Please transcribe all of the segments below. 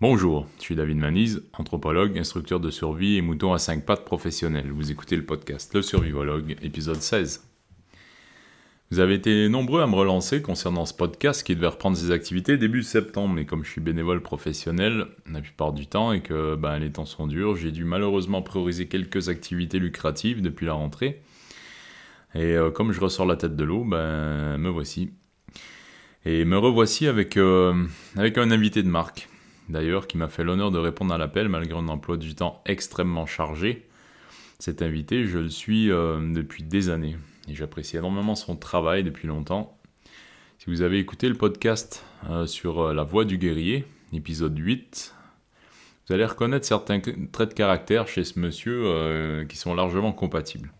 Bonjour, je suis David Manise, anthropologue, instructeur de survie et mouton à 5 pattes professionnel. Vous écoutez le podcast Le Survivologue, épisode 16. Vous avez été nombreux à me relancer concernant ce podcast qui devait reprendre ses activités début septembre, mais comme je suis bénévole professionnel la plupart du temps et que ben, les temps sont durs, j'ai dû malheureusement prioriser quelques activités lucratives depuis la rentrée. Et euh, comme je ressors la tête de l'eau, ben me voici. Et me revoici avec, euh, avec un invité de marque d'ailleurs, qui m'a fait l'honneur de répondre à l'appel malgré un emploi du temps extrêmement chargé. Cet invité, je le suis euh, depuis des années et j'apprécie énormément son travail depuis longtemps. Si vous avez écouté le podcast euh, sur euh, la voix du guerrier, épisode 8, vous allez reconnaître certains traits de caractère chez ce monsieur qui sont largement compatibles.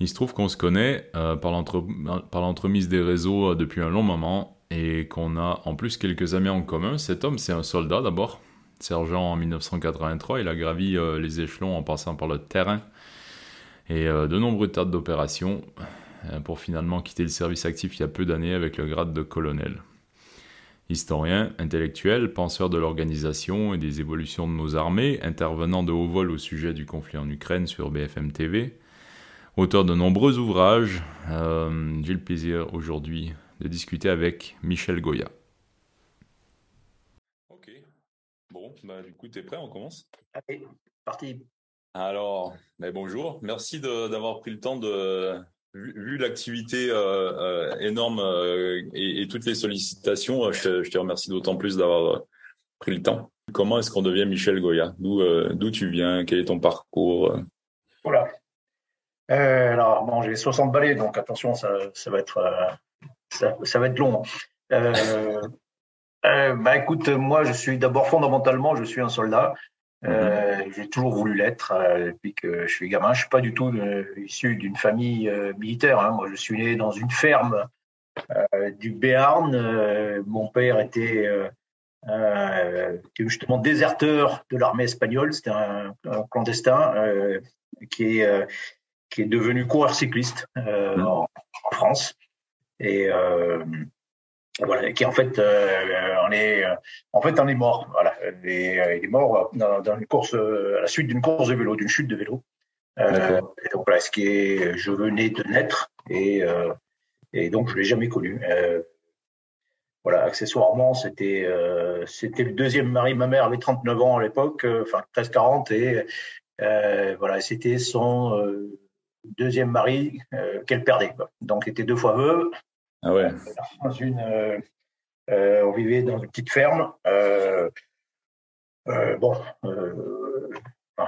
Il se trouve qu'on se connaît par l'entremise des réseaux depuis un long moment et qu'on a en plus quelques amis en commun. Cet homme, c'est un soldat d'abord, sergent en 1983. Il a gravi euh, les échelons en passant par le terrain et euh, de nombreux tas d'opérations euh, pour finalement quitter le service actif il y a peu d'années avec le grade de colonel. Historien, intellectuel, penseur de l'organisation et des évolutions de nos armées, intervenant de haut vol au sujet du conflit en Ukraine sur BFM TV, auteur de nombreux ouvrages, j'ai le plaisir aujourd'hui de discuter avec Michel Goya. Ok, bon, bah, du coup, tu es prêt, on commence? Allez, parti. Alors, bah, bonjour, merci d'avoir pris le temps de, vu, l'activité euh, euh, énorme euh, et, toutes les sollicitations, je, te remercie d'autant plus d'avoir pris le temps. Comment est-ce qu'on devient Michel Goya? D'où tu viens? Quel est ton parcours? Voilà. alors, bon, j'ai 60 balais, donc attention, ça, ça va être ça, va être long. Euh, euh, bah écoute, moi je suis d'abord fondamentalement, je suis un soldat. Euh, mhm. J'ai toujours voulu l'être depuis que je suis gamin. Je suis pas du tout issu d'une famille militaire. Hein. Moi, je suis né dans une ferme du Béarn. mon père était justement déserteur de l'armée espagnole. C'était un, clandestin qui est qui est devenu coureur cycliste mhm. en, France et euh, voilà, qui en fait euh, on est en fait on est mort. Voilà, et, euh, il est mort dans, dans, une course à la suite d'une course de vélo, d'une chute de vélo. Euh, et donc voilà, ce qui est, je venais de naître et euh, et donc je l'ai jamais connu. Euh, voilà, accessoirement, c'était c'était le deuxième mari. Ma mère avait 39 ans à l'époque, enfin 13 40 et voilà, c'était son deuxième mari qu'elle perdait. Donc, elle était deux fois veuve. Ah ouais. Dans une, euh, euh, on vivait dans une petite ferme. Euh, bon,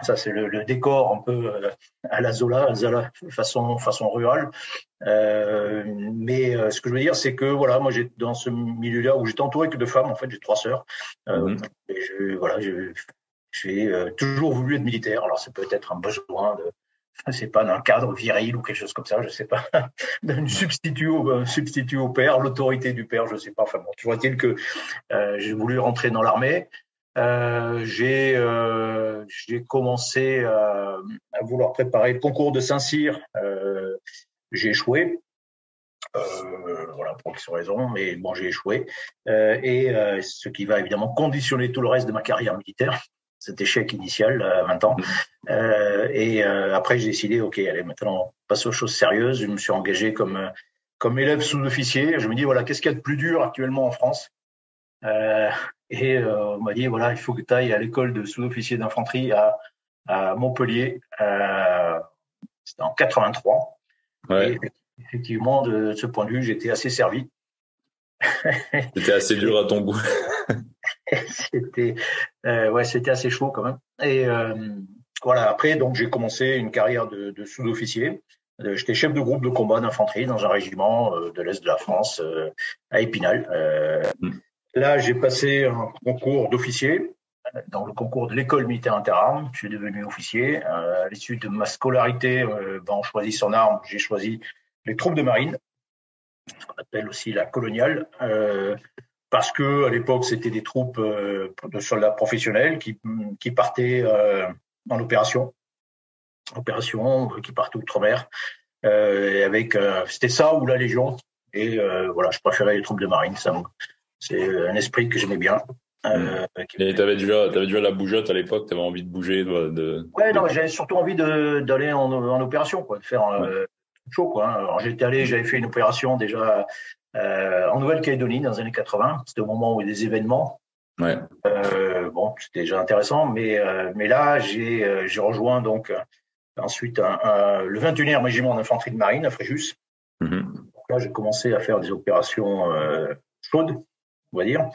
ça c'est le, décor un peu à la Zola, Zola façon façon rurale. mais ce que je veux dire, c'est que voilà, moi j'ai dans ce milieu-là où j'étais entouré que de femmes. En fait, j'ai trois sœurs. Mhm. et je, voilà, j'ai toujours voulu être militaire. Alors c'est peut-être un besoin de c'est pas dans le cadre viril ou quelque chose comme ça, je sais pas, d'un substitut au, substitut au père, l'autorité du père, je sais pas. Enfin bon, toujours est-il que euh, j'ai voulu rentrer dans l'armée. Euh, j'ai euh, commencé à, vouloir préparer le concours de Saint-Cyr. Euh, j'ai échoué. Euh, voilà pour quelles raisons, mais bon j'ai échoué et ce qui va évidemment conditionner tout le reste de ma carrière militaire cet échec initial à 20 ans. Euh, et euh, après, j'ai décidé, OK, allez, maintenant, on passe aux choses sérieuses. Je me suis engagé comme, comme élève sous-officier. Je me dis, voilà, qu'est-ce qu'il y a de plus dur actuellement en France? Euh, Et euh, on m'a dit, voilà, il faut que tu ailles à l'école de sous-officier d'infanterie à, à Montpellier. Euh, C'était en 83. Ouais. Et effectivement, de ce point de vue, j'étais assez servi. C'était assez dur à ton goût. c'était euh, ouais, c'était assez chaud quand même. Et euh, voilà. Après, donc j'ai commencé une carrière de, de sous-officier. Euh, j'étais chef de groupe de combat d'infanterie dans un régiment euh, de l'est de la France, à Épinal. Mm. Là, j'ai passé un concours d'officier dans le concours de l'école militaire interarmes. Je suis devenu officier. à l'issue de ma scolarité, ben, on choisit son arme. J'ai choisi les troupes de marine, ce qu'on appelle aussi la coloniale. Euh, parce que à l'époque c'était des troupes euh, de soldats professionnels qui, qui partaient euh, en opération, opération qui partaient outre-mer, euh, avec c'était ça ou la Légion et voilà je préférais les troupes de marine, ça c'est un esprit que j'aimais bien Euh. Et tu avais déjà, avais déjà la bougeotte à l'époque, tu avais envie de bouger de... Ouais, non, j'avais surtout envie d'aller en, en, opération, quoi, de faire euh, chaud. Quoi, hein. Alors j'étais allé, j'avais fait une opération déjà euh, en Nouvelle-Calédonie dans les années 80. C'était au moment où il y a des événements. Ouais. Euh, bon, c'était déjà intéressant, mais, euh, mais là, j'ai rejoint donc ensuite un, le 21e régiment d'infanterie de marine à Fréjus. Mm-hmm. Donc là, j'ai commencé à faire des opérations chaudes, on va dire.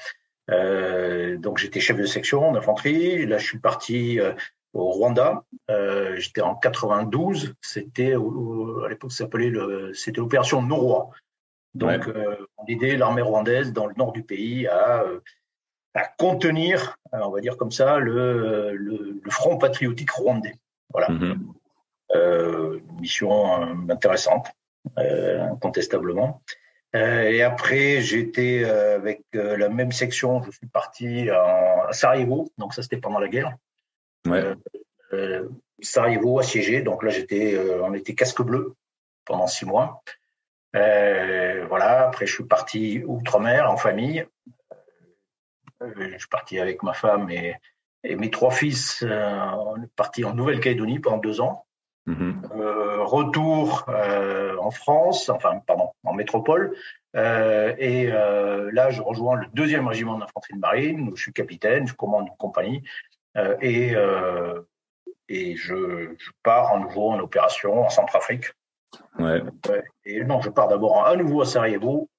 donc j'étais chef de section d'infanterie. Là, je suis parti au Rwanda. Euh, J'étais en 92. C'était à l'époque, ça s'appelait c'était l'opération Noroa. Donc, euh, on aidait l'armée rwandaise dans le nord du pays à, euh, à contenir, euh, on va dire comme ça, le, le, le front patriotique rwandais. Voilà. Euh, mission euh, intéressante, incontestablement. et après, j'étais avec la même section. Je suis parti à Sarajevo. Donc ça, c'était pendant la guerre. Ouais. Euh, Sarajevo assiégé, donc là j'étais, euh, on était casque bleu pendant six mois. Euh, voilà. Après je suis parti outre-mer en famille. je suis parti avec ma femme et, et mes trois fils. on est parti en Nouvelle-Calédonie pendant deux ans. Mm-hmm. retour en France, enfin pardon, en métropole. et là, je rejoins le deuxième régiment d'infanterie de marine. Où je suis capitaine, je commande une compagnie. Euh, et euh, et je, je, pars à nouveau en opération en Centrafrique. Ouais. Et non, je pars d'abord à nouveau à Sarajevo,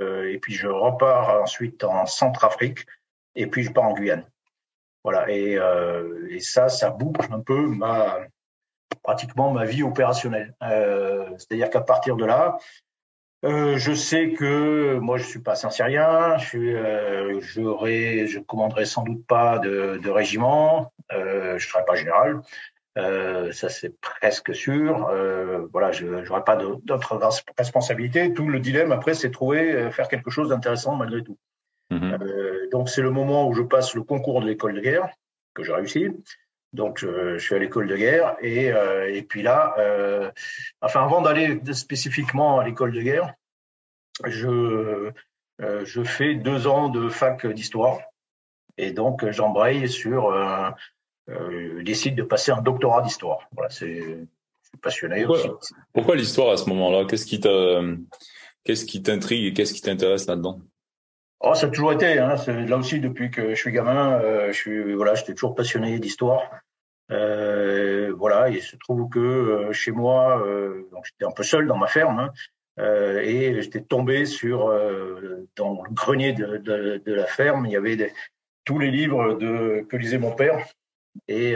euh, et puis je repars ensuite en Centrafrique, et puis je pars en Guyane. Voilà, et, euh, et ça, ça boucle un peu ma pratiquement ma vie opérationnelle. Euh, C'est-à-dire qu'à partir de là, euh, je sais que moi je suis pas Saint-Cyrien, je suis, euh, je commanderai sans doute pas de, de régiment, euh, je serai pas général, euh, ça c'est presque sûr. Euh, voilà, je n'aurai pas d'autres responsabilités. Tout le dilemme après, c'est trouver euh, faire quelque chose d'intéressant malgré tout. Mhm. donc c'est le moment où je passe le concours de l'école de guerre que j'ai réussi. Donc, je, je, suis à l'école de guerre et, euh, et puis là, euh, enfin, avant d'aller spécifiquement à l'école de guerre, je, euh, je fais deux ans de fac d'histoire et donc j'embraye sur, euh, euh, décide de passer un doctorat d'histoire. Voilà, c'est, je suis passionné pourquoi, aussi. Pourquoi l'histoire à ce moment-là? Qu'est-ce qui t'a, qu'est-ce qui t'intrigue et qu'est-ce qui t'intéresse là-dedans? Oh, ça a toujours été. Hein. Là aussi, depuis que je suis gamin, euh, je suis voilà, j'étais toujours passionné d'histoire. Euh, voilà, il se trouve que euh, chez moi, euh, donc j'étais un peu seul dans ma ferme, hein, euh, et j'étais tombé sur dans le grenier de, de, de, la ferme, il y avait des, tous les livres de que lisait mon père, et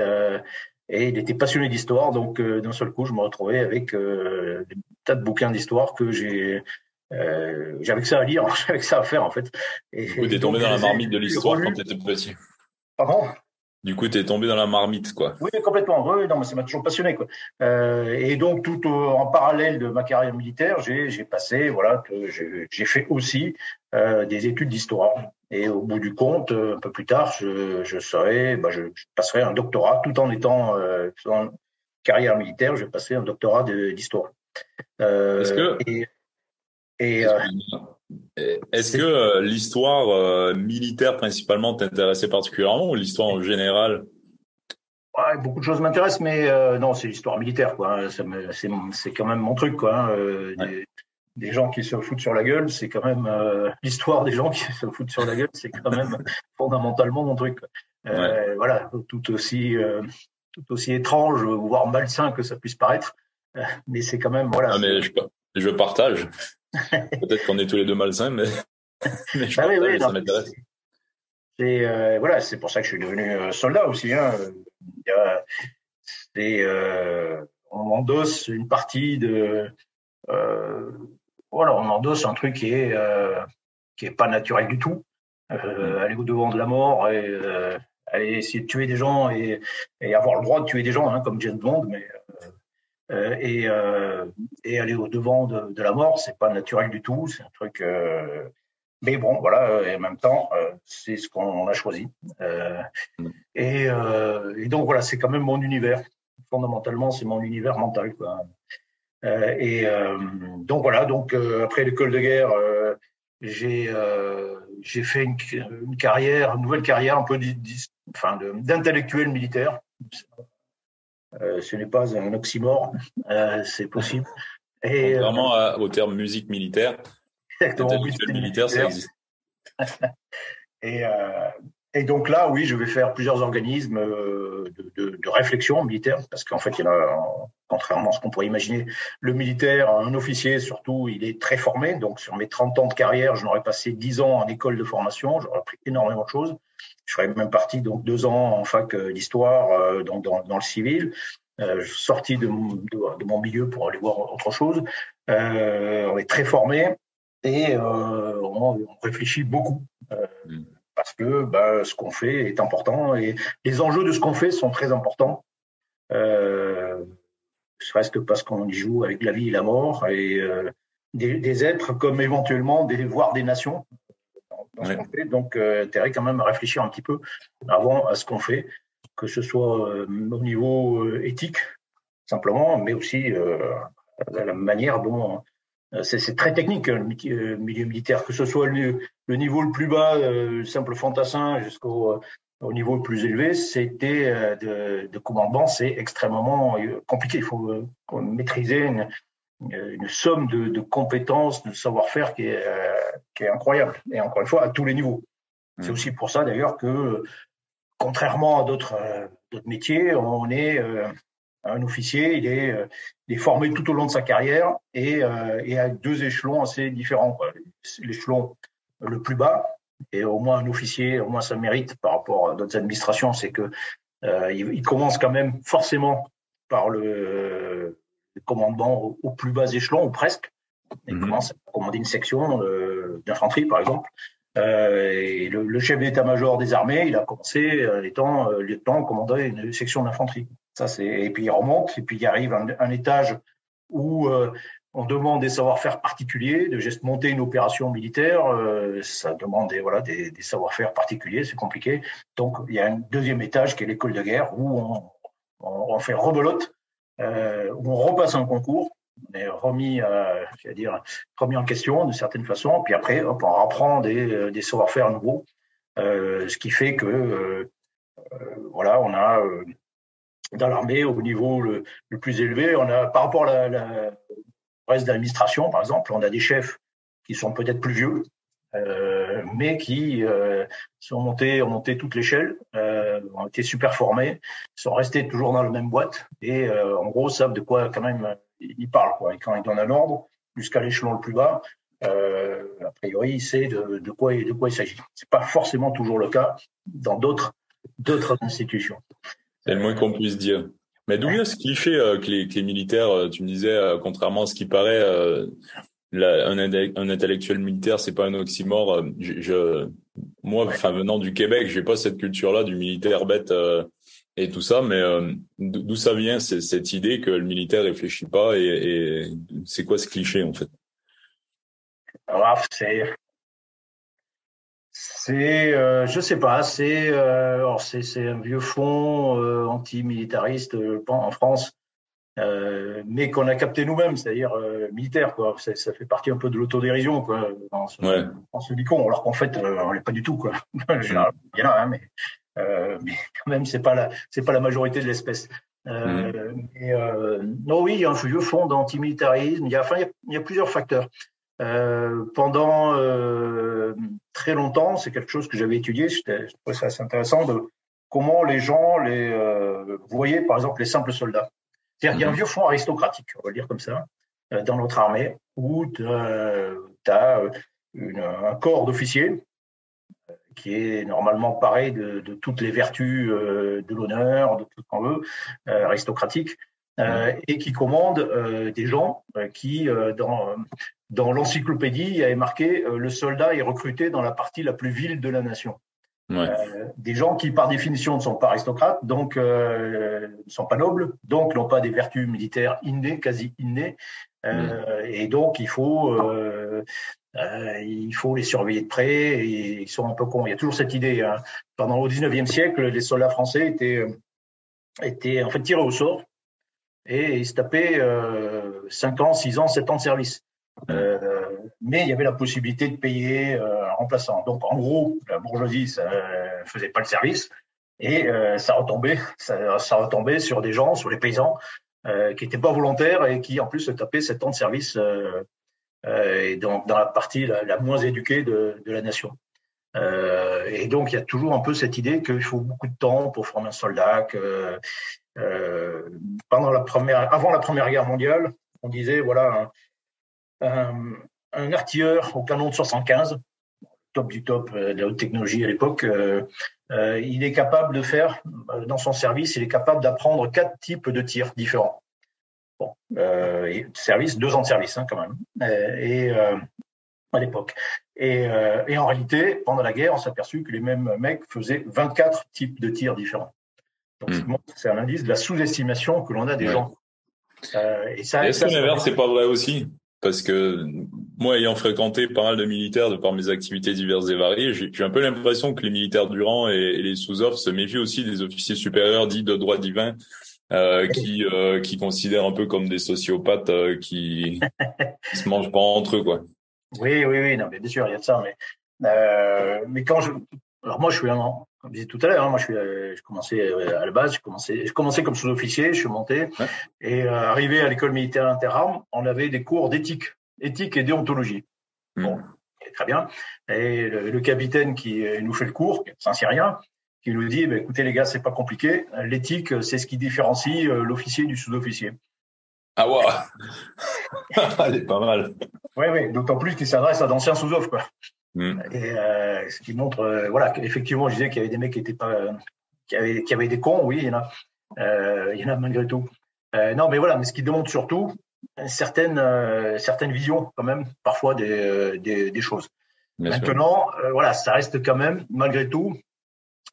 et il était passionné d'histoire, donc d'un seul coup, je me retrouvais avec des tas de bouquins d'histoire que j'ai euh, j'avais que ça à lire, j'avais que ça à faire en fait. Et, du coup, t'es tombé dans la marmite de l'histoire quand t'étais petit. Pardon? Du coup, t'es tombé dans la marmite, quoi. Oui, complètement. Oui, non, mais ça m'a toujours passionné, quoi. Euh, et donc, tout en parallèle de ma carrière militaire, j'ai passé, voilà, j'ai fait aussi euh, des études d'histoire. Et au bout du compte, un peu plus tard, je, je serai, bah, je, je, passerai un doctorat, tout en étant en carrière militaire, je vais passer un doctorat d'histoire. Est-ce que et, et euh, est-ce que euh, l'histoire euh, militaire principalement t'intéressait particulièrement ou l'histoire en général? Ouais, Beaucoup de choses m'intéressent, mais non, c'est l'histoire militaire, quoi. C'est quand même mon truc, quoi. Hein. Des, des, gens qui se foutent sur la gueule, c'est quand même l'histoire des gens qui se foutent sur la gueule, c'est quand même fondamentalement mon truc. Ouais. Voilà, tout aussi, tout aussi étrange, voire malsain que ça puisse paraître, mais c'est quand même voilà. Ah, mais je, je partage. Peut-être qu'on est tous les deux malsains, mais, mais je bah oui, oui, ça m'intéresse. C'est euh, voilà, c'est pour ça que je suis devenu euh, soldat aussi. Hein. C'est euh, on endosse une partie de euh, voilà, on endosse un truc qui est qui est pas naturel du tout. Mm. aller au devant de la mort et aller essayer de tuer des gens et, et, avoir le droit de tuer des gens, hein, comme James Bond, mais et, euh, et aller au devant de, de la mort, c'est pas naturel du tout. C'est un truc. Euh, mais bon, voilà. Et en même temps, c'est ce qu'on a choisi. Et, et, donc voilà, c'est quand même mon univers. Fondamentalement, c'est mon univers mental, quoi. et donc voilà. Donc après l'école de guerre, j'ai j'ai fait une, carrière, une nouvelle carrière un peu d'intellectuel militaire. Ce n'est pas un oxymore, c'est possible. Et, Contrairement au terme musique militaire, intellectuel militaire, ça existe. et, et donc là, oui, je vais faire plusieurs organismes euh, de, réflexion militaire, parce qu'en fait, il y a, contrairement à ce qu'on pourrait imaginer, le militaire, un officier surtout, il est très formé. Donc sur mes 30 ans de carrière, j'en aurais passé 10 ans en école de formation, j'aurais appris énormément de choses. Je serais même parti donc deux ans en fac d'histoire euh, dans, le civil. Euh, sorti de, mon milieu pour aller voir autre chose. on est très formé et on, réfléchit beaucoup. Mm parce que bah, ce qu'on fait est important et les enjeux de ce qu'on fait sont très importants. Euh, serait-ce que parce qu'on y joue avec la vie et la mort et euh, des, êtres comme éventuellement des voire des nations dans, ce qu'on fait. Donc, euh, tu quand même à réfléchir un petit peu avant à ce qu'on fait, que ce soit euh, au niveau euh, éthique simplement, mais aussi la manière dont c'est très technique, le milieu militaire, que ce soit le, niveau le plus bas, euh, simple fantassin, jusqu'au au niveau le plus élevé, c'était de, de, commandement, c'est extrêmement compliqué. Il faut maîtriser une, une somme de, de, compétences, de savoir-faire qui est, qui est incroyable. Et encore une fois, à tous les niveaux. C'est mmh. aussi pour ça d'ailleurs que, contrairement à d'autres métiers, on est un officier, il est, euh, il est, formé tout au long de sa carrière et, euh, et à deux échelons assez différents. L'échelon le plus bas, et au moins un officier, au moins ça mérite par rapport à d'autres administrations, c'est que euh, il, commence quand même forcément par le, commandement au, plus bas échelon, ou presque. Il mhm. commence à commander une section d'infanterie, par exemple. Euh, et le, le chef d'état-major des armées, il a commencé en étant lieutenant, commandant une section d'infanterie. Ça, c'est et puis il remonte et puis il arrive un, un étage où euh, on demande des savoir-faire particuliers, de juste monter une opération militaire, euh, ça demande des, voilà des, des savoir-faire particuliers, c'est compliqué. Donc il y a un deuxième étage qui est l'école de guerre où on, on, on fait rebelote, euh, où on repasse un concours, on est remis, euh, dire remis en question de certaines façons, puis après hop, on reprend des, des savoir-faire nouveaux, euh, ce qui fait que voilà on a dans l'armée au niveau le, plus élevé. On a, par rapport à la, reste de l'administration, par exemple, on a des chefs qui sont peut-être plus vieux, euh, mais qui euh, sont montés, ont monté toute l'échelle, euh, ont été super formés, sont restés toujours dans la même boîte et en gros savent de quoi quand même ils parlent. Et quand ils donnent un ordre jusqu'à l'échelon le plus bas, a priori, il sait de, de, quoi, de quoi il s'agit. C'est pas forcément toujours le cas dans d'autres institutions. C'est le moins qu'on puisse dire. Mais d'où vient ce cliché euh, que, les, que, les, militaires, euh, tu me disais, euh, contrairement à ce qui paraît, un, un, intellectuel militaire, c'est pas un oxymore. Je, je moi, enfin venant du Québec, j'ai pas cette culture-là du militaire bête et tout ça. Mais d'où ça vient cette idée que le militaire réfléchit pas et, et c'est quoi ce cliché en fait? C'est c'est, euh, je sais pas, c'est, euh, c'est, un vieux fond euh, anti-militariste en France, mais qu'on a capté nous-mêmes, c'est-à-dire militaire, quoi. Ça, fait partie un peu de l'autodérision, quoi, en se, ouais. con, alors qu'en fait, on l'est pas du tout, quoi. Il y en a, hein, mais, mais quand même, c'est pas la, c'est pas la majorité de l'espèce. Euh, mm. non, oui, il y a un vieux fond d'antimilitarisme. Il y a, enfin, il y a plusieurs facteurs. Euh, pendant euh, très longtemps, c'est quelque chose que j'avais étudié, je trouvais ça assez intéressant, de comment les gens les euh, voyaient, par exemple, les simples soldats. C'est-à-dire qu'il y a un mhm. vieux fond aristocratique, on va le dire comme ça, dans notre armée, où tu as un corps d'officiers qui est normalement pareil de, de toutes les vertus de l'honneur, de tout ce qu'on veut, aristocratique, euh, et qui commande euh, des gens euh, qui, dans, dans l'encyclopédie, avait marqué le soldat est recruté dans la partie la plus vile de la nation. Ouais. des gens qui, par définition, ne sont pas aristocrates, donc ne sont pas nobles, donc n'ont pas des vertus militaires innées, quasi innées, et donc il faut il faut les surveiller de près. Et ils sont un peu cons. Il y a toujours cette idée. Hein. Pendant au 19e siècle, les soldats français étaient étaient en fait tirés au sort et il se tapait euh, 5 ans, 6 ans, 7 ans de service. Euh, mais il y avait la possibilité de payer un remplaçant. Donc en gros, la bourgeoisie ça faisait pas le service et ça retombait, ça, ça retombait sur des gens, sur les paysans qui n'étaient pas volontaires et qui en plus se tapaient sept ans de service et donc dans la partie la, moins éduquée de, de la nation. Euh, et donc, il y a toujours un peu cette idée qu'il faut beaucoup de temps pour former un soldat. Que, euh, pendant la première, avant la Première Guerre mondiale, on disait voilà un, un, artilleur au canon de 75, top du top euh, de la haute technologie à l'époque, euh, euh, il est capable de faire dans son service, il est capable d'apprendre quatre types de tirs différents. Bon, euh, service, deux ans de service hein, quand même. Et, à l'époque. Et, euh, et, en réalité, pendant la guerre, on s'est aperçu que les mêmes mecs faisaient 24 types de tirs différents. Donc, mm. c'est un indice de la sous-estimation que l'on a des gens. Euh, et ça, est-ce que l'inverse, c'est pas vrai aussi Parce que moi, ayant fréquenté pas mal de militaires de par mes activités diverses et variées, j'ai, un peu l'impression que les militaires du rang et, les sous-offres se méfient aussi des officiers supérieurs dits de droit divin. Euh, qui euh, qui considèrent un peu comme des sociopathes qui, qui se mangent pas entre eux quoi. Oui, oui, oui, non, mais bien sûr, il y a de ça. Mais, mais quand je. Alors, moi, je suis un. Comme je disais tout à l'heure, hein, moi, je, suis, euh, je commençais euh, à la base, je commençais, je commençais comme sous-officier, je suis monté. Et euh, arrivé à l'école militaire interarmes, on avait des cours d'éthique, éthique et déontologie. Hmm. Bon, très bien. Et le, capitaine qui nous fait le cours, c'est un Syrien, qui nous dit, bah, écoutez les gars, c'est pas compliqué. L'éthique, c'est ce qui différencie l'officier du sous-officier. Ah ouais, elle est pas mal. Oui, oui, d'autant plus qu'il s'adresse à d'anciens sous-offres, quoi. Mm. Et euh, ce qui montre, euh, voilà, qu'effectivement, je disais qu'il y avait des mecs qui étaient pas, euh, qui avaient, qui avaient des cons, oui, il y en a, euh, il y en a malgré tout. Euh, non, mais voilà, mais ce qui démontre surtout certaines, certaines visions, quand même, parfois des, des, des choses. Maintenant, voilà, ça reste quand même, malgré tout,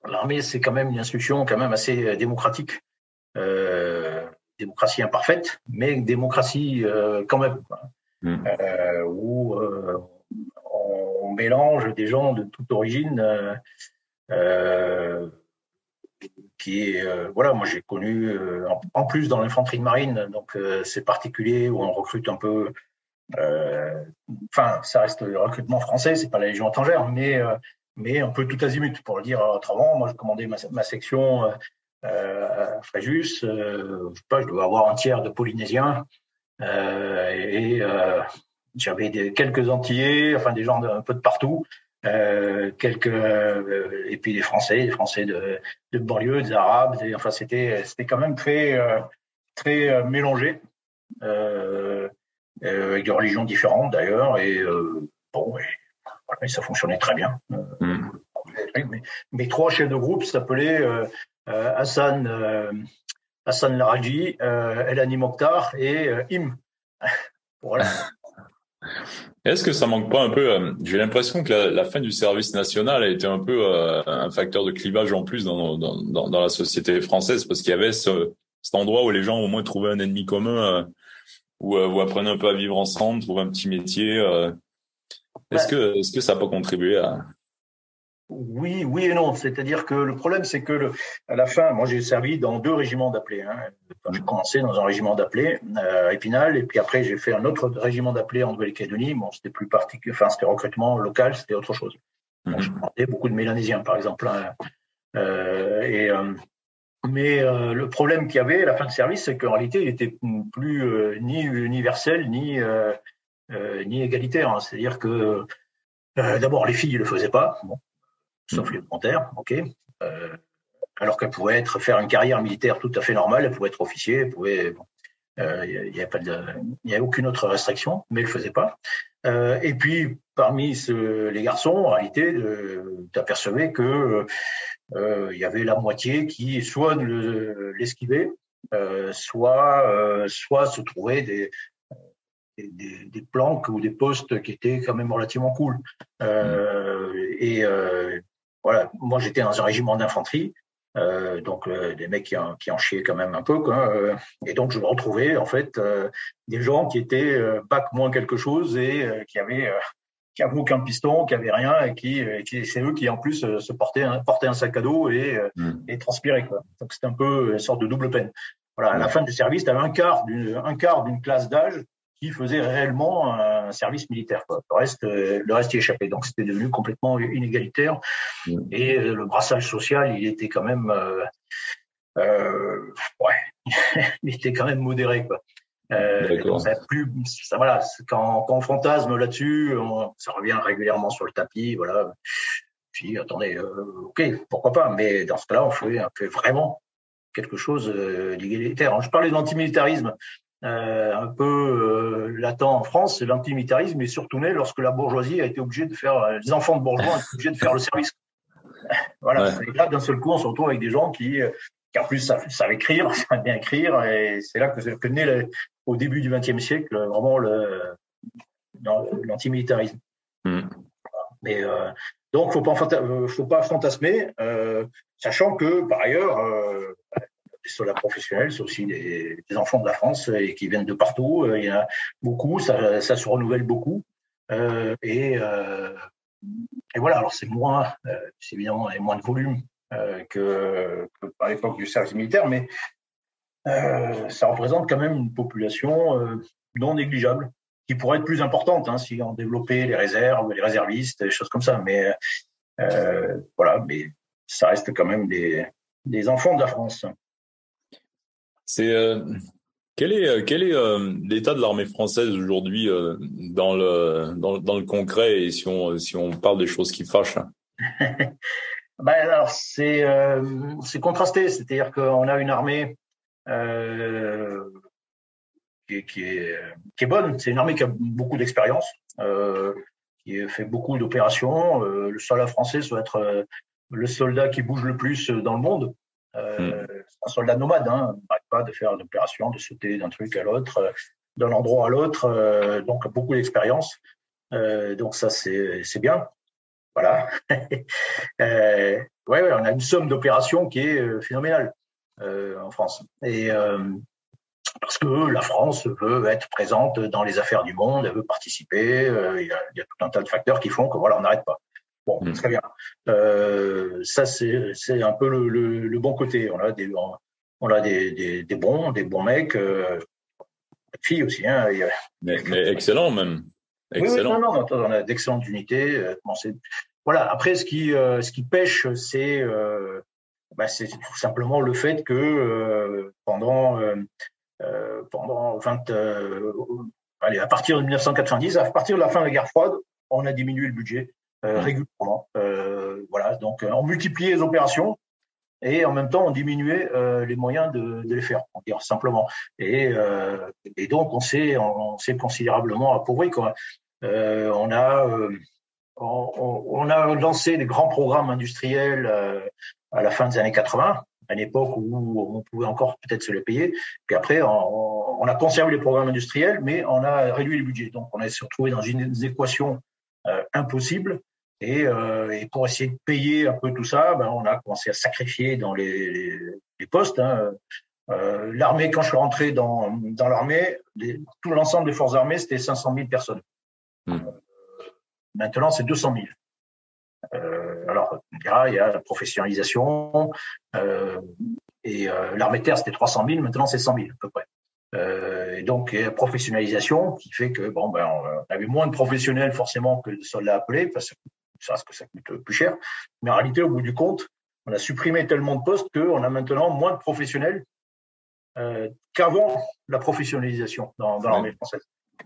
l'armée, c'est quand même une institution quand même assez démocratique. Euh, démocratie imparfaite, mais démocratie euh, quand même, mm. euh, où euh, mélange des gens de toute origine. qui est voilà moi j'ai connu en, plus dans l'infanterie de marine donc c'est particulier où on recrute un peu enfin ça reste le recrutement français c'est pas la légion étrangère mais mais un peu tout azimut pour le dire autrement moi je commandais ma, section euh, Fréjus, euh, je sais pas, je dois avoir un tiers de Polynésiens euh, et euh, j'avais quelques Antillais, enfin des gens de, un peu de partout, euh, quelques euh, et puis des Français, des Français de, de banlieue, des Arabes, des, enfin c'était c'était quand même très très mélangé avec des religions différentes d'ailleurs et bon et, voilà, ça fonctionnait très bien. Mm. Mes, mes, trois chefs de groupe s'appelaient euh, Hassan, euh, Hassan Laraji, euh, Elani Mokhtar et Im. voilà. Est-ce que ça manque pas un peu J'ai l'impression que la, la, fin du service national a été un peu un facteur de clivage en plus dans, dans, dans, dans la société française parce qu'il y avait ce, cet endroit où les gens au moins trouvaient un ennemi commun, où vous apprenez un peu à vivre ensemble, trouver un petit métier. Est-ce que est-ce que ça n'a pas contribué à oui, oui et non. C'est-à-dire que le problème, c'est que le, à la fin, moi j'ai servi dans deux régiments d'appelés. Hein. J'ai commencé dans un régiment d'appelés euh, à Épinal, et puis après j'ai fait un autre régiment d'appelés en Nouvelle-Calédonie. Bon, c'était plus particulier, enfin c'était recrutement local, c'était autre chose. Bon, je mhm. beaucoup de Mélanésiens, par exemple. Hein. Euh, et, euh, mais euh, le problème qu'il y avait à la fin de service, c'est qu'en réalité, il était plus ni universel ni ni égalitaire. Hein. C'est-à-dire que d'abord les filles ne le faisaient pas. Bon, sauf les volontaires, ok. Euh, alors qu'elle pouvait être faire une carrière militaire tout à fait normale, elle pouvait être officier, elle pouvait, bon, euh, il n'y a, aucune autre restriction, mais elle le faisait pas. Euh, et puis parmi les garçons, en réalité, tu apercevais que il y avait la moitié qui soit l'esquivait, soit soit se trouvait des, des, planques ou des postes qui étaient quand même relativement cool. Et voilà, moi j'étais dans un régiment d'infanterie, euh, donc euh, des mecs qui en, qui en chiaient quand même un peu, quoi. Euh, et donc je me retrouvais en fait des gens qui étaient bac moins quelque chose et qui avaient qui avaient aucun piston, qui avaient rien et qui, qui c'est eux qui en plus se portaient un, portaient un sac à dos et, mmh. et transpiraient quoi. Donc c'était un peu une sorte de double peine. Voilà, à la fin du service, tu avais un quart d'une un quart d'une classe d'âge qui faisaient réellement un service militaire. Quoi. Le reste, le reste y échappait. Donc c'était devenu complètement inégalitaire. Mmh. Et le brassage social, il était quand même, ouais, il était quand même modéré. Quoi. Euh, ça plus, ça, voilà, quand, quand on fantasme là-dessus, ça revient régulièrement sur le tapis, voilà. Puis attendez, euh, ok, pourquoi pas, mais dans ce cas-là, on fait, on fait vraiment quelque chose euh, d'égalitaire. Je parlais d'antimilitarisme euh, un peu euh, latent en France, l'antimilitarisme est surtout né lorsque la bourgeoisie a été obligée de faire, les enfants de bourgeois ont été obligés de faire le service. voilà, et là d'un seul coup, on se retrouve avec des gens qui qui en plus savent, écrire, savent bien écrire, et c'est là que, que naît au début du XXe siècle vraiment le l'antimilitarisme. Mm. Mais euh, donc faut pas euh, faut pas fantasmer, euh, sachant que par ailleurs euh, soldats professionnels, c'est aussi des, enfants de la France et qui viennent de partout. Il y en a beaucoup, ça, se renouvelle beaucoup. Euh, et, euh, voilà, alors c'est moins, c'est évidemment moins de volume euh, que, que, par l'époque du service militaire, mais euh, ça représente quand même une population euh, non négligeable qui pourrait être plus importante hein, si on développait les réserves, les réservistes, des choses comme ça. Mais euh, voilà, mais ça reste quand même des enfants de la France. C'est euh, quel est quel est euh, l'état de l'armée française aujourd'hui dans le dans, dans, le concret et si on si on parle des choses qui fâchent? Ben alors c'est euh, c'est contrasté, c'est-à-dire qu'on a une armée euh, qui, qui, est qui est bonne. C'est une armée qui a beaucoup d'expérience, euh, qui fait beaucoup d'opérations. Euh, le soldat français doit être euh, le soldat qui bouge le plus dans le monde. Euh, hmm. Un soldat nomade, hein, n'arrête pas de faire d'opérations, de sauter d'un truc à l'autre, d'un endroit à l'autre. donc beaucoup d'expérience. donc ça c'est bien. Voilà. euh, ouais, ouais, on a une somme d'opérations qui est euh, phénoménale euh, en France. Et euh, parce que la France veut être présente dans les affaires du monde, elle veut participer. Euh, il y, y a, tout un tas de facteurs qui font que voilà, on n'arrête pas. Bon, mmh. très bien. Euh, ça, c'est un peu le, le, le, bon côté. On a des, on a des, des, des bons, des bons mecs, euh, filles aussi. Hein. Mais, mais excellent même. Excellent. Oui, non, non, on a d'excellentes unités. Euh, voilà. Après, ce qui, euh, ce qui pêche, c'est, bah, c'est tout simplement le fait que pendant, pendant 20, allez, à partir de 1990, à partir de la fin de la guerre froide, on a diminué le budget mmh. régulièrement. voilà. Donc, on multipliait les opérations et en même temps on diminuait euh, les moyens de, de, les faire, on dire simplement. Et, euh, et donc on s'est on, s'est considérablement appauvri. Quoi. Euh, on a euh, on, on, a lancé des grands programmes industriels euh, à la fin des années 80, à une époque où on pouvait encore peut-être se les payer. Puis après, on, on, a conservé les programmes industriels, mais on a réduit les budgets. Donc, on est se retrouvé dans une équation euh, impossible. Et, euh, et, pour essayer de payer un peu tout ça, ben, on a commencé à sacrifier dans les, les, les postes. Hein. Euh, l'armée, quand je suis rentré dans, dans l'armée, tout l'ensemble des forces armées, c'était 500 000 personnes. Mmh. Maintenant, c'est 200 000. Euh, alors, il y a la professionnalisation. Euh, et euh, l'armée de terre, c'était 300 000. Maintenant, c'est 100 000 à peu près. Euh, et donc, il y a la professionnalisation qui fait que bon, ben, on avait moins de professionnels forcément que de soldats appelés parce que ça, que ça coûte plus cher. Mais en réalité, au bout du compte, on a supprimé tellement de postes qu'on a maintenant moins de professionnels euh, qu'avant la professionnalisation dans, dans l'armée française.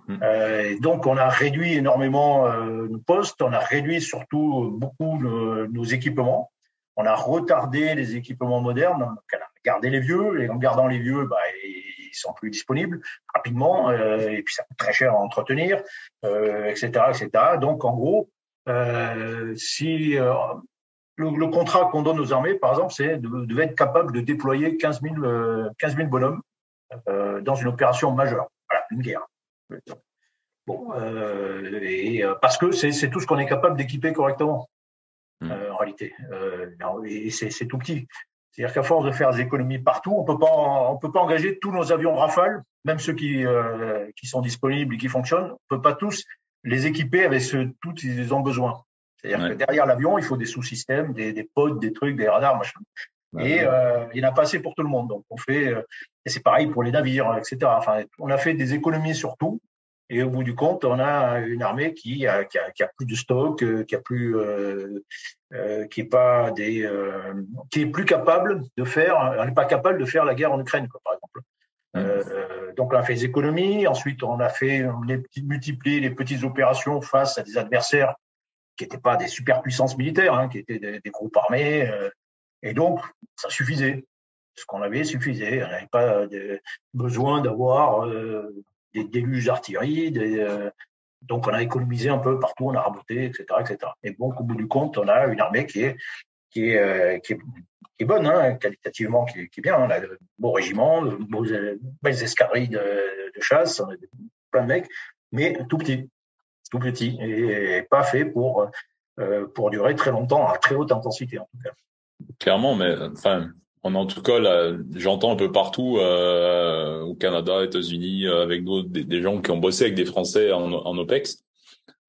Mm. Euh, donc, on a réduit énormément euh, nos postes, on a réduit surtout beaucoup nos, nos, équipements, on a retardé les équipements modernes, on a gardé les vieux, et en gardant les vieux, bah, ils sont plus disponibles rapidement, et puis ça coûte très cher à entretenir, etc., etc. Donc, en gros, euh, si euh, le, le, contrat qu'on donne aux armées, par exemple, c'est de, de, être capable de déployer 15 000, 15 000 bonhommes dans une opération majeure, voilà, une guerre. Bon, euh, et parce que c'est tout ce qu'on est capable d'équiper correctement, mmh. euh, en réalité. Euh, et c'est tout petit. C'est-à-dire qu'à force de faire des économies partout, on peut pas, on peut pas engager tous nos avions Rafale, même ceux qui qui sont disponibles et qui fonctionnent, on peut pas tous les équiper avec ce tout ils ont besoin. C'est-à-dire ouais. que derrière l'avion, il faut des sous-systèmes, des, des pods, des trucs, des radars, machin. Ouais, et euh, il n'y en a pas assez pour tout le monde. Donc on fait, euh, et c'est pareil pour les navires, etc. Enfin, on a fait des économies sur tout. Et au bout du compte, on a une armée qui a, qui a, qui a plus de stock, qui a plus, euh, qui est pas des, qui est plus capable de faire, elle n'est pas capable de faire la guerre en Ukraine, quoi, par exemple. Euh, donc on a fait des économies. Ensuite, on a fait on a multiplié les petites opérations face à des adversaires qui n'étaient pas des superpuissances militaires, hein, qui étaient des, groupes armés. Euh, et donc, ça suffisait. Ce qu'on avait suffisait. On n'avait pas besoin d'avoir euh, des déluges d'artillerie. donc, on a économisé un peu partout, on a raboté, etc., etc. Et donc, au bout du compte, on a une armée qui est qui est, qui est qui est bonne, hein, qualitativement, qui est, bien. On a de beaux régiments, de belles de, de chasse, a plein de mecs, mais tout petit, tout petit, et, pas fait pour, euh, pour durer très longtemps, à très haute intensité en tout cas. Clairement, mais enfin, en tout cas, j'entends un peu partout, euh, au Canada, États-Unis, euh, avec d'autres, des, gens qui ont bossé avec des Français en, en OPEX,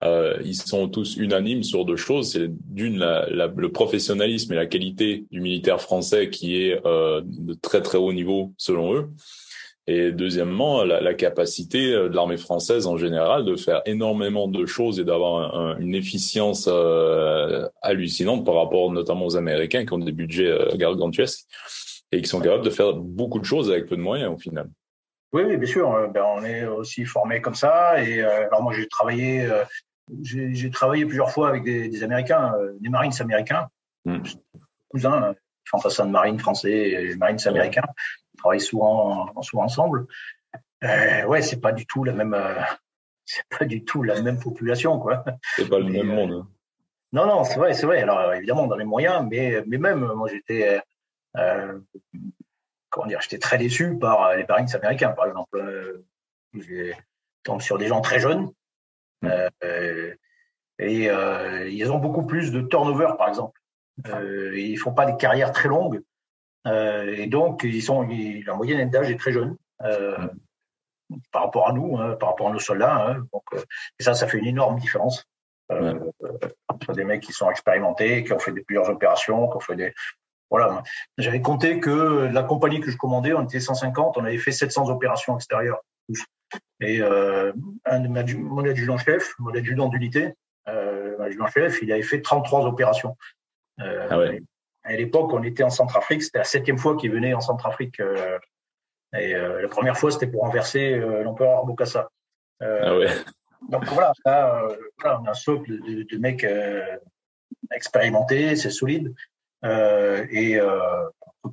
euh, ils sont tous unanimes sur deux choses. C'est d'une le professionnalisme et la qualité du militaire français qui est euh, de très très haut niveau selon eux. Et deuxièmement, la, capacité euh, de l'armée française en général de faire énormément de choses et d'avoir une efficience hallucinante par rapport notamment aux Américains qui ont des budgets gargantuesques et qui sont capables de faire beaucoup de choses avec peu de moyens au final. Oui, bien sûr. Ben, on est aussi formé comme ça. Et alors moi, j'ai travaillé j'ai travaillé plusieurs fois avec des, des Américains, euh, des Marines américains, mmh. cousins, fantassins de marine français et marines américains. Ils travaillent souvent, souvent ensemble. Euh, ouais, c'est pas du tout la même, euh, c'est pas du tout la même population, quoi. C'est pas le même monde. Hein. Non, non, c'est vrai, c'est vrai. Alors évidemment, dans les moyens, mais, mais même, moi, j'étais, euh, comment dire, j'étais très déçu par les marines américains, par exemple. J'ai tombé sur des gens très jeunes, euh, et euh, ils ont beaucoup plus de turnover, par exemple. Euh, ils font pas des carrières très longues. et donc, ils sont, la moyenne d'âge est très jeune par rapport à nous, hein, par rapport à nos soldats. Hein. donc, et ça, ça fait une énorme différence. Euh, entre des mecs qui sont expérimentés, qui ont fait des, plusieurs opérations, qui ont fait des. Voilà. J'avais compté que la compagnie que je commandais, on était 150, on avait fait 700 opérations extérieures. Et euh, un de mon adjudant-chef, mon adjudant d'unité, euh, adjudant-chef, il avait fait 33 opérations. Euh, ah ouais. À l'époque, on était en Centrafrique, c'était la septième fois qu'il venait en Centrafrique. Et la première fois, c'était pour renverser l'empereur Bokassa. ah ouais. Donc voilà, là, voilà, on a un socle de, de mecs expérimentés, c'est solide. et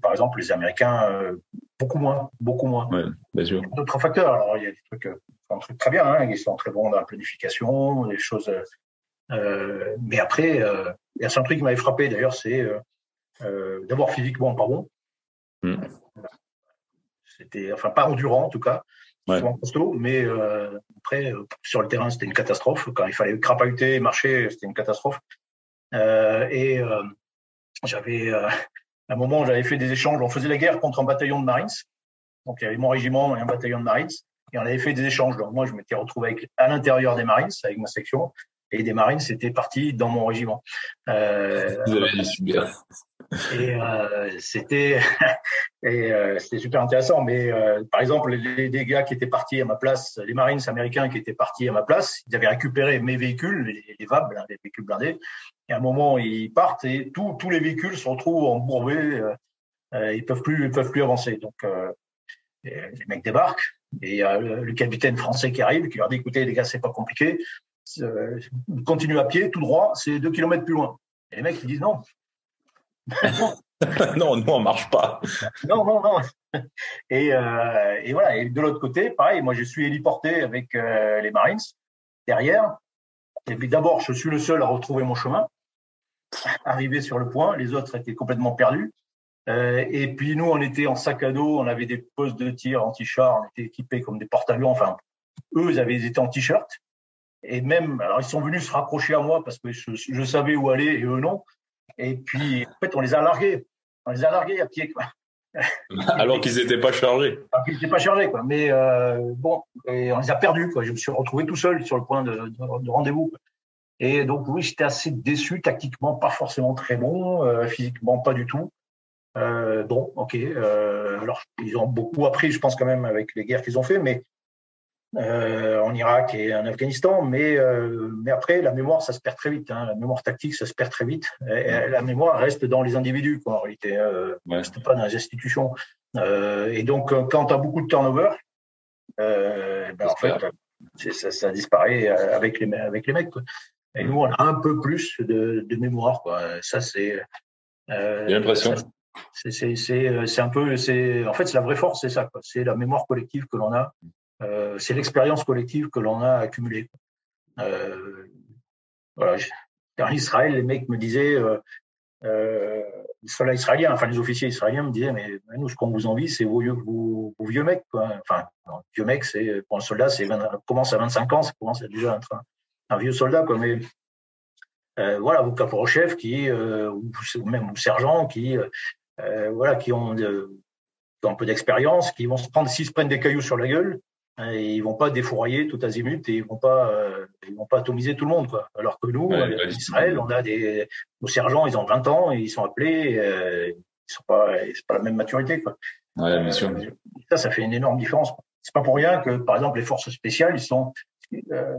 par exemple, les Américains beaucoup moins, beaucoup moins. Ouais, bien sûr. D'autres facteurs. Alors, il y a des trucs, euh, un truc très bien, hein, ils sont très bons dans la planification, des choses. Euh, mais après, euh, il y a un truc qui m'avait frappé d'ailleurs, c'est euh, euh, d'abord physiquement pas bon. Mm. C'était, enfin, pas endurant en tout cas. Ouais. costaud, mais euh, après, sur le terrain, c'était une catastrophe. Quand il fallait crapahuter, marcher, c'était une catastrophe. et j'avais à un moment, j'avais fait des échanges. On faisait la guerre contre un bataillon de Marines. Donc, il y avait mon régiment et un bataillon de Marines. Et on avait fait des échanges. Donc, moi, je m'étais retrouvé à l'intérieur des Marines, avec ma section. Et des Marines c'était parti dans mon régiment. Euh. Et euh, euh, c'était super intéressant. Mais euh, par exemple, les, gars qui étaient partis à ma place, les Marines américains qui étaient partis à ma place, ils avaient récupéré mes véhicules, les, VAB, les véhicules blindés. Et à un moment, ils partent et tous les véhicules se retrouvent embourbés. Ils peuvent plus peuvent plus avancer. Donc les mecs débarquent et le, capitaine français qui arrive qui leur dit écoutez les gars c'est pas compliqué continue à pied, tout droit, c'est deux kilomètres plus loin. Et les mecs, ils disent non. Non, non, on marche pas. non, non, non. Et, euh, et voilà. Et de l'autre côté, pareil, moi, je suis héliporté avec euh, les Marines derrière. Et puis d'abord, je suis le seul à retrouver mon chemin, arrivé sur le point. Les autres étaient complètement perdus. Euh, et puis nous, on était en sac à dos, on avait des postes de tir anti-char, on était équipés comme des porte-avions. Enfin, eux, ils avaient été en t-shirt. Et même, alors ils sont venus se raccrocher à moi parce que je, savais où aller et eux non. Et puis, en fait, on les a largués. On les a largués à pied. Quoi. Alors qu'ils n'étaient pas chargés. Alors qu'ils n'étaient pas chargés, quoi. Mais euh, bon, et on les a perdus, quoi. Je me suis retrouvé tout seul sur le point de, de, rendez-vous. Et donc, oui, j'étais assez déçu, tactiquement pas forcément très bon, euh, physiquement pas du tout. Euh, bon, ok. Euh, alors, ils ont beaucoup appris, je pense quand même, avec les guerres qu'ils ont fait, mais en Irak et en Afghanistan, mais, mais après, la mémoire, ça se perd très vite. Hein. La mémoire tactique, ça se perd très vite. Et, la mémoire reste dans les individus, quoi, en réalité. Euh, ouais. reste pas dans les institutions. et donc, quand tu as beaucoup de turnover, ben, en fait, ça, ça, disparaît avec les, avec les mecs. Quoi. Et nous, on a un peu plus de, de mémoire. Quoi. Ça, c'est. Euh, J'ai l'impression. C'est un peu. En fait, c'est la vraie force, c'est ça. C'est la mémoire collective que l'on a. Euh, c'est l'expérience collective que l'on a accumulée. Euh, voilà. En Israël, les mecs me disaient. Euh, les soldats israéliens, enfin les officiers israéliens me disaient, mais nous, ce qu'on vous envie, c'est vos, vos, vos, vieux mecs. Enfin, vieux mecs, c'est pour un soldat, c'est commence à 25 ans, ça commence à déjà être un, un vieux soldat, quoi. Mais voilà, vos caporal-chefs qui, ou, même ou sergents qui, voilà, qui ont, qui un peu d'expérience, qui vont se prendre, s'ils se prennent des cailloux sur la gueule, et ils vont pas défourailler tout azimut et ils vont pas, ils vont pas atomiser tout le monde, quoi. Alors que nous, en Israël, on a des, nos sergents, ils ont 20 ans et ils sont appelés, ils sont pas, c'est pas la même maturité, quoi. Ouais, bien sûr. ça, ça fait une énorme différence. C'est pas pour rien que, par exemple, les forces spéciales, ils sont, euh,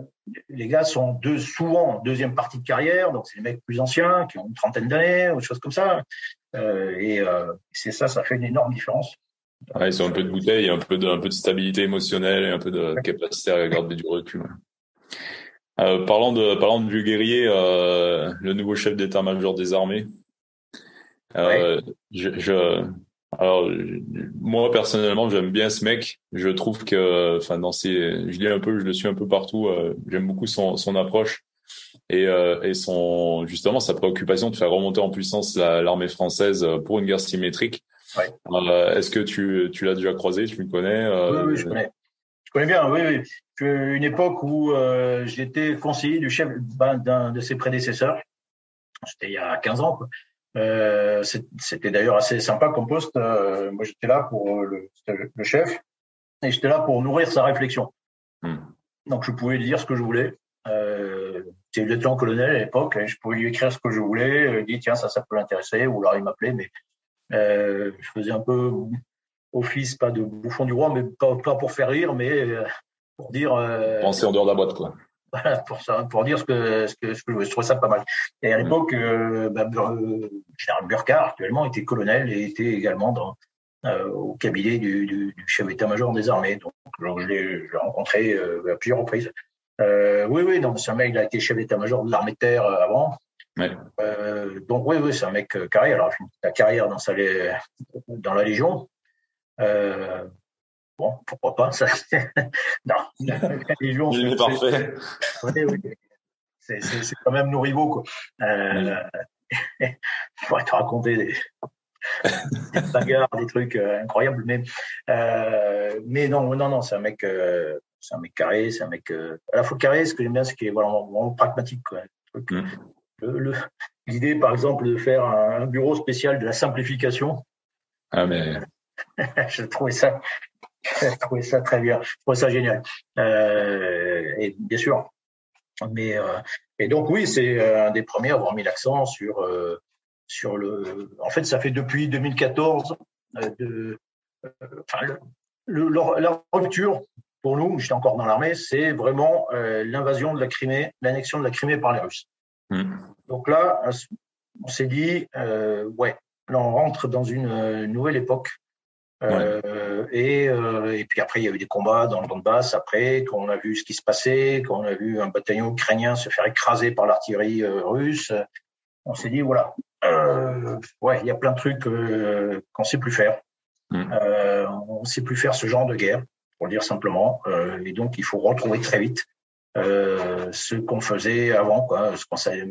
les gars sont deux, souvent en deuxième partie de carrière, donc c'est les mecs plus anciens qui ont une trentaine d'années ou des choses comme ça. Euh, et euh, c'est ça, ça fait une énorme différence. Ouais, ils ont un peu de bouteille, un peu de, un peu de stabilité émotionnelle et un peu de capacité à garder du recul. Euh, parlant de parlant de vieux guerrier, euh, le nouveau chef d'état-major des armées. Euh, je, je, alors moi personnellement j'aime bien ce mec. Je trouve que, enfin dans ses, je lis un peu, je le suis un peu partout. J'aime beaucoup son, son approche et, et son justement sa préoccupation de faire remonter en puissance l'armée française pour une guerre symétrique. Ouais. Euh, Est-ce que tu, tu l'as déjà croisé, tu le connais euh, oui, oui, je connais. Je connais bien, oui, oui. Une époque où j'étais conseiller du chef ben, d'un de ses prédécesseurs. C'était il y a 15 ans. Quoi. Euh, C'était d'ailleurs assez sympa comme poste. Euh, moi, j'étais là pour euh, le, le, chef et j'étais là pour nourrir sa réflexion. Hmm. Donc, je pouvais lui dire ce que je voulais. Euh, J'étais lieutenant-colonel à l'époque et je pouvais lui écrire ce que je voulais. Euh, dire tiens, ça, ça peut l'intéresser. Ou alors il m'appelait, mais euh, je faisais un peu office, pas de bouffon du roi, mais pas, pas pour faire rire, mais pour dire. Penser en dehors de la boîte, quoi pour ça, pour dire ce que, ce que, ce que je trouvais ça pas mal. Et à l'époque, euh, bah, euh, général Burkhardt, actuellement, était colonel et était également dans, euh, au cabinet du, du, du chef d'état-major des armées. Donc, je l'ai rencontré euh, à plusieurs reprises. Euh, oui, oui, donc c'est un mec, il a été chef d'état-major de l'armée de terre euh, avant. Ouais. donc oui, oui, c'est un mec carré. Alors, la carrière dans sa, dans la Légion. Euh, Bon, pourquoi pas ça Non, la Légion, c'est parfait. C'est quand même nos rivaux, quoi. Euh, il faudrait te raconter des, des bagarres, des trucs euh, incroyables, mais euh, mais non, non, non, c'est un mec, euh, c'est un mec carré, c'est un mec euh, à la fois carré. Ce que j'aime bien, c'est qu'il est vraiment, vraiment, pragmatique, quoi. Mm. Le, l'idée, par exemple, de faire un, bureau spécial de la simplification. Ah mais. je trouvais ça je trouvais ça très bien, je trouvais ça génial. Euh, et bien sûr, mais euh, et donc oui, c'est euh, un des premiers à avoir mis l'accent sur euh, sur le. En fait, ça fait depuis 2014 euh, de, enfin, le, le, la rupture pour nous, j'étais encore dans l'armée, c'est vraiment l'invasion de la Crimée, l'annexion de la Crimée par les Russes. Mmh. Donc là, on s'est dit, ouais, là on rentre dans une nouvelle époque euh, et, euh, et puis après, il y a eu des combats dans le Donbass. Après, quand on a vu ce qui se passait, quand on a vu un bataillon ukrainien se faire écraser par l'artillerie euh, russe, on s'est dit voilà, euh, ouais, il y a plein de trucs euh, qu'on sait plus faire. Mm. Euh, on sait plus faire ce genre de guerre, pour le dire simplement. et donc, il faut retrouver très vite ce qu'on faisait avant, quoi, ce qu'on savait,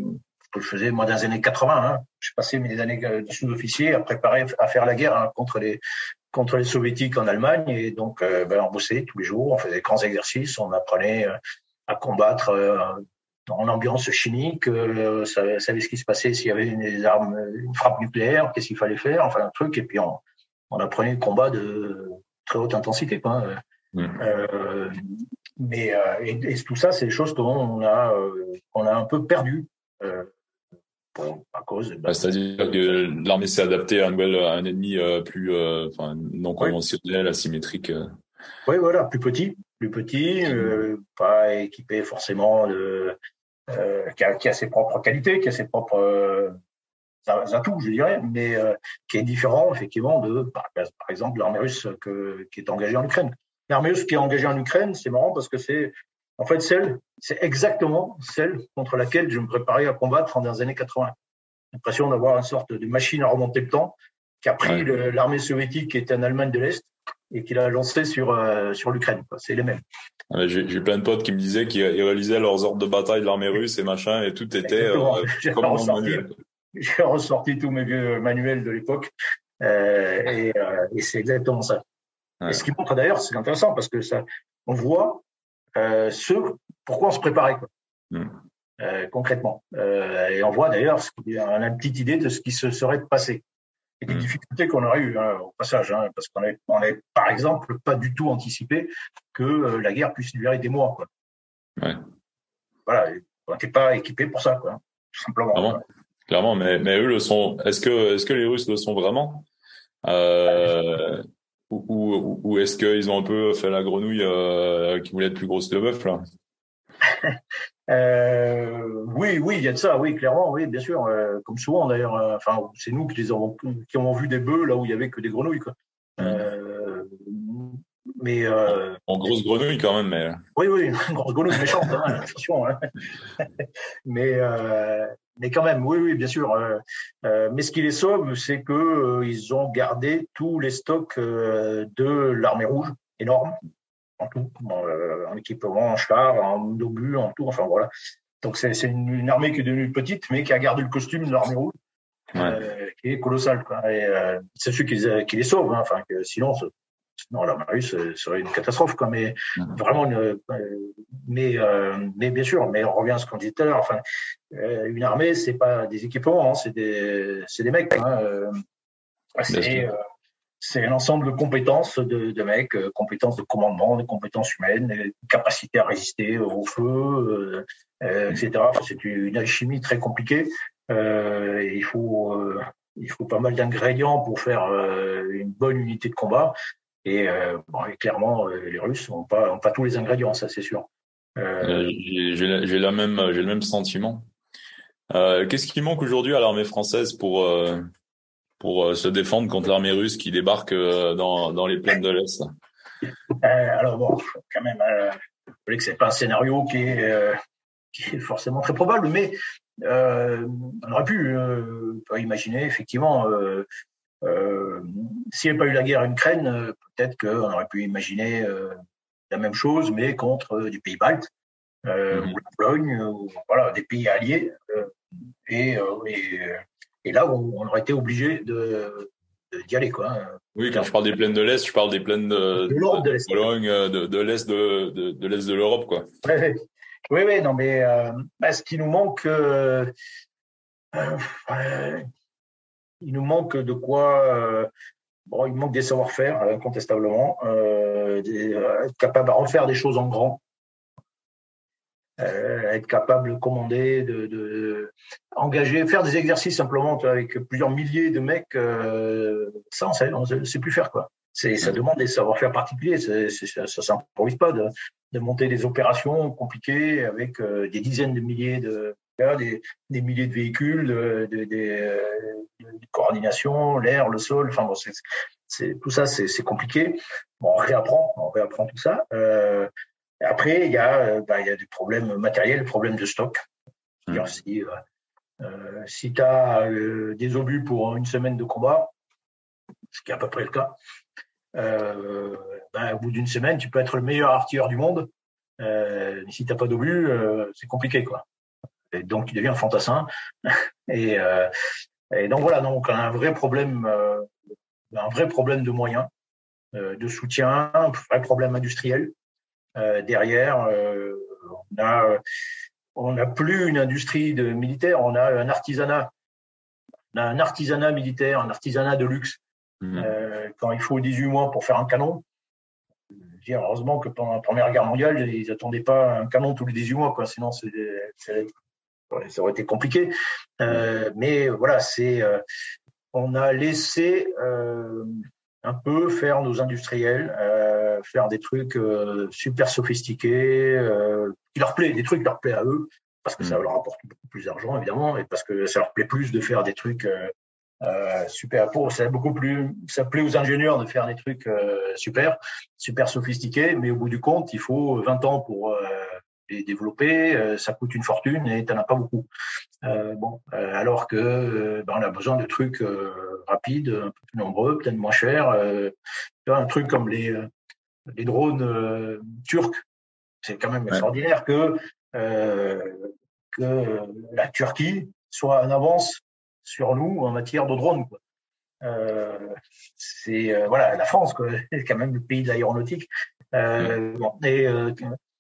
que je faisais moi dans les années 80. Hein. J'ai passé mes années de sous-officier à préparer à faire la guerre hein, contre les contre les soviétiques en Allemagne et donc euh, ben, on bossait tous les jours, on faisait des grands exercices, on apprenait euh, à combattre euh, en ambiance chimique, euh, savait, savait ce qui se passait s'il y avait une, armes, une frappe nucléaire, qu'est-ce qu'il fallait faire, enfin un truc et puis on, on apprenait le combat de très haute intensité quoi. Mmh. Euh, mais et, et, tout ça, c'est des choses qu'on a qu'on a un peu perdu à cause. Bah, C'est-à-dire que l'armée s'est adaptée à un, à un ennemi euh, plus euh, enfin, non conventionnel, oui. asymétrique. Euh. Oui, voilà, plus petit. plus petit, pas équipé forcément de, qui a, qui, a, ses propres qualités, qui a ses propres atouts, je dirais, mais qui est différent effectivement de, par, par exemple, l'armée russe que, qui est engagée en Ukraine. L'armée russe qui est engagée en Ukraine, c'est marrant parce que c'est en fait celle, c'est exactement celle contre laquelle je me préparais à combattre en dans les années 80. L'impression d'avoir une sorte de machine à remonter le temps qui a pris l'armée soviétique qui était en Allemagne de l'Est et qui l'a lancé sur euh, sur l'Ukraine. C'est les mêmes. J'ai plein de potes qui me disaient qu'ils réalisaient leurs ordres de bataille de l'armée russe et machin et tout était euh, comme ressorti, J'ai ressorti tous mes vieux manuels de l'époque euh, et, euh, et c'est exactement ça. Et ce qui montre d'ailleurs, c'est intéressant parce que ça, on voit euh, ce pourquoi on se préparait quoi. Mm. Euh, concrètement. Euh, et on voit d'ailleurs, on a une petite idée de ce qui se serait passé et des mm. difficultés qu'on aurait eues hein, au passage, hein, parce qu'on n'avait, on par exemple pas du tout anticipé que euh, la guerre puisse durer des mois. Quoi. Ouais. Voilà, on n'était pas équipé pour ça, quoi, tout simplement. Clairement, Clairement mais, mais eux le sont. Est-ce que, est-ce que les Russes le sont vraiment? Euh, ou, ou, ou est-ce qu'ils ont un peu fait la grenouille euh, qui voulait être plus grosse que le bœuf là? Euh, oui, oui, il y a de ça, oui, clairement, oui, bien sûr. Euh, comme souvent d'ailleurs, euh, enfin, c'est nous qui les avons, qui avons vu des bœufs là où il y avait que des grenouilles, quoi. Mmh. Euh, en grosse grenouille quand même, mais. Oui, oui, une grosse grenouille méchante, hein, attention. Hein. mais mais quand même, oui, oui, bien sûr. mais ce qui les sauve, c'est que ils ont gardé tous les stocks de l'armée rouge, énorme en tout, euh, en équipement, en char, en obus, en tout, enfin voilà. Donc c'est une, armée qui est devenue petite, mais qui a gardé le costume de l'armée rouge, euh, qui est colossal. Quoi. Et euh, c'est ceux qui, qui, les sauvent, hein. enfin que sinon, sinon l'armée russe serait une catastrophe. Quoi. Mais vraiment, une, mais mais bien sûr, mais on revient à ce qu'on disait tout à l'heure. Enfin, une armée, c'est pas des équipements, hein, c'est des c'est des mecs. Hein, c'est c'est un ensemble de compétences de, de mecs, euh, compétences de commandement, des compétences humaines, capacité à résister au feu, euh, euh etc. c'est une alchimie très compliquée. Euh, et il faut euh, il faut pas mal d'ingrédients pour faire une bonne unité de combat. Et, bon, et clairement, les Russes n'ont pas ont pas tous les ingrédients, ça c'est sûr. j'ai la même j'ai le même sentiment. Qu'est-ce qui manque aujourd'hui à l'armée française pour pour euh, se défendre contre l'armée russe qui débarque euh, dans, dans les plaines de l'Est? Euh, Alors bon, quand même, euh, que c'est pas un scénario qui est, qui est forcément très probable, mais on aurait pu imaginer effectivement, s'il n'y avait pas eu la guerre en Ukraine, peut-être qu'on aurait pu imaginer la même chose, mais contre des pays baltes. Euh, mm-hmm. ou la Pologne, ou, voilà, des pays alliés. et, et et là, on, aurait été obligé de d'y aller quoi. Oui, quand je parle des plaines de l'Est, je parle des plaines de, de, de l'Est, Pologne, euh, de, de l'Est de, de, l'Est de l'Europe, quoi. Oui, oui, non, mais euh, bah, ce qui nous manque, euh, euh, il nous manque de quoi Bon, il manque des savoir-faire, incontestablement, être capable de refaire des choses en grand. Euh, être capable de commander, de, de, engager, faire des exercices simplement avec plusieurs milliers de mecs, euh, ça on sait, sait plus faire quoi. C'est, ça demande des savoir-faire particuliers. Ça, ça s'improvise pas de, de, monter des opérations compliquées avec euh, des dizaines de milliers de des, des milliers de véhicules, de, de, de, de coordination, l'air, le sol. Enfin bon, c'est, c'est tout ça, c'est, compliqué. Bon, on réapprend, on réapprend tout ça. Euh, après, il y, a, euh, bah, il y a des problèmes matériels, des problèmes de stock. Mmh. Si, euh, euh, si tu as euh, des obus pour une semaine de combat, ce qui est à peu près le cas, euh, bah, au bout d'une semaine, tu peux être le meilleur artilleur du monde. Euh, si tu n'as pas d'obus, c'est compliqué. quoi. Et donc, tu deviens un fantassin. et, et, donc, voilà, donc, on a un vrai problème, un vrai problème de moyens, de soutien, un vrai problème industriel. Euh, derrière, euh, on a on n'a plus une industrie de militaire, on a un artisanat, on a un artisanat militaire, un artisanat de luxe. Mmh. Euh, quand il faut 18 mois pour faire un canon, dire, heureusement que pendant la Première Guerre mondiale, ils n'attendaient pas un canon tous les 18 mois, quoi. Sinon, c'est, ça aurait été compliqué. Euh, mais voilà, c'est, euh, on a laissé euh, un peu faire nos industriels. Faire des trucs super sophistiqués, qui leur plaît, des trucs qui leur plaît à eux, parce que ça mm. leur apporte beaucoup plus d'argent évidemment, et parce que ça leur plaît plus de faire des trucs super pour ça beaucoup plus ça plaît aux ingénieurs de faire des trucs super super sophistiqués mais au bout du compte il faut 20 ans pour les développer ça coûte une fortune et t'en as pas beaucoup bon alors que ben, on a besoin de trucs rapides un peu plus nombreux peut-être moins chers un truc comme les les drones turcs c'est quand même extraordinaire que que la Turquie soit en avance sur nous en matière de drones. Euh, c'est euh, voilà la France, quoi, c'est quand même le pays de l'aéronautique. Euh, et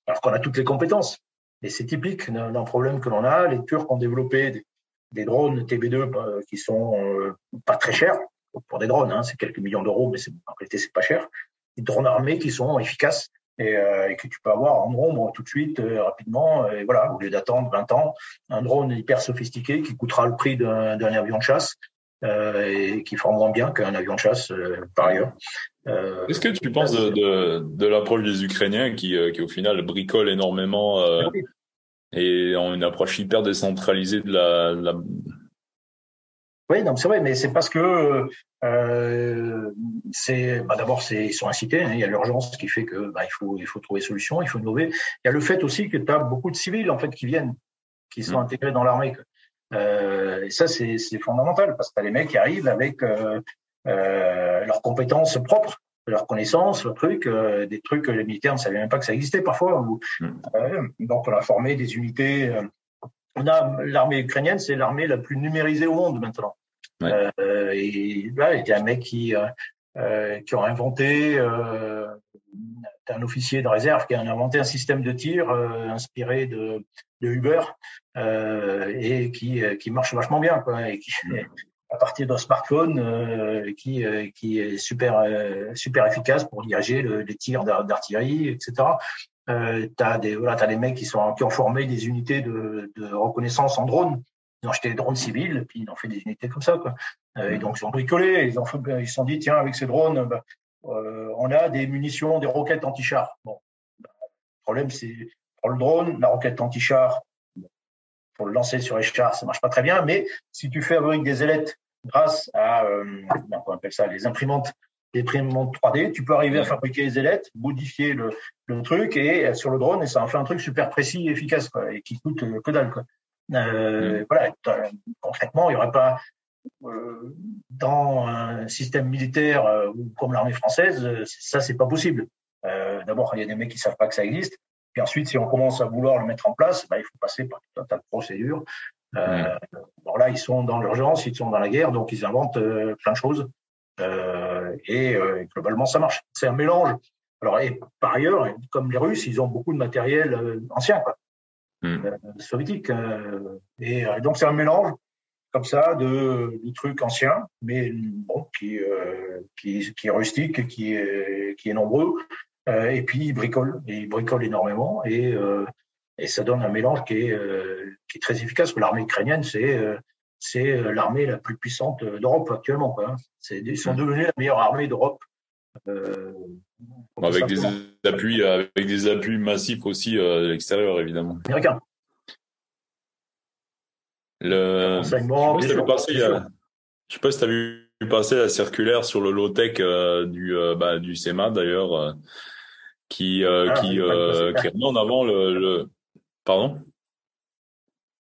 alors qu'on a toutes les compétences. Et c'est typique d'un problème que l'on a. Les Turcs ont développé des, drones TB2 qui sont pas très chers pour des drones. Hein, c'est quelques millions d'euros, mais en réalité c'est pas cher. Des drones armés qui sont efficaces et, euh, et, que tu peux avoir en nombre tout de suite, euh, rapidement. Et voilà, au lieu d'attendre 20 ans, un drone hyper sophistiqué qui coûtera le prix d'un avion de chasse euh, et qui fera moins bien qu'un avion de chasse euh, par ailleurs. Qu'est-ce que tu penses de, de, de l'approche des Ukrainiens qui, qui au final bricolent énormément et ont une approche hyper décentralisée de la, de la oui, non, c'est vrai, mais c'est parce que euh, c'est bah, d'abord c'est ils sont incités. Hein, il y a l'urgence qui fait que bah, il faut il faut trouver solution, il faut innover. Il y a le fait aussi que tu as beaucoup de civils en fait qui viennent, qui sont mmh. intégrés dans l'armée. Euh, et ça c'est fondamental parce que as les mecs qui arrivent avec euh, euh, leurs compétences propres, leurs connaissances, le truc, euh, des trucs que les militaires ne savaient même pas que ça existait parfois. Ou, mmh. euh, donc on a formé des unités on a l'armée ukrainienne, c'est l'armée la plus numérisée au monde maintenant. Euh, et là, il y a un mec qui euh, euh qui ont inventé euh, un officier de réserve qui a inventé un système de tir euh, inspiré de, de Uber et qui qui marche vachement bien quoi et qui à partir d'un smartphone qui qui est super super efficace pour diriger les tirs d'artillerie etc euh, t'as des voilà, t'as des mecs qui sont qui ont formé des unités de, de reconnaissance en drone. Ils ont acheté des drones civils, puis ils ont fait des unités comme ça, quoi. Euh, et donc ils ont bricolé. Ils ont fait, ils se sont dit tiens avec ces drones, bah, euh, on a des munitions, des roquettes anti-char. Bon, bah, le problème c'est pour le drone, la roquette anti-char, pour le lancer sur les chars, ça marche pas très bien. Mais si tu fais avec des ailettes grâce à, euh, on appelle ça, les imprimantes des imprimantes 3D, tu peux arriver à fabriquer les ailettes, modifier le, le truc et sur le drone et ça en fait un truc super précis et efficace quoi, et qui coûte que dalle quoi. Euh. Voilà, concrètement, il y aurait pas euh, dans un système militaire euh, comme l'armée française, ça c'est pas possible. Euh, D'abord, il y a des mecs qui savent pas que ça existe. Puis ensuite, si on commence à vouloir le mettre en place, bah, il faut passer par tout un tas de procédures. Euh, mm. Bon là, ils sont dans l'urgence, ils sont dans la guerre, donc ils inventent plein de choses. et globalement, ça marche. C'est un mélange alors, et par ailleurs, comme les Russes, ils ont beaucoup de matériel euh, ancien, quoi, euh, soviétique. Euh, et donc, c'est un mélange comme ça de, de trucs anciens, mais bon, qui, qui, qui est rustique, qui est, qui est nombreux. et puis, ils bricolent, et ils bricolent énormément. Et, et ça donne un mélange qui est, qui est très efficace. L'armée ukrainienne, c'est c'est l'armée la plus puissante d'Europe actuellement. Quoi. Hein. Ils sont hmm. devenus la meilleure armée d'Europe euh, avec des appuis, avec des appuis massifs aussi euh, à l'extérieur, évidemment. Américain. Le... Je sais pas si tu as vu passer la circulaire sur le low-tech euh, du, bah, du SEMA d'ailleurs, qui, ah, qui, qui remet en avant le, le... Pardon?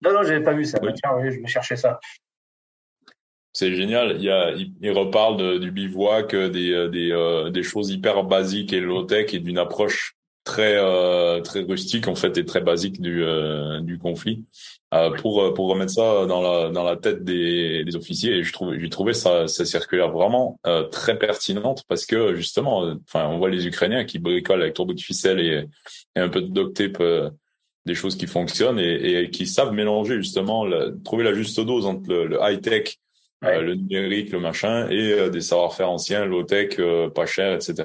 Non, non, j'avais pas vu ça. Tiens, oui, je me cherchais ça. C'est génial. Il, y a, il, reparle du bivouac, euh, des, euh, des, euh, des choses hyper basiques et low-tech et d'une approche très euh, très rustique en fait et très basique du du conflit pour pour remettre ça dans la dans la tête des, des officiers et je trouve j'ai trouvé ça ça circulaire vraiment très pertinente parce que justement enfin on voit les Ukrainiens qui bricolent avec trop de ficelle et, et un peu de duct tape des choses qui fonctionnent et, et qui savent mélanger justement trouver la juste dose entre le, le high tech euh, le numérique, le machin, et euh, des savoir-faire anciens, low-tech, euh, pas cher, etc.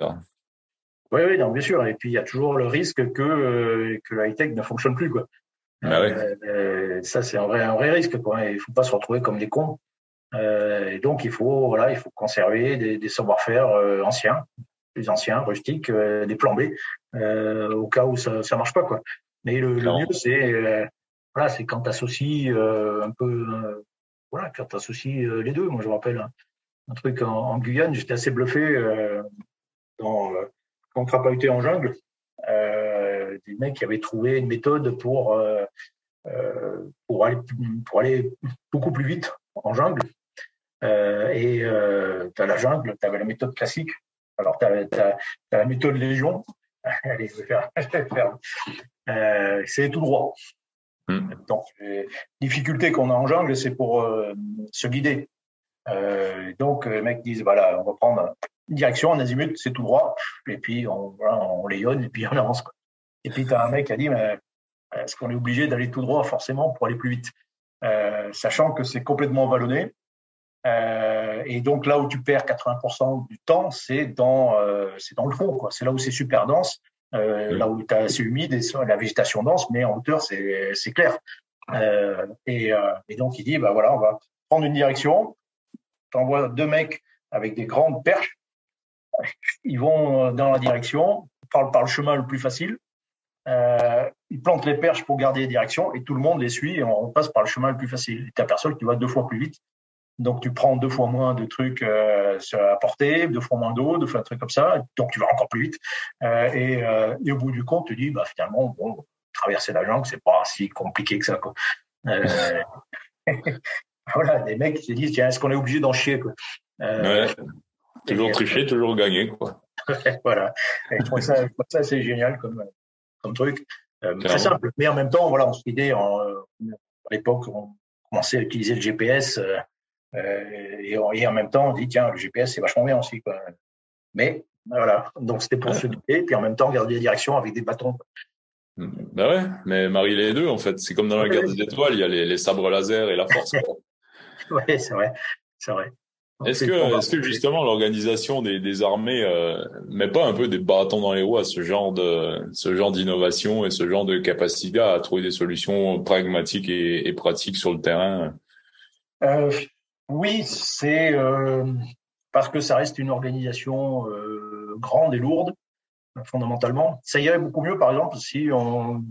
Oui, oui, non, bien sûr. Et puis il y a toujours le risque que que la high-tech ne fonctionne plus, quoi. Ah ça, c'est un vrai un vrai risque, quoi. Il faut pas se retrouver comme des cons. et donc il faut voilà, il faut conserver des, des savoir-faire anciens, les anciens rustiques, des plans B au cas où ça ça marche pas quoi. Mais le, le mieux c'est voilà c'est quand tu associes un peu voilà quand tu associes les deux. Moi je me rappelle un, truc en, en Guyane, j'étais assez bluffé dans quand on en jungle. des mecs qui avaient trouvé une méthode pour pour aller pour aller beaucoup plus vite en jungle euh, et euh, tu as la jungle, tu avais la méthode classique. Alors, tu as, la méthode Légion. Allez, je vais faire. Euh, c'est tout droit. Hmm. Donc, les difficultés qu'on a en jungle, c'est pour euh, se guider. Euh, donc, les mecs disent voilà, on va prendre une direction, en azimut, c'est tout droit. Et puis, on, voilà, on layonne et puis on avance. Quoi. Et puis, tu as un mec qui a dit mais est-ce qu'on est obligé d'aller tout droit forcément pour aller plus vite? Sachant que c'est complètement vallonné euh, et donc là où tu perds 80% du temps, c'est dans euh, c'est dans le fond, quoi. C'est là où c'est super dense, euh, là où as assez humide et la végétation dense, mais en hauteur c'est c'est clair. Euh, et, euh, et, donc il dit bah voilà, on va prendre une direction. T'envoies deux mecs avec des grandes perches. Ils vont dans la direction, par, par le chemin le plus facile. Euh, ils plantent les perches pour garder les directions et tout le monde les suit et on passe par le chemin le plus facile. Et t'as personne qui va deux fois plus vite donc tu prends deux fois moins de trucs euh, à porter, deux fois moins d'eau, deux fois un truc comme ça, donc tu vas encore plus vite. Euh, et, euh, et, au bout du compte, tu dis bah finalement bon, traverser la jungle c'est pas si compliqué que ça quoi. Euh, voilà, des mecs qui se disent tiens est-ce qu'on est obligé d'en chier quoi? Euh, ouais. Toujours tricher, toujours gagner quoi. voilà. Et je trouve ça, ça c'est génial comme comme truc. très simple, mais en même temps voilà on se dit en, à l'époque on commençait à utiliser le GPS. Euh, et, en même temps, on dit, tiens, le GPS, c'est vachement bien aussi. Quoi. Mais voilà, donc c'était pour se guider, puis en même temps garder la direction avec des bâtons. Ben ouais, mais marie les deux, en fait. C'est comme dans la guerre des étoiles, il y a les, les sabres laser et la force. oui, c'est vrai. C'est vrai. Est-ce que, est-ce que justement l'organisation des, des armées euh, met pas un peu des bâtons dans les roues à ce genre de ce genre d'innovation et ce genre de capacité à trouver des solutions pragmatiques et, et pratiques sur le terrain? Euh, oui, c'est euh, parce que ça reste une organisation euh, grande et lourde, fondamentalement. Ça irait beaucoup mieux, par exemple, si on,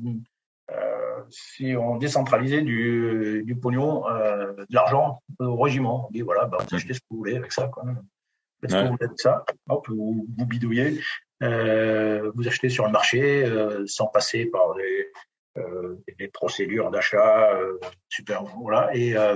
euh, si on décentralisait du, du pognon, de l'argent au régiment. On dit, voilà, bah, vous achetez ce que vous voulez avec ça. Quoi. Faites ce que vous voulez avec ça. Hop, vous, vous bidouillez. vous achetez sur le marché sans passer par des, des procédures d'achat super. Voilà. Et euh,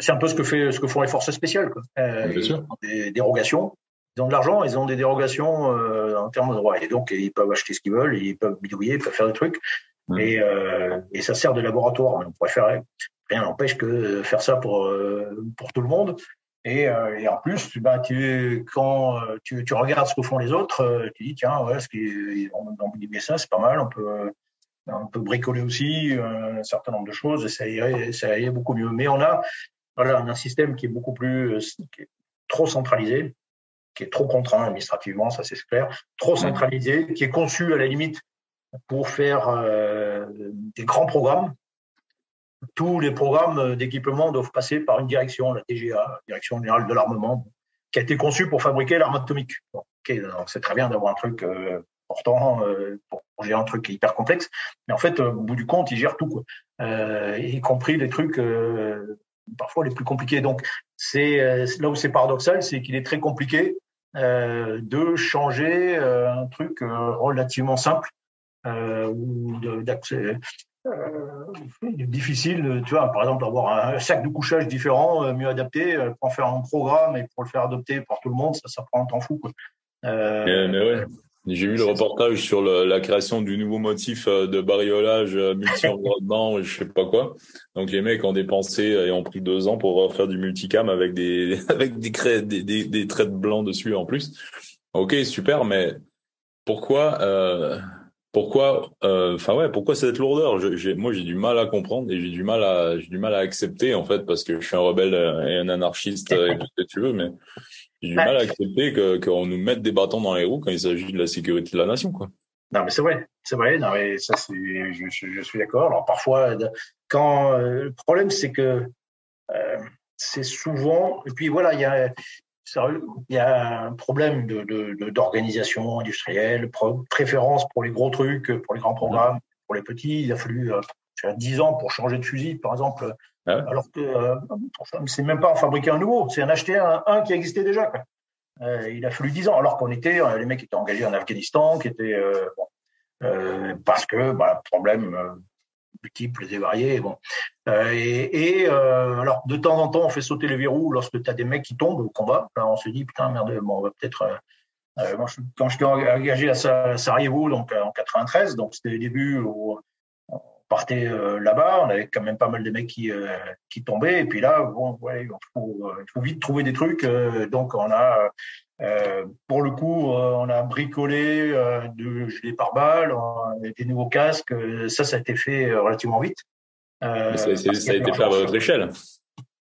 c'est un peu ce que fait ce que font les forces spéciales. Quoi. Euh, ils ont des dérogations. Ils ont de l'argent, ils ont des dérogations euh, en termes de droit. Et donc, ils peuvent acheter ce qu'ils veulent, ils peuvent bidouiller, ils peuvent faire des trucs. Mmh. Et, euh, et, ça sert de laboratoire. On pourrait faire, rien n'empêche que faire ça pour, pour tout le monde. Et, et en plus, bah, tu, quand tu, tu, regardes ce que font les autres, tu dis, tiens, ouais, ce qui, on, on ça, c'est pas mal, on peut, on peut bricoler aussi euh, un certain nombre de choses et ça irait, ça irait beaucoup mieux. Mais on a, voilà, un système qui est beaucoup plus, euh, qui est trop centralisé, qui est trop contraint administrativement, ça c'est clair, trop centralisé, qui est conçu à la limite pour faire euh, des grands programmes. Tous les programmes d'équipement doivent passer par une direction, la TGA, Direction générale de l'armement, qui a été conçue pour fabriquer l'arme atomique. Bon, donc c'est très bien d'avoir un truc euh, important euh, pour gérer un truc hyper complexe. Mais en fait, au bout du compte, il gère tout. Euh, y compris les trucs euh, parfois les plus compliqués. Donc, c'est euh, là où c'est paradoxal, c'est qu'il est très compliqué euh, de changer un truc relativement simple ou d'accès. difficile, tu vois, par exemple, avoir un sac de couchage différent, mieux adapté, pour en faire un programme et pour le faire adopter par tout le monde, ça, prend un temps fou. Mais ouais, j'ai vu le reportage sur le, la création du nouveau motif euh, de bariolage euh, multi-environnement, je sais pas quoi. Donc les mecs ont dépensé et ont pris deux ans pour faire du multicam avec des avec des, des, des, des traits blancs dessus en plus. Ok, super, mais pourquoi euh, pourquoi enfin ouais pourquoi cette lourdeur? Je, moi j'ai du mal à comprendre et j'ai du mal à j'ai du mal à accepter en fait parce que je suis un rebelle et un anarchiste et tout ce que tu veux mais j'ai du mal à accepter qu'on nous mette des bâtons dans les roues quand il s'agit de la sécurité de la nation, quoi. Non, mais c'est vrai, c'est vrai. Non, mais ça, c'est, je, je, suis d'accord. Alors parfois, quand euh, le problème, c'est que euh, c'est souvent, et puis voilà, il y a, il y a un problème d'organisation de, de, industrielle, préférence pour les gros trucs, pour les grands programmes, pour les petits. Il a fallu euh, 10 ans pour changer de fusil, par exemple, ah alors que euh, c'est même pas en fabriquer un nouveau, c'est en acheter un, un, qui existait déjà. Quoi. Euh, il a fallu 10 ans, alors qu'on était, euh, les mecs étaient engagés en Afghanistan, qui étaient bon, euh, parce que bah, problème multiples et variés. Bon. et, et alors de temps en temps, on fait sauter les verrous lorsque tu as des mecs qui tombent au combat. Là, on se dit putain merde, bon, on va peut-être euh, je, quand j'étais engagé à Sarajevo, donc en 93, donc c'était le début où on partait euh, là-bas, on avait quand même pas mal de mecs qui euh, qui tombaient, et puis là, bon, ouais, faut vite trouver des trucs, donc on a pour le coup, on a bricolé de gilets pare-balles, des nouveaux casques, ça, ça a été fait relativement vite. ça, ça, a été fait à votre échelle.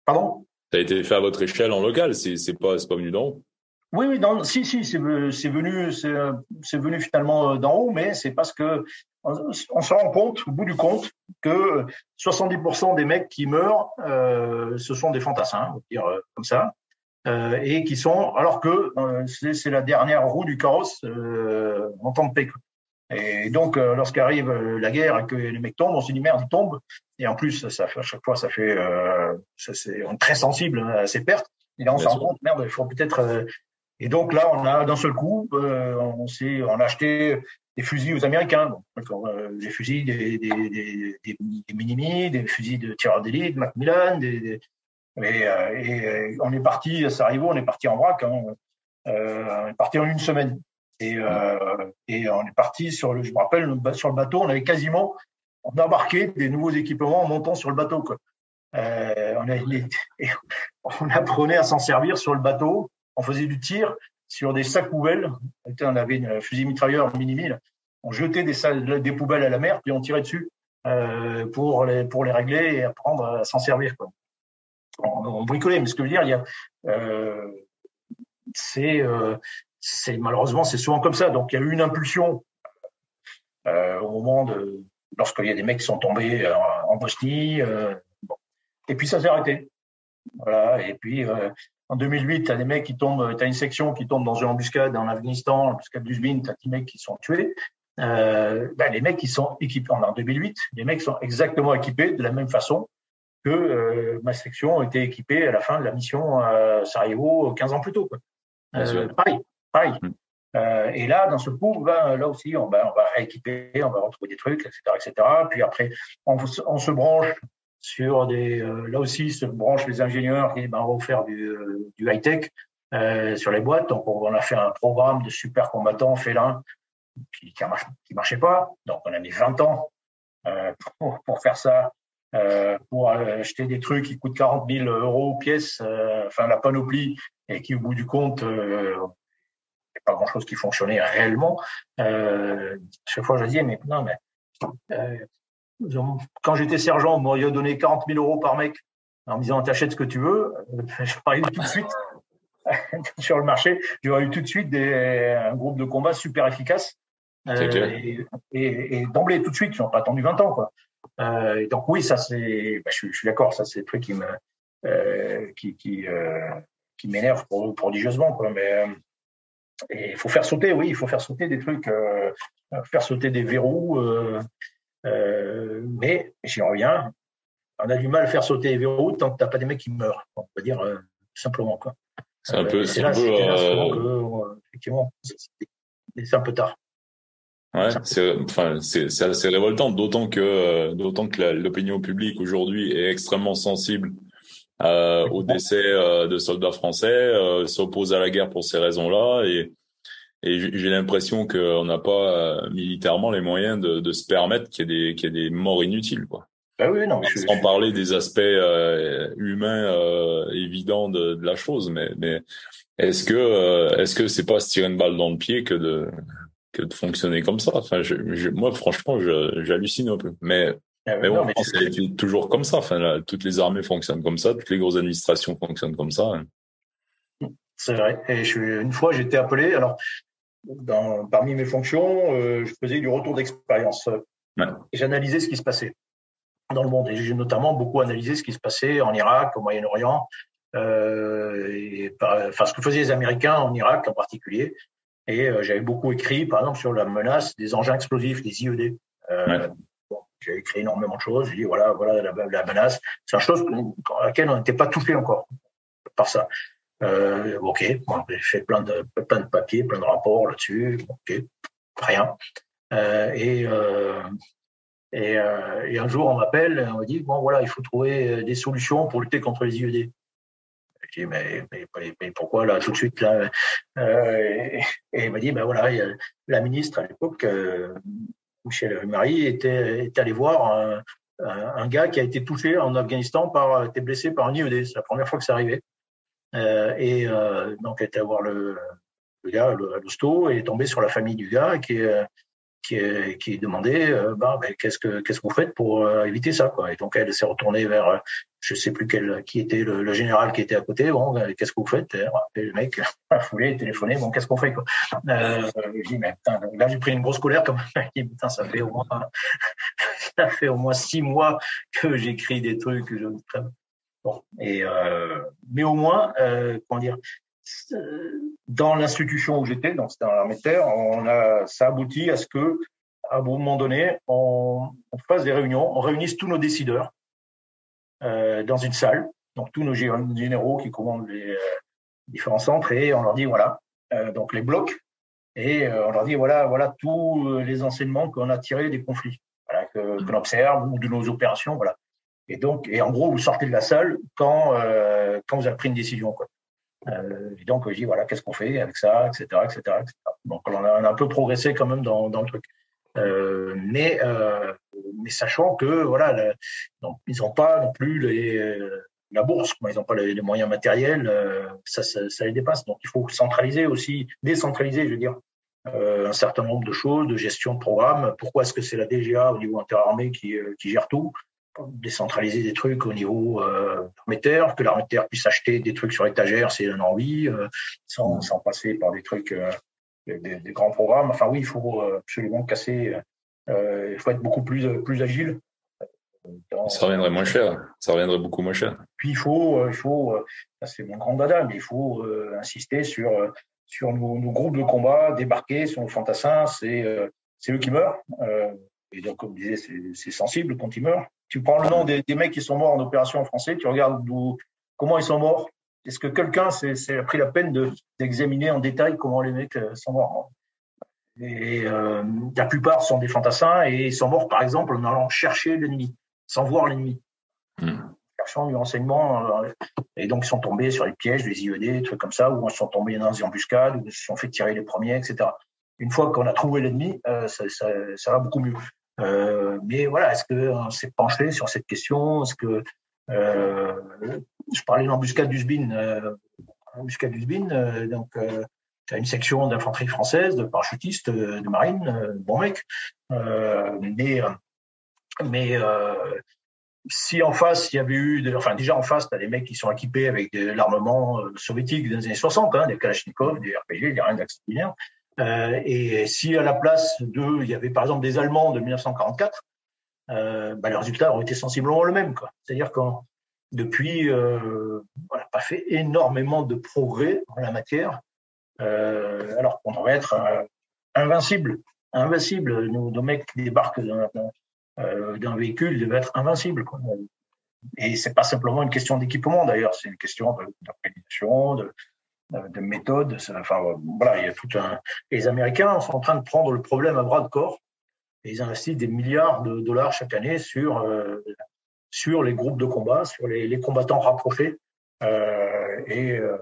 Pardon? Ça a été fait à votre échelle en local, c'est pas, pas venu d'en haut. Oui, oui, non, si, si, c'est venu, c'est venu finalement euh, d'en haut, mais c'est parce que on, se rend compte, au bout du compte, que 70% des mecs qui meurent, euh, ce sont des fantassins, on va dire euh, comme ça, euh, et qui sont, alors que euh, c'est la dernière roue du carrosse en temps de paix. Et donc, lorsqu'arrive la guerre et que les mecs tombent, on se dit merde, ils tombent. Et en plus, ça à chaque fois, ça fait, ça, c'est très sensible à ces pertes. Et là, on se rend compte, merde, il faut peut-être et donc là, on a d'un seul coup, euh, on, s'est, on a acheté des fusils aux Américains, euh, des fusils, des, des, des, des, Minimi, des fusils de tireurs d'élite, Macmillan, des et, euh, et, on est parti à Sarajevo, on est parti en vrac, hein, euh, on est parti en une semaine. Et, euh, et on est parti sur le, je me rappelle, sur le bateau, on avait quasiment, on a embarqué des nouveaux équipements en montant sur le bateau. Quoi. Euh, on, a, on apprenait à s'en servir sur le bateau on faisait du tir sur des sacs poubelles. On avait une fusil mitrailleur mini On jetait des, des poubelles à la mer, puis on tirait dessus euh, pour, les, pour les régler et apprendre à s'en servir. Quoi. On, bricolait, mais ce que je veux dire, il y a, euh, c'est, euh, c'est malheureusement c'est souvent comme ça. Donc il y a eu une impulsion euh, au moment de lorsqu'il y a des mecs qui sont tombés en, Bosnie. Euh, bon. Et puis ça s'est arrêté. Voilà. Et puis en 2008, tu as des mecs qui tombent, tu as une section qui tombe dans une embuscade en Afghanistan, l'embuscade d'Uzbin, tu as des mecs qui sont tués. Euh, ben, les mecs qui sont équipés en 2008, les mecs sont exactement équipés de la même façon que euh, ma section était équipée à la fin de la mission à Sarajevo 15 ans plus tôt. Quoi. Euh, pareil, pareil. Mm. Euh, et là, dans ce coup, ben, là aussi, on, ben, on va rééquiper, on va retrouver des trucs, etc., etc. Puis après, on, on se branche sur des, euh, là aussi, se branchent les ingénieurs qui ben, vont faire du, euh, du high-tech euh, sur les boîtes. Donc, on a fait un programme de super combattants félins qui, qui, qui marchait pas. Donc, on a mis 20 ans euh, pour, pour, faire ça, euh, pour acheter des trucs qui coûtent 40 000 euros pièce, enfin la panoplie, et qui, au bout du compte, euh, pas grand-chose qui fonctionnait réellement. chaque fois, je dis, mais non, mais quand j'étais sergent, on m'aurait donné 40 000 euros par mec en me disant t'achètes ce que tu veux. J'aurais eu tout de suite sur le marché, j'aurais eu tout de suite des, un groupe de combat super efficace. Euh, et, et, d'emblée, tout de suite, ils n'ont pas attendu 20 ans. Quoi. Euh, donc oui, ça c'est, bah, je, je, suis d'accord, ça c'est le truc qui me, euh, qui, qui, euh, qui m'énerve prodigieusement. Quoi. Mais il faut faire sauter, oui, il faut faire sauter des trucs, faire sauter des verrous. Euh, mais j'y reviens, on a du mal à faire sauter les verrous tant que t'as pas des mecs qui meurent. On va dire euh, simplement quoi. C'est un peu, c'est un peu, euh... effectivement, c'est un peu tard. Ouais, c'est enfin c'est c'est révoltant, d'autant que euh, d'autant que l'opinion publique aujourd'hui est extrêmement sensible euh, au décès de soldats français, s'oppose à la guerre pour ces raisons-là et et j'ai l'impression qu'on n'a pas euh, militairement les moyens de, de se permettre qu'il y, ait des, qu'il y ait des morts inutiles, quoi. Bah oui, non, Sans parler des aspects euh, humains euh, évidents de, de, la chose, mais, mais est-ce que euh, est-ce que c'est pas se tirer une balle dans le pied que de que de fonctionner comme ça Enfin, je, je, moi, franchement, j'hallucine un peu. Mais ah mais bon, c'est toujours comme ça. Enfin, là, toutes les armées fonctionnent comme ça, toutes les grosses administrations fonctionnent comme ça. Hein. C'est vrai. Et je, une fois, j'étais appelé. Alors, dans, parmi mes fonctions, euh, je faisais du retour d'expérience. Ouais. J'analysais ce qui se passait dans le monde. Et j'ai notamment beaucoup analysé ce qui se passait en Irak, au Moyen-Orient, et, enfin ce que faisaient les Américains en Irak en particulier. Et j'avais beaucoup écrit, par exemple, sur la menace des engins explosifs, des IED. j'ai écrit énormément de choses. J'ai dit voilà, voilà la, la menace. C'est une chose à laquelle on n'était pas touché encore par ça. Euh, ok, bon, j'ai fait plein de plein de papiers, plein de rapports là-dessus. Ok, rien. Euh, et, euh, et, euh, et, un jour, on m'appelle, on me dit bon voilà, il faut trouver des solutions pour lutter contre les IED. Je dis mais, mais, mais pourquoi là? Tout de suite là euh, Et, il m'a dit ben voilà, la ministre à l'époque, Michel Marie, était, était allé voir un, gars qui a été touché en Afghanistan par, été blessé par un IED. C'est la première fois que ça arrivait. Euh, et euh, donc, elle était à voir le, le gars à l'hosto et est tombé sur la famille du gars qui qui, qui demandait euh, bah, ben, qu'est-ce que qu'est-ce que vous faites pour euh, éviter ça quoi. Et donc elle s'est retournée vers je sais plus quel qui était le, le général qui était à côté. Bon ben, qu'est-ce que vous faites et le mec voulait téléphoner? Bon qu'est-ce qu'on fait quoi? Euh, dis mais putain là j'ai pris une grosse colère comme dit putain ça fait au moins ça fait au moins six mois que j'écris des trucs je, Bon, et euh, mais au moins, euh, comment dire, dans l'institution où j'étais, donc c'était dans l'armée de terre, on a, ça aboutit à ce que, à un moment donné, on, on fasse des réunions, on réunisse tous nos décideurs euh, dans une salle, donc tous nos généraux qui commandent les euh, différents centres, et on leur dit voilà, euh, donc les blocs, et euh, on leur dit voilà, voilà tous les enseignements qu'on a tirés des conflits, voilà, que, que l'on observe ou de nos opérations, voilà. Et donc, et en gros, vous sortez de la salle quand euh, quand vous avez pris une décision, quoi. Euh, et donc, je dis voilà, qu'est-ce qu'on fait avec ça, etc., etc., etc. Donc, on a, on a, un peu progressé quand même dans, dans le truc. Euh, mais euh, mais sachant que voilà, donc, ils n'ont pas non plus les, euh, la bourse, quoi. ils n'ont pas les, moyens matériels, euh, ça, ça, ça, les dépasse. Donc, il faut centraliser aussi, décentraliser, je veux dire, euh, un certain nombre de choses, de gestion de programme. Pourquoi est-ce que c'est la DGA au niveau interarmée qui, qui gère tout? Décentraliser des trucs au niveau euh, que l'armée de terre puisse acheter des trucs sur étagère en a envie, euh, sans, sans, passer par des trucs, euh, des, des, grands programmes. Enfin oui, il faut euh, absolument casser, euh, il faut être beaucoup plus, plus agile. Dans, ça reviendrait moins cher, ça reviendrait beaucoup moins cher. Puis il faut, il faut, c'est mon grand dada, mais il faut insister sur sur nos, nos, groupes de combat, débarquer sur le fantassin, c'est c'est eux qui meurent. Et donc, comme je disais, c'est sensible quand ils meurent tu prends le nom des, des, mecs qui sont morts en opération en français, tu regardes comment ils sont morts. Est-ce que quelqu'un s'est pris la peine d'examiner en détail comment les mecs euh, sont morts? Et euh, la plupart sont des fantassins et ils sont morts, par exemple, en allant chercher l'ennemi, sans voir l'ennemi. Mmh. Cherchant du renseignement. Euh, et donc, ils sont tombés sur les pièges, les IED, des trucs comme ça, ou ils sont tombés dans des embuscades, ou ils se sont fait tirer les premiers, etc. Une fois qu'on a trouvé l'ennemi, euh, ça, ça, ça va beaucoup mieux. Euh, mais voilà, est-ce qu'on s'est penché sur cette question? Est-ce que euh, je parlais de l'embuscade du SBIN, euh, l'embuscade du SBIN, euh, donc euh, tu as une section d'infanterie française, de parachutistes, de marine, bon mec, mais mais si en face il y avait eu, de, enfin déjà en face, tu as des mecs qui sont équipés avec de l'armement soviétique des années 60, hein, des Kalachnikov, des RPG, des rien d'extraordinaire. Euh, et si à la place de, il y avait par exemple des Allemands de 1944, euh, bah, le résultat aurait été sensiblement le même. C'est-à-dire qu'en depuis, euh, on n'a pas fait énormément de progrès en la matière, euh, alors qu'on devrait être invincible. Invincible. Nos, nos mecs qui débarquent d'un véhicule devaient être invincibles. Quoi. Et c'est pas simplement une question d'équipement d'ailleurs, c'est une question d'organisation, de, de méthode. Enfin, voilà, il y a tout un. Les Américains sont en train de prendre le problème à bras de corps et ils investissent des milliards de dollars chaque année sur euh, sur les groupes de combat, sur les, les combattants rapprochés euh, et euh,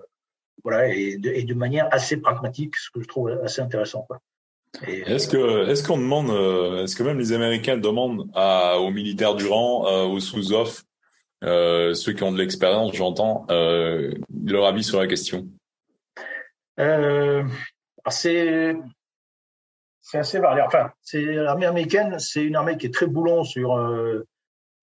voilà et de, et de, manière assez pragmatique, ce que je trouve assez intéressant. Quoi. Est-ce que est-ce qu'on demande, euh, est-ce que même les Américains demandent à, aux militaires du rang, euh, aux sous-off, euh, ceux qui ont de l'expérience, j'entends, leur avis sur la question? Euh, c'est c'est assez varié. Enfin, c'est l'armée américaine, c'est une armée qui est très boulon sur euh,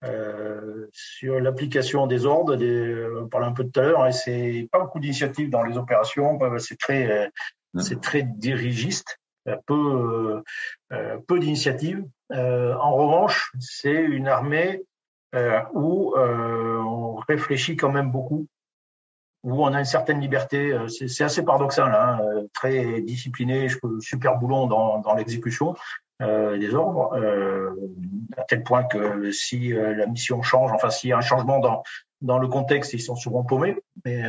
euh, sur l'application des ordres. Des, on parlait un peu tout à l'heure, et c'est pas beaucoup d'initiatives dans les opérations. C'est très c'est très dirigiste, peu peu d'initiatives. En revanche, c'est une armée où on réfléchit quand même beaucoup où on a une certaine liberté. C'est assez paradoxal, hein, très discipliné, super boulon dans, dans l'exécution des ordres, à tel point que si la mission change, enfin s'il y a un changement dans dans le contexte, ils sont souvent paumés, mais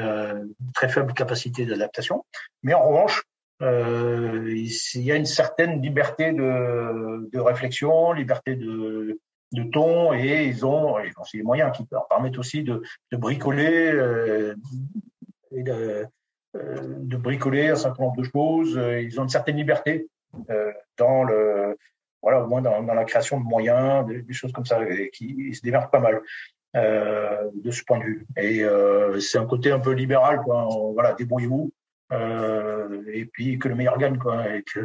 très faible capacité d'adaptation. Mais en revanche, euh, il y a une certaine liberté de, de réflexion, liberté de, de ton, et ils ont, ils ont aussi les moyens qui leur permettent aussi de, de bricoler euh, et de, euh, de, bricoler un certain nombre de choses. Ils ont une certaine liberté euh, dans le, voilà, au moins dans, la création de moyens, des, choses comme ça, qui se démarquent pas mal. Euh, de ce point de vue. Et euh, c'est un côté un peu libéral, quoi. Voilà, débrouillez-vous. Euh, et puis que le meilleur gagne quoi et que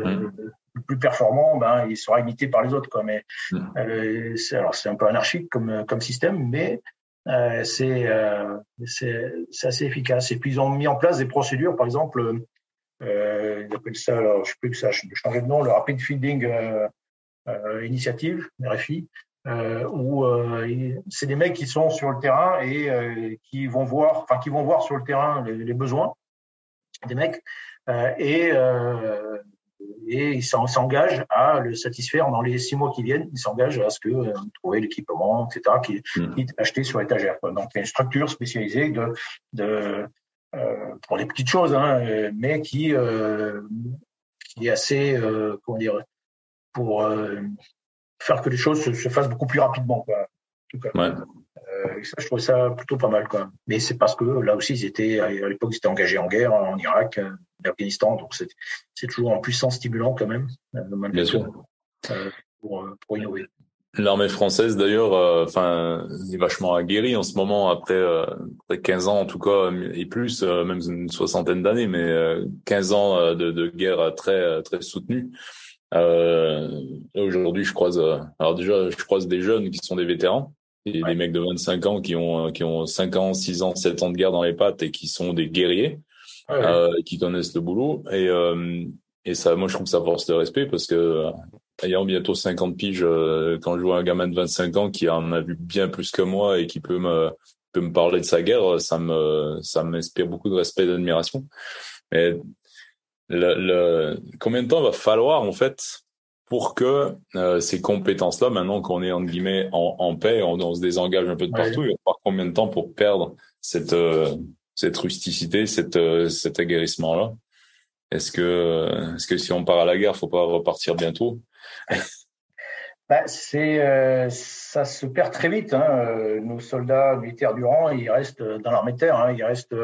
le plus performant ben il sera imité par les autres quoi. Mais euh, c'est alors c'est un peu anarchique comme comme système mais euh, c'est euh, c'est assez efficace. Et puis ils ont mis en place des procédures par exemple euh, ils appellent ça alors je sais plus que ça je changer de nom le rapid feeding initiative RFI euh, où euh, c'est des mecs qui sont sur le terrain et euh, qui vont voir, enfin qui vont voir sur le terrain les, les besoins des mecs euh, et, euh, et ils s'engagent à le satisfaire dans les six mois qui viennent. Ils s'engagent à ce que euh, trouver l'équipement, etc., qui, mmh. qui est acheté sur étagère. Quoi. Donc il y a une structure spécialisée de, de euh, pour des petites choses, hein, mais qui qui est assez comment dire pour faire que les choses se, se fassent beaucoup plus rapidement. Quoi. En tout cas. Ouais. Euh, ça, je trouvais ça plutôt pas mal, quoi. Mais c'est parce que là aussi, ils étaient à l'époque, ils étaient engagés en guerre en Irak, en Afghanistan, donc c'est toujours un puissant stimulant quand même. Euh, Bien sûr. Euh, pour, pour innover. L'armée française, d'ailleurs, enfin, est vachement aguerrie en ce moment après, après 15 ans en tout cas et plus, même une soixantaine d'années, mais 15 ans de, de, guerre très très soutenue. Aujourd'hui, je croise, alors déjà, je croise des jeunes qui sont des vétérans et des mecs de 25 ans qui ont qui ont 5 ans, 6 ans, 7 ans de guerre dans les pattes et qui sont des guerriers, ouais. euh, qui connaissent le boulot. Et euh, et ça, moi, je trouve que ça force le respect parce que euh, ayant bientôt 50 piges, euh, quand je vois un gamin de 25 ans qui en a vu bien plus que moi et qui peut me peut me parler de sa guerre, ça me ça m'inspire beaucoup de respect et d'admiration. Mais le, le, combien de temps va falloir en fait pour que euh, ces compétences-là, maintenant qu'on est en guillemets en, en paix, on, on, se désengage un peu de partout, ouais. il va falloir combien de temps pour perdre cette euh, cette rusticité, cette euh, cet aguerrissement-là Est-ce que est-ce que si on part à la guerre, faut pas repartir bientôt? Bah, c'est ça se perd très vite. Hein. Nos soldats militaires du rang, ils restent dans l'armée de terre, hein. ils restent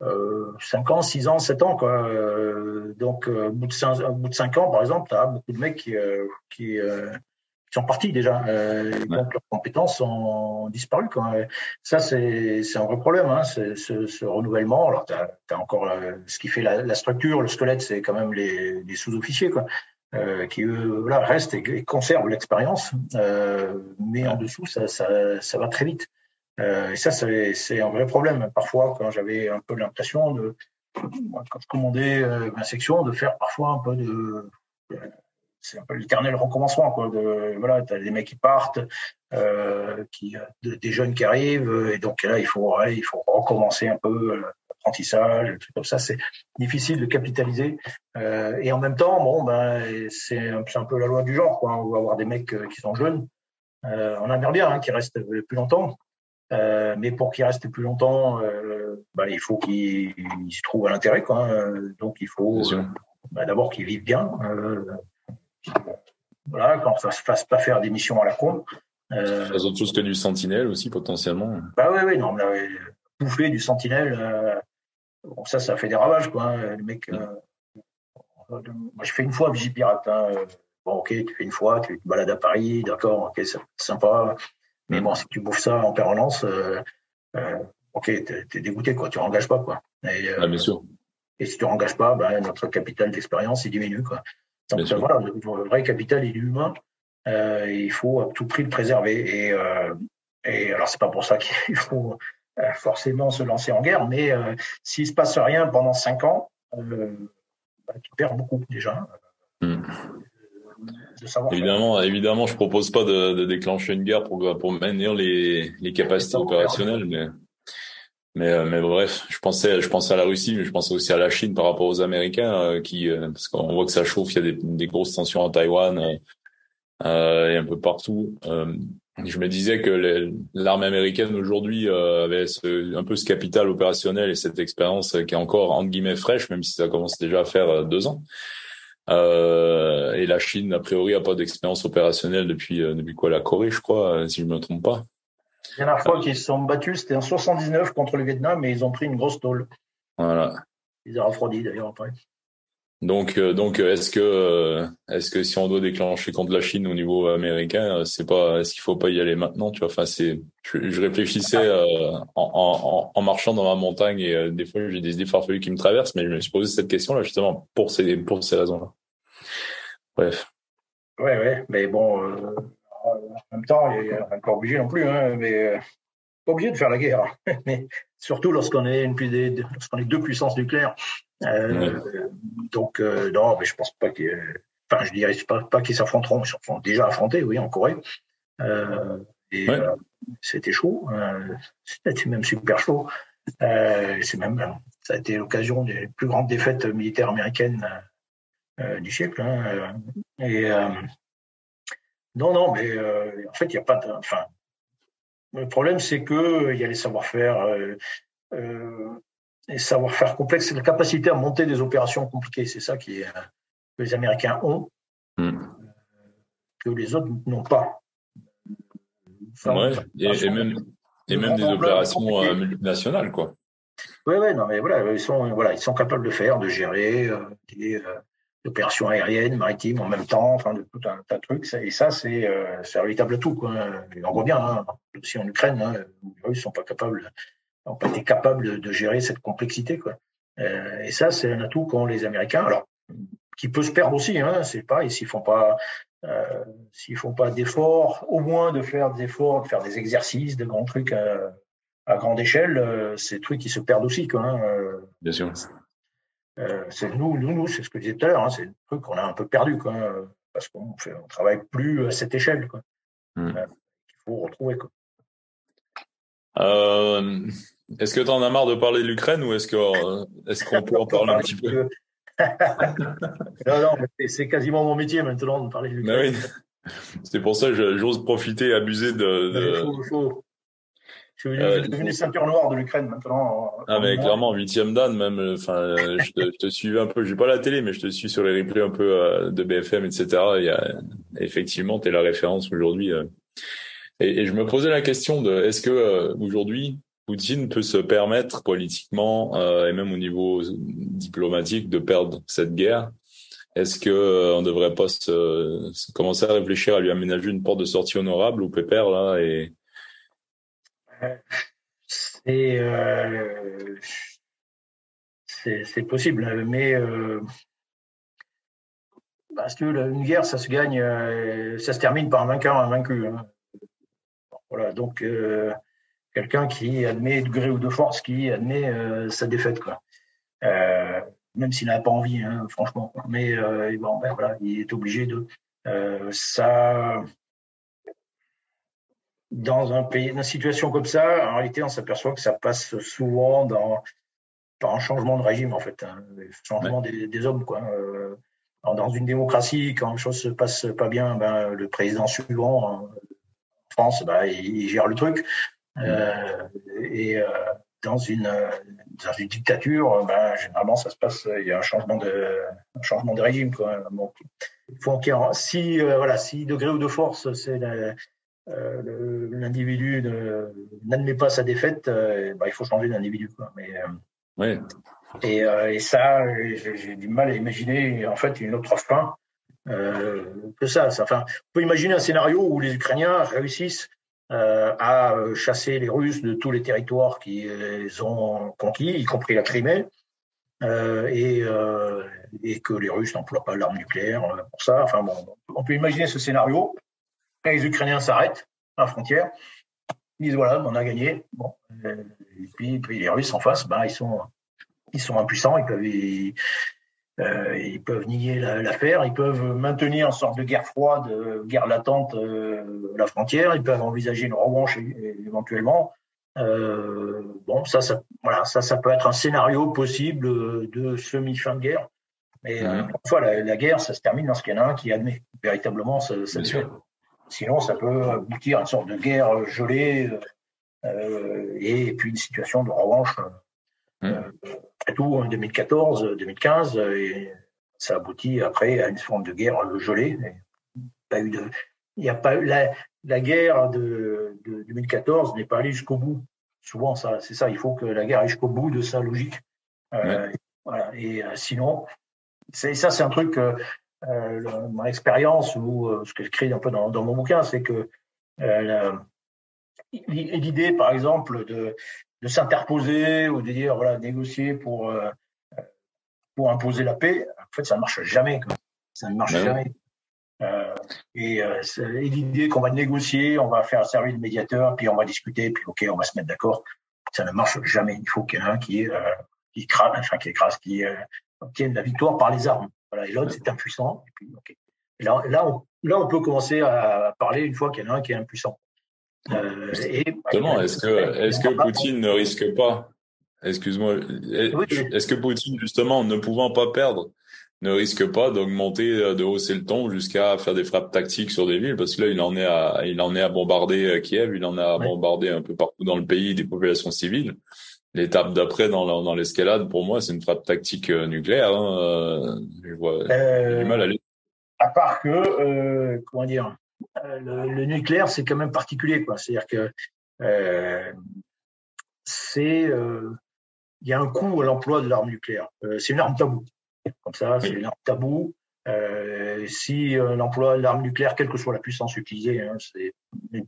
5 ans, 6 ans, 7 ans. Quoi. Euh, donc, euh, au, bout de 5, au bout de 5 ans, par exemple, tu as beaucoup de mecs qui, euh, qui, euh, qui, sont partis déjà. Euh, ouais. Donc, leurs compétences ont disparu. Quoi. Ça, c'est un vrai problème, hein, ce, ce, renouvellement. Alors, tu as, as, encore ce qui fait la, la structure, le squelette, c'est quand même les, les sous-officiers. quoi. Euh, qui eux voilà, restent et, et conservent l'expérience, euh, mais en dessous ça, ça, ça va très vite. Euh, et ça, c'est un vrai problème. Parfois, quand j'avais un peu l'impression de, quand je commandais euh, ma section, de faire parfois un peu de, c'est un peu l'éternel recommencement, quoi. De, voilà, t'as des mecs qui partent, euh, qui, de, des jeunes qui arrivent, et donc là, il faut, il faut recommencer un peu l'apprentissage, trucs comme ça. C'est difficile de capitaliser. Euh, et en même temps, bon, ben, c'est un, peu la loi du genre, quoi. On va avoir des mecs qui sont jeunes. Euh, on aimerait bien hein, qui restent plus longtemps. Euh, mais pour qu'il reste plus longtemps, euh, bah, il faut qu'il se trouve à l'intérêt. Quoi. Hein. Donc il faut euh, bah, d'abord qu'il vive bien. Euh, voilà, quand ça se fasse pas faire des missions à la con. Euh, autre chose que du sentinelle aussi potentiellement. Bah oui, oui, non, mais bouffer du sentinelle, euh, bon, ça, ça fait des ravages, quoi. Hein. Le mec, mm. moi, je fais une fois Vigipirate. Hein. Bon, ok, tu fais une fois, tu te balades à Paris, d'accord, ok, c'est sympa. Mais bon, si tu bouffes ça en permanence, euh, euh, ok, t'es es dégoûté, quoi. Tu rengages pas, quoi. Et, euh, ah, bien sûr. Et si tu rengages pas, ben, notre capital d'expérience, il diminue, quoi. Donc, bien voilà, le, le, vrai capital, il est humain. Euh, il faut à tout prix le préserver. Et, euh, et alors, c'est pas pour ça qu'il faut euh, forcément se lancer en guerre, mais euh, s'il se passe rien pendant cinq ans, euh, bah, tu perds beaucoup déjà. Mmh évidemment, évidemment, je propose pas de, de, déclencher une guerre pour pour maintenir les, les capacités opérationnelles, mais Mais, mais bref, je pensais, je pensais à la Russie, mais je pensais aussi à la Chine par rapport aux Américains, qui, parce qu'on voit que ça chauffe, il y a des, des grosses tensions en Taïwan euh, et un peu partout. Euh, je me disais que l'armée américaine aujourd'hui euh, avait ce, un peu ce capital opérationnel et cette expérience qui est encore entre guillemets fraîche, même si ça commence déjà à faire euh, deux ans. Euh, et la Chine, a priori, a pas d'expérience opérationnelle depuis euh, depuis quoi la Corée, je crois, si je me trompe pas. La dernière fois qu'ils se sont battus, c'était en 79 contre le Vietnam, et ils ont pris une grosse tôle. Voilà. Ils ont refroidi d'ailleurs après. Donc, euh, donc, est-ce que, euh, est-ce que si on doit déclencher contre la Chine au niveau américain, euh, c'est pas, est-ce qu'il faut pas y aller maintenant, tu vois? Enfin, c'est, je, réfléchissais en, en, en, marchant dans ma montagne et des fois j'ai des idées farfelues qui me traversent, mais je me suis posé cette question-là justement pour ces, pour ces raisons-là. Bref. Ouais, ouais, mais bon, en même temps, il est encore obligé non plus, hein, mais pas obligé de faire la guerre, mais surtout lorsqu'on est une lorsqu'on est deux puissances nucléaires. Euh, donc euh, non, mais je pense pas que, enfin, je dirais pas, pas qu'ils s'affronteront, ils sont déjà affrontés, oui, en Corée. Euh, et c'était chaud, c'était même super chaud. c'est même, ça a été l'occasion des plus grandes défaites militaires américaines du siècle. Hein, et non, non, mais en fait, il n'y a pas de, enfin, le problème, c'est que il y a les savoir-faire, euh, euh, les savoir-faire complexes, c'est la capacité à monter des opérations compliquées. C'est ça qui est, que les Américains ont, hmm. que les autres n'ont pas. ouais, et, même, et même des opérations euh, multinationales, quoi. Oui, oui, non, mais voilà, ils sont, voilà, ils sont capables de faire, de gérer euh, des, euh, opérations aériennes, maritimes en même temps, enfin de tout un tas de trucs. Et ça, c'est euh, un véritable tout. Quoi. on voit bien, hein, aussi en Ukraine, hein, les Russes sont pas capables, n'ont pas été capables de, gérer cette complexité. Quoi. Euh, et ça, c'est un atout qu'ont les Américains. Alors, qui peut se perdre aussi. Hein, c'est pas. Et s'ils font pas, euh, s'ils font pas d'efforts, au moins de faire des efforts, de faire des exercices, de grands trucs à, à grande échelle, euh, c'est des trucs qui se perdent aussi. Quoi, hein, euh. Bien sûr. Euh, c'est nous, nous, nous c'est ce que je disais tout à l'heure, hein, c'est le truc qu'on a un peu perdu, quoi, parce qu'on on travaille plus à cette échelle, quoi. Hmm. Euh, il faut retrouver, quoi. Euh, est-ce que tu en as marre de parler de l'Ukraine ou est-ce que est-ce qu'on peut en parler un petit peu? Non, non, c'est quasiment mon métier maintenant de parler de l'Ukraine. Oui. C'est pour ça que j'ose profiter et abuser de. de... Je suis euh, devenu ceinture noire de l'Ukraine maintenant. Ah mais clairement huitième dan même. Euh, enfin, euh, je, te, je te suivais un peu. J'ai pas la télé, mais je te suis sur les replays un peu de BFM, etc. Il y a effectivement, t'es la référence aujourd'hui. Et, et, je me posais la question de est-ce que aujourd'hui Poutine peut se permettre politiquement et même au niveau diplomatique de perdre cette guerre Est-ce que on devrait pas commencer à réfléchir à lui aménager une porte de sortie honorable ou pépère là et euh, c'est possible, mais euh, parce que une guerre, ça se gagne, euh, ça se termine par un vainqueur, un vaincu. Hein. Voilà, donc quelqu'un qui admet de gré ou de force, qui admet sa défaite, quoi. même s'il n'a pas envie, hein, franchement. Mais bon, ben, voilà, il est obligé de. ça, dans un pays, dans une situation comme ça, en réalité, on s'aperçoit que ça passe souvent dans, par un changement de régime, en fait, un hein, changement des, des, hommes, quoi. Euh, dans une démocratie, quand les choses se passent pas bien, ben, le président suivant, en France, ben, il, gère le truc. Euh, et euh, dans une dans une dictature, ben, généralement ça se passe, il y a un changement de un changement de régime quoi. Donc, il faut si euh, voilà, si degré ou de force, c'est euh, l'individu n'admet pas sa défaite, euh, bah, il faut changer d'individu. Mais, euh, et, et, ça, j'ai du mal à imaginer en fait une autre fin que ça. Enfin, on peut imaginer un scénario où les Ukrainiens réussissent à chasser les Russes de tous les territoires qu'ils ont conquis, y compris la Crimée, et, et, que les Russes n'emploient pas l'arme nucléaire pour ça. Enfin bon, on peut imaginer ce scénario les Ukrainiens s'arrêtent à la frontière, ils disent voilà, on a gagné. Bon, euh, et puis, les Russes en face, ben, ils sont ils sont impuissants, ils peuvent ils, euh, peuvent nier l'affaire, ils peuvent maintenir une sorte de guerre froide, guerre latente euh, la frontière, ils peuvent envisager une revanche éventuellement. bon, ça, ça, voilà, ça, ça peut être un scénario possible de semi-fin de guerre. Mais une fois, la, guerre, ça se termine lorsqu'il y en a un qui admet véritablement ça, ça Sinon, ça peut aboutir à une sorte de guerre gelée et puis une situation de revanche. Après tout, en 2014, 2015, et ça aboutit après à une forme de guerre gelée. Pas eu de, il n'y a pas la, la guerre de, de 2014 n'est pas allée jusqu'au bout. Souvent, ça, c'est ça. Il faut que la guerre aille jusqu'au bout de sa logique. Euh, voilà. Et euh, sinon, c'est ça, c'est un truc. Euh, mon expérience ou ce que j'écris un peu dans, dans mon bouquin, c'est que l'idée, par exemple, de, de s'interposer ou de dire voilà négocier pour pour imposer la paix, en fait, ça ne marche jamais. Quoi. Ça ne marche jamais. Euh, et, euh, l'idée qu'on va négocier, on va faire servir de médiateur, puis on va discuter, puis ok, on va se mettre d'accord. Ça ne marche jamais. Il faut qu'il y ait un qui, euh, qui enfin qui écrase, qui euh, obtienne la victoire par les armes. Voilà. Et l'autre, c'est impuissant. Et puis, ok. Et là, là, on, là, on peut commencer à parler une fois qu'il y en a un qui est impuissant. Euh, et, est-ce que, est-ce que Poutine ne risque pas Excuse-moi. Est-ce que Poutine, justement, ne pouvant pas perdre, ne risque pas d'augmenter, euh, de hausser le ton jusqu'à faire des frappes tactiques sur des villes, parce que là, il en est à, il en est à bombarder euh, Kiev, il en a à bombarder un peu partout dans le pays des populations civiles. L'étape d'après dans, dans l'escalade, pour moi, c'est une frappe tactique nucléaire. Hein. Je vois du mal à part que, euh, comment dire, le, nucléaire, c'est quand même particulier. C'est-à-dire que euh, c'est, il y a un coût à l'emploi de l'arme nucléaire. c'est une arme tabou. Comme ça, c'est un tabou. Euh, si on emploie l'arme nucléaire, quelle que soit la puissance utilisée, hein,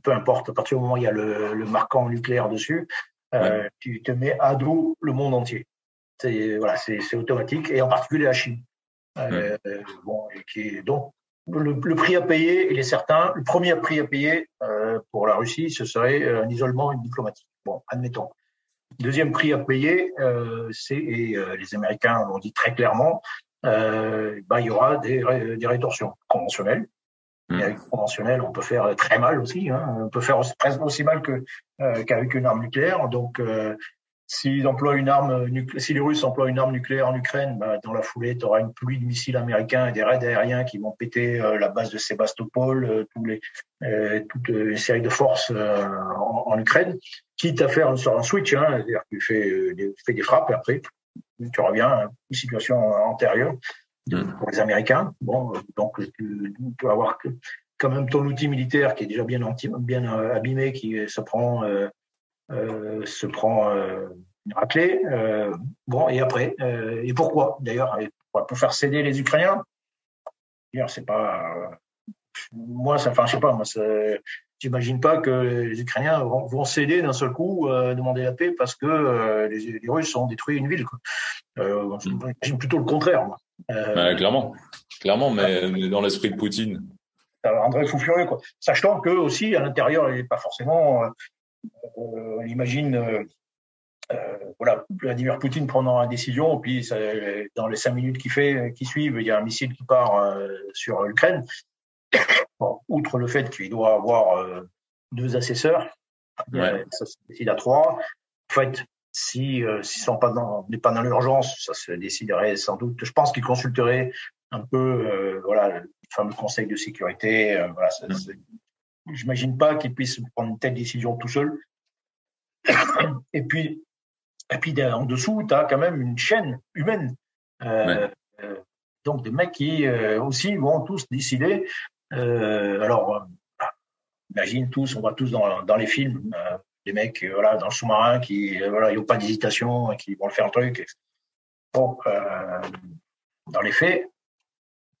peu importe, à partir du moment où il y a le, le marquant nucléaire dessus, euh, tu te mets à dos le monde entier. C'est voilà, automatique, et en particulier la Chine. Euh, bon, qui donc le, le, prix à payer, il est certain. Le premier prix à payer euh, pour la Russie, ce serait un isolement diplomatique. Bon, admettons. Deuxième prix à payer, euh, c'est, et euh, les Américains l'ont dit très clairement, euh, bah, il y aura des, des rétorsions conventionnelles. Mmh. Et avec conventionnelles, on peut faire très mal aussi. Hein. On peut faire aussi, presque aussi mal que qu'avec une arme nucléaire. Donc, S'ils emploient une arme, si les Russes emploient une arme nucléaire en Ukraine, bah, dans la foulée, tu auras une pluie de missiles américains et des raids aériens qui vont péter euh, la base de Sébastopol, euh, tous les, euh, toute une série de forces en, en, Ukraine, quitte à faire une sorte de switch, hein, c'est-à-dire que tu fais, des, fais des frappes et après tu reviens à une situation antérieure mm. pour les Américains. Bon, donc tu, peux avoir que, quand même ton outil militaire qui est déjà bien, bien abîmé, qui se prend euh, se prend euh, une raclée. Euh, bon, et après, et pourquoi d'ailleurs Pour faire céder les Ukrainiens? C'est pas. Moi, ça, enfin, je sais pas, moi, j'imagine pas que les Ukrainiens vont, céder d'un seul coup, demander la paix parce que les, Russes ont détruit une ville. j'imagine plutôt le contraire. Moi. clairement, clairement, mais, dans l'esprit de Poutine. Ça rendrait fou furieux, quoi. Sachant que aussi à l'intérieur, il n'est pas forcément on euh, imagine euh, euh, voilà, Vladimir Poutine prenant une décision, puis dans les cinq minutes qui, fait, qui suivent, il y a un missile qui part sur l'Ukraine. outre le fait qu'il doit avoir deux assesseurs, ça se décide à trois. En fait, si euh, s'ils sont pas dans n'est pas dans l'urgence, ça se déciderait sans doute. Je pense qu'ils consulteraient un peu voilà le fameux Conseil de sécurité. voilà, J'imagine pas qu'ils puissent prendre une telle décision tout seul. Et puis, et puis en dessous, tu as quand même une chaîne humaine. Euh, euh, donc des mecs qui euh, aussi vont tous décider. alors, imagine tous, on voit tous dans, dans les films, des mecs voilà, dans le sous-marin qui voilà, ils n'ont pas d'hésitation, qui vont le faire un truc. Bon, dans les faits,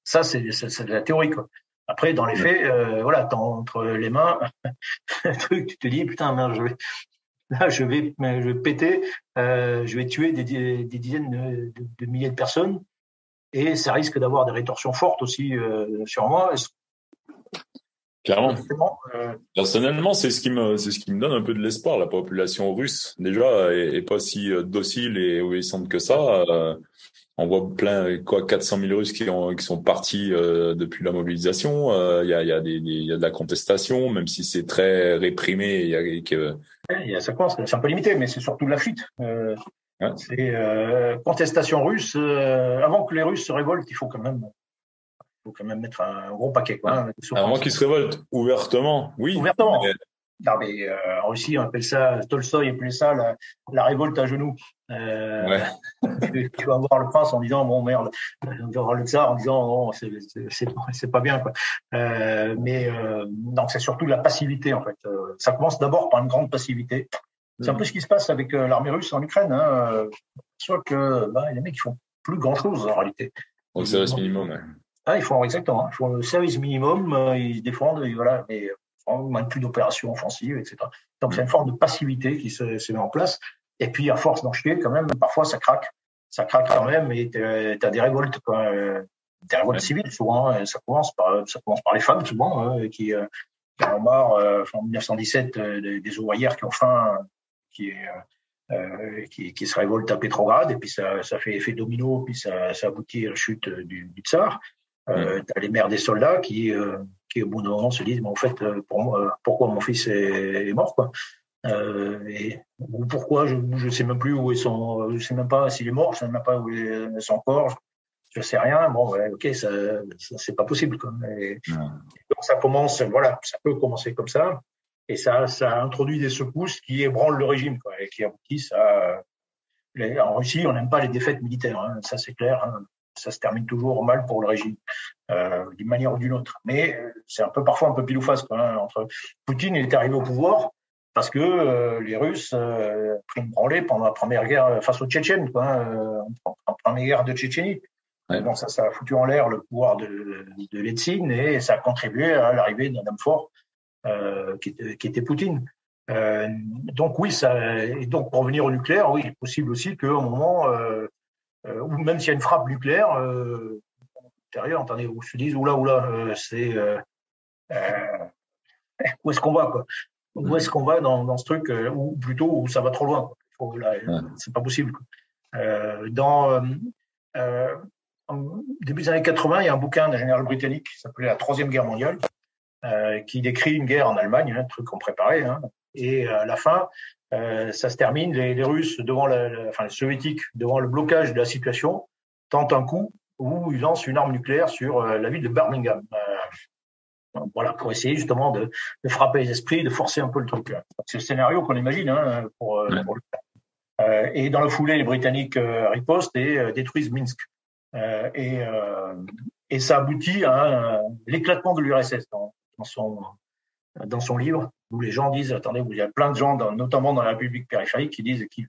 ça c'est de la théorie. Quoi. Après, dans les faits, euh, voilà, t'as entre les mains un truc, tu te dis, putain, merde, je vais, là, je vais, je vais péter, euh, je vais tuer des, des dizaines de, de, milliers de personnes, et ça risque d'avoir des rétorsions fortes aussi euh, sur moi. Clairement. Euh, Personnellement, c'est ce qui me, c'est ce qui me donne un peu de l'espoir. La population russe, déjà, est, est pas si euh, docile et obéissante que ça. On voit plein, quoi, 400 000 Russes qui, ont, qui sont partis euh, depuis la mobilisation. Il y, a, y, a des, y a de la contestation, même si c'est très réprimé. Y a, que... ça commence, c'est un peu limité, mais c'est surtout de la fuite. Euh, C'est contestation russe. avant que les Russes se révoltent, il faut quand même faut quand même mettre un gros paquet. Quoi, hein, Avant qu'ils se révoltent ouvertement, oui. Ouvertement. Non, mais euh, en Russie, on appelle ça, Tolstoy appelait ça la, la révolte à genoux. Euh, ouais. tu, vas voir le prince en disant, bon merde, on va voir le tsar en disant, non, c'est pas bien. Quoi. Euh, mais euh, donc c'est surtout la passivité, en fait. Euh, ça commence d'abord par une grande passivité. C'est un peu ce qui se passe avec euh, l'armée russe en Ukraine. Hein. Soit que bah, les mecs, ils font plus grand-chose en réalité. Au service minimum, ouais. Ah, ils font exactement. Hein. Ils font le service minimum, ils se défendent, et voilà. Mais on manque plus d'opérations offensives, etc. Donc c'est une forme de passivité qui se, se, met en place. Et puis à force d'en chier, quand même, parfois ça craque, ça craque quand même, et tu as des révoltes, quoi, des révoltes civiles souvent. Hein, ça commence par ça commence par les femmes souvent, hein, qui, euh, qui ont marre, euh, en 1917, euh, des, ouvrières qui ont faim, qui euh, qui, qui, se révoltent à Pétrograd, et puis ça, ça fait effet domino, puis ça, ça aboutit à la chute du, du tsar. Euh, tu as les mères des soldats qui, euh, qui au bout d'un moment se disent, mais en fait, euh, pour moi, pourquoi mon fils est, est mort, quoi. Euh, et, ou pourquoi, je ne sais même plus où est son, je sais même pas s'il est mort, je sais même pas où est son corps, je sais rien. Bon, ouais, ok, ça, ça c'est pas possible. Quoi. Et, donc ça commence, voilà, ça peut commencer comme ça, et ça, ça introduit des secousses qui ébranlent le régime, quoi, et qui aboutissent à. En Russie, on n'aime pas les défaites militaires, hein, ça c'est clair. Hein ça se termine toujours mal pour le régime, euh, d'une manière ou d'une autre. Mais euh, c'est un peu parfois un peu pile ou face. Quoi, hein, entre Poutine, il est arrivé au pouvoir parce que euh, les Russes euh, pris une branlée pendant la première guerre face aux Tchétchènes, quoi, hein, en première guerre de Tchétchénie. Donc ça, ça a foutu en l'air le pouvoir de, de et ça a contribué à l'arrivée d'un homme fort euh, qui, qui, était Poutine. Euh, donc oui, ça, et donc pour revenir au nucléaire, oui, il est possible aussi qu'à un moment, euh, euh, ou même s'il y a une frappe nucléaire, euh, intérieur, attendez, se disent, oula, oula, euh, c'est euh, où est-ce qu'on va, quoi? Où est-ce qu'on va dans, dans ce truc, ou plutôt où ça va trop loin quoi. C'est pas possible. Quoi. dans début des années 80, il y a un bouquin d'un général britannique qui s'appelait La Troisième Guerre mondiale, euh, qui décrit une guerre en Allemagne, un truc qu'on préparait. Hein, et à la fin, euh, ça se termine, les, les Russes devant la, enfin les Soviétiques devant le blocage de la situation tentent un coup où ils lancent une arme nucléaire sur euh, la ville de Birmingham. Euh, voilà, pour essayer justement de, de, frapper les esprits, de forcer un peu le truc. C'est le scénario qu'on imagine hein, pour, pour le euh, et dans la foulée, les Britanniques ripostent et détruisent Minsk. et, et ça aboutit à l'éclatement de l'URSS dans, dans, son, dans son livre où les gens disent, attendez, il y a plein de gens, notamment dans la République périphérique, qui disent, qui,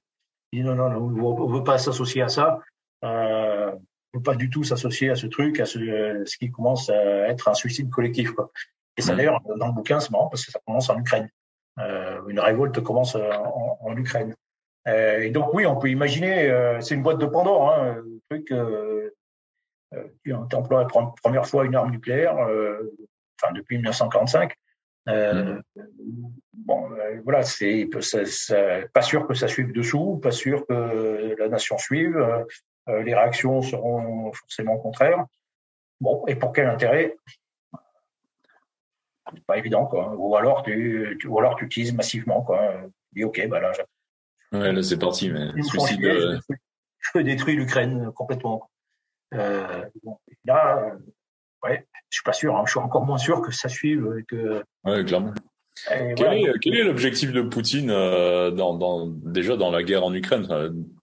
disent non, non, non, on ne veut pas s'associer à ça, euh, on ne veut pas du tout s'associer à ce truc, à ce, ce, qui commence à être un suicide collectif. Quoi. Et ça, d'ailleurs, dans le bouquin, c'est marrant parce que ça commence en Ukraine. Euh, une révolte commence en, en Ukraine. Euh, et donc, oui, on peut imaginer, euh, c'est une boîte de Pandore, hein, le truc, euh, euh tu emploies la première fois une arme nucléaire, enfin, depuis 1945. Euh, mm. Bon, euh, voilà, c'est pas sûr que ça suive dessous, pas sûr que la nation suive. Euh, les réactions seront forcément contraires. Bon, et pour quel intérêt? C'est pas évident, quoi. Ou alors tu, tu, ou alors tu utilises massivement, quoi. Tu dis ok, bah là, ouais, là c'est parti, mais suicide. Je détruire l'Ukraine complètement. Euh, bon, là, ouais, je suis pas sûr. Hein. Je suis encore moins sûr que ça suive. Que... Ouais, clairement. Quel, est, quel, est, l'objectif de Poutine euh, dans, dans, déjà dans la guerre en Ukraine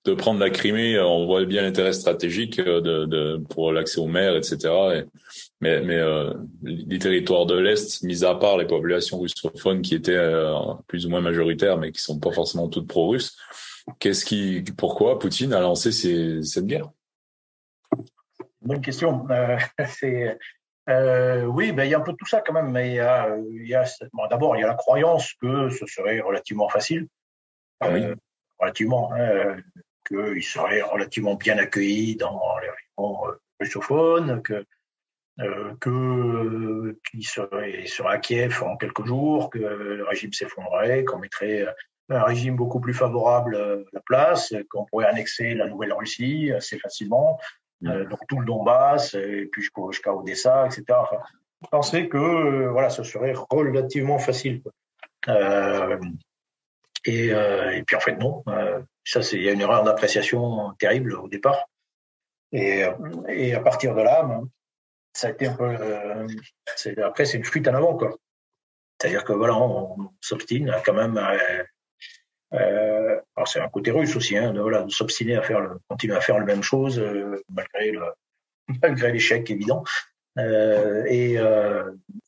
De prendre la Crimée, on voit bien l'intérêt stratégique euh, de, de, pour l'accès aux mers, etc. Et, mais mais euh, les territoires de l'Est, mis à part les populations russophones qui étaient euh, plus ou moins majoritaires, mais qui sont pas forcément toutes pro-russes, qu'est-ce qui, pourquoi Poutine a lancé ces, cette guerre? Bonne question. Euh, c'est euh, oui, ben, il y a un peu tout ça quand même, mais bon, d'abord il y a la croyance que ce serait relativement facile, ah oui. euh, relativement, hein, qu'il serait relativement bien accueilli dans les régions euh, russophones, que euh, que qu'il serait, serait à Kiev en quelques jours, que le régime s'effondrerait, qu'on mettrait un régime beaucoup plus favorable à la place, qu'on pourrait annexer la Nouvelle-Russie assez facilement, mm. donc tout le Donbass, et puis jusqu'à Odessa, etc. Enfin, je pensais que voilà, ce serait relativement facile. Euh, et, et, puis en fait non, ça il y a une erreur d'appréciation terrible au départ. Et, et à partir de là, ben, ça a été un peu. Euh, après, c'est une fuite en avant, quoi. C'est-à-dire que voilà, on, s'obstine quand même. Euh, euh, alors c'est un côté russe aussi, hein, de, voilà, de s'obstiner à faire, continuer à faire la même chose malgré le, malgré l'échec évident. et,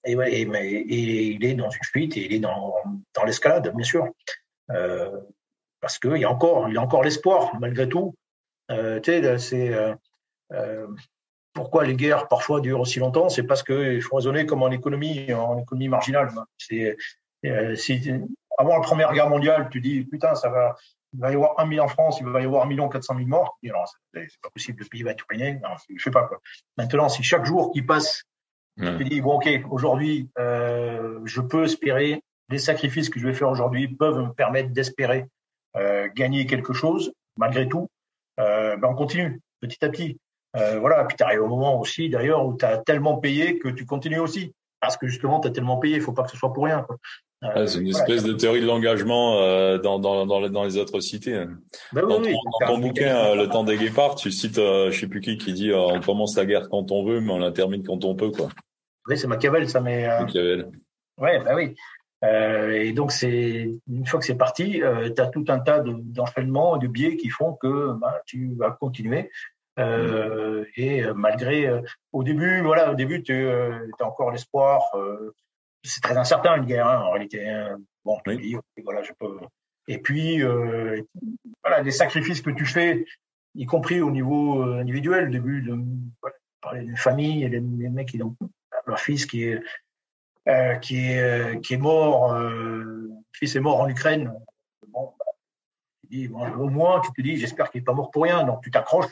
et, ouais, mais, et il est dans une fuite et il est dans, dans l'escalade, bien sûr. parce qu'il y a encore, il y a encore l'espoir, malgré tout. c'est pourquoi les guerres parfois durent aussi longtemps? C'est parce qu'il faut raisonner comme en économie, en économie marginale. C'est euh, avant la Première Guerre mondiale, tu dis putain, ça va, il va y avoir un million en France, il va y avoir un million quatre cent mille morts. c'est pas possible, le pays va être ruiné. Non, je sais pas quoi. Maintenant, si chaque jour qui passe, tu dis bon ok, aujourd'hui, euh, je peux espérer les sacrifices que je vais faire aujourd'hui peuvent me permettre d'espérer euh, gagner quelque chose malgré tout. Euh, ben on continue petit à petit. Euh, voilà, puis tu arrives au moment aussi, d'ailleurs, où tu as tellement payé que tu continues aussi. Parce que justement, tu as tellement payé, il faut pas que ce soit pour rien. Euh, c'est une espèce de théorie de l'engagement euh, dans, dans, dans, dans, les autres cités. Hein. Ben dans, oui, ton, ton bouquin, Le temps des guépards, tu cites, je sais plus qui, qui dit on commence la guerre quand on veut, mais on la termine quand on peut. quoi. Oui, c'est Machiavel, ça, mais... Machiavel. Ouais, bah oui. et donc, c'est une fois que c'est parti, tu as tout un tas d'enchaînements, de, de biais qui font que bah, tu vas continuer. Euh, et euh, malgré, euh, au début, voilà, au début, tu as encore l'espoir. C'est très incertain une guerre, hein, en réalité. Hein. Bon, tu dis, voilà, je peux. Et puis, voilà, les sacrifices que tu fais, y compris au niveau individuel, au début, de voilà, parler d'une famille, et les, mecs qui ont leur fils qui est euh, qui est qui est mort, euh, fils est mort en Ukraine. Bon, bah, tu dis, bon, au moins tu te dis, j'espère qu'il est pas mort pour rien, donc tu t'accroches.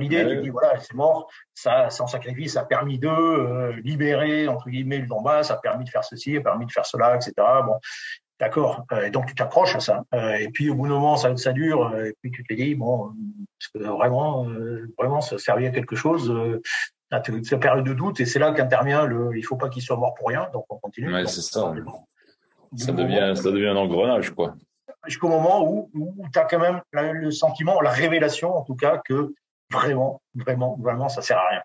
L'idée, tu dis, voilà, c'est mort, ça, sans sacrifice, ça a permis de euh, libérer, entre guillemets, le Donbass, ça a permis de faire ceci, ça a permis de faire cela, etc. Bon, d'accord. Euh, donc, tu t'accroches à ça. Euh, et puis, au bout d'un moment, ça, ça dure, et puis tu te dis, bon, est-ce que vraiment, vraiment, ça servait à quelque chose cette période de doute, et c'est là qu'intervient le, il faut pas qu'il soit mort pour rien, donc on continue. Ouais, c'est ça. Ça devient, ça devient un engrenage, quoi. Jusqu'au moment où, où tu as quand même le sentiment, la révélation, en tout cas, que vraiment, vraiment, vraiment, ça sert à rien.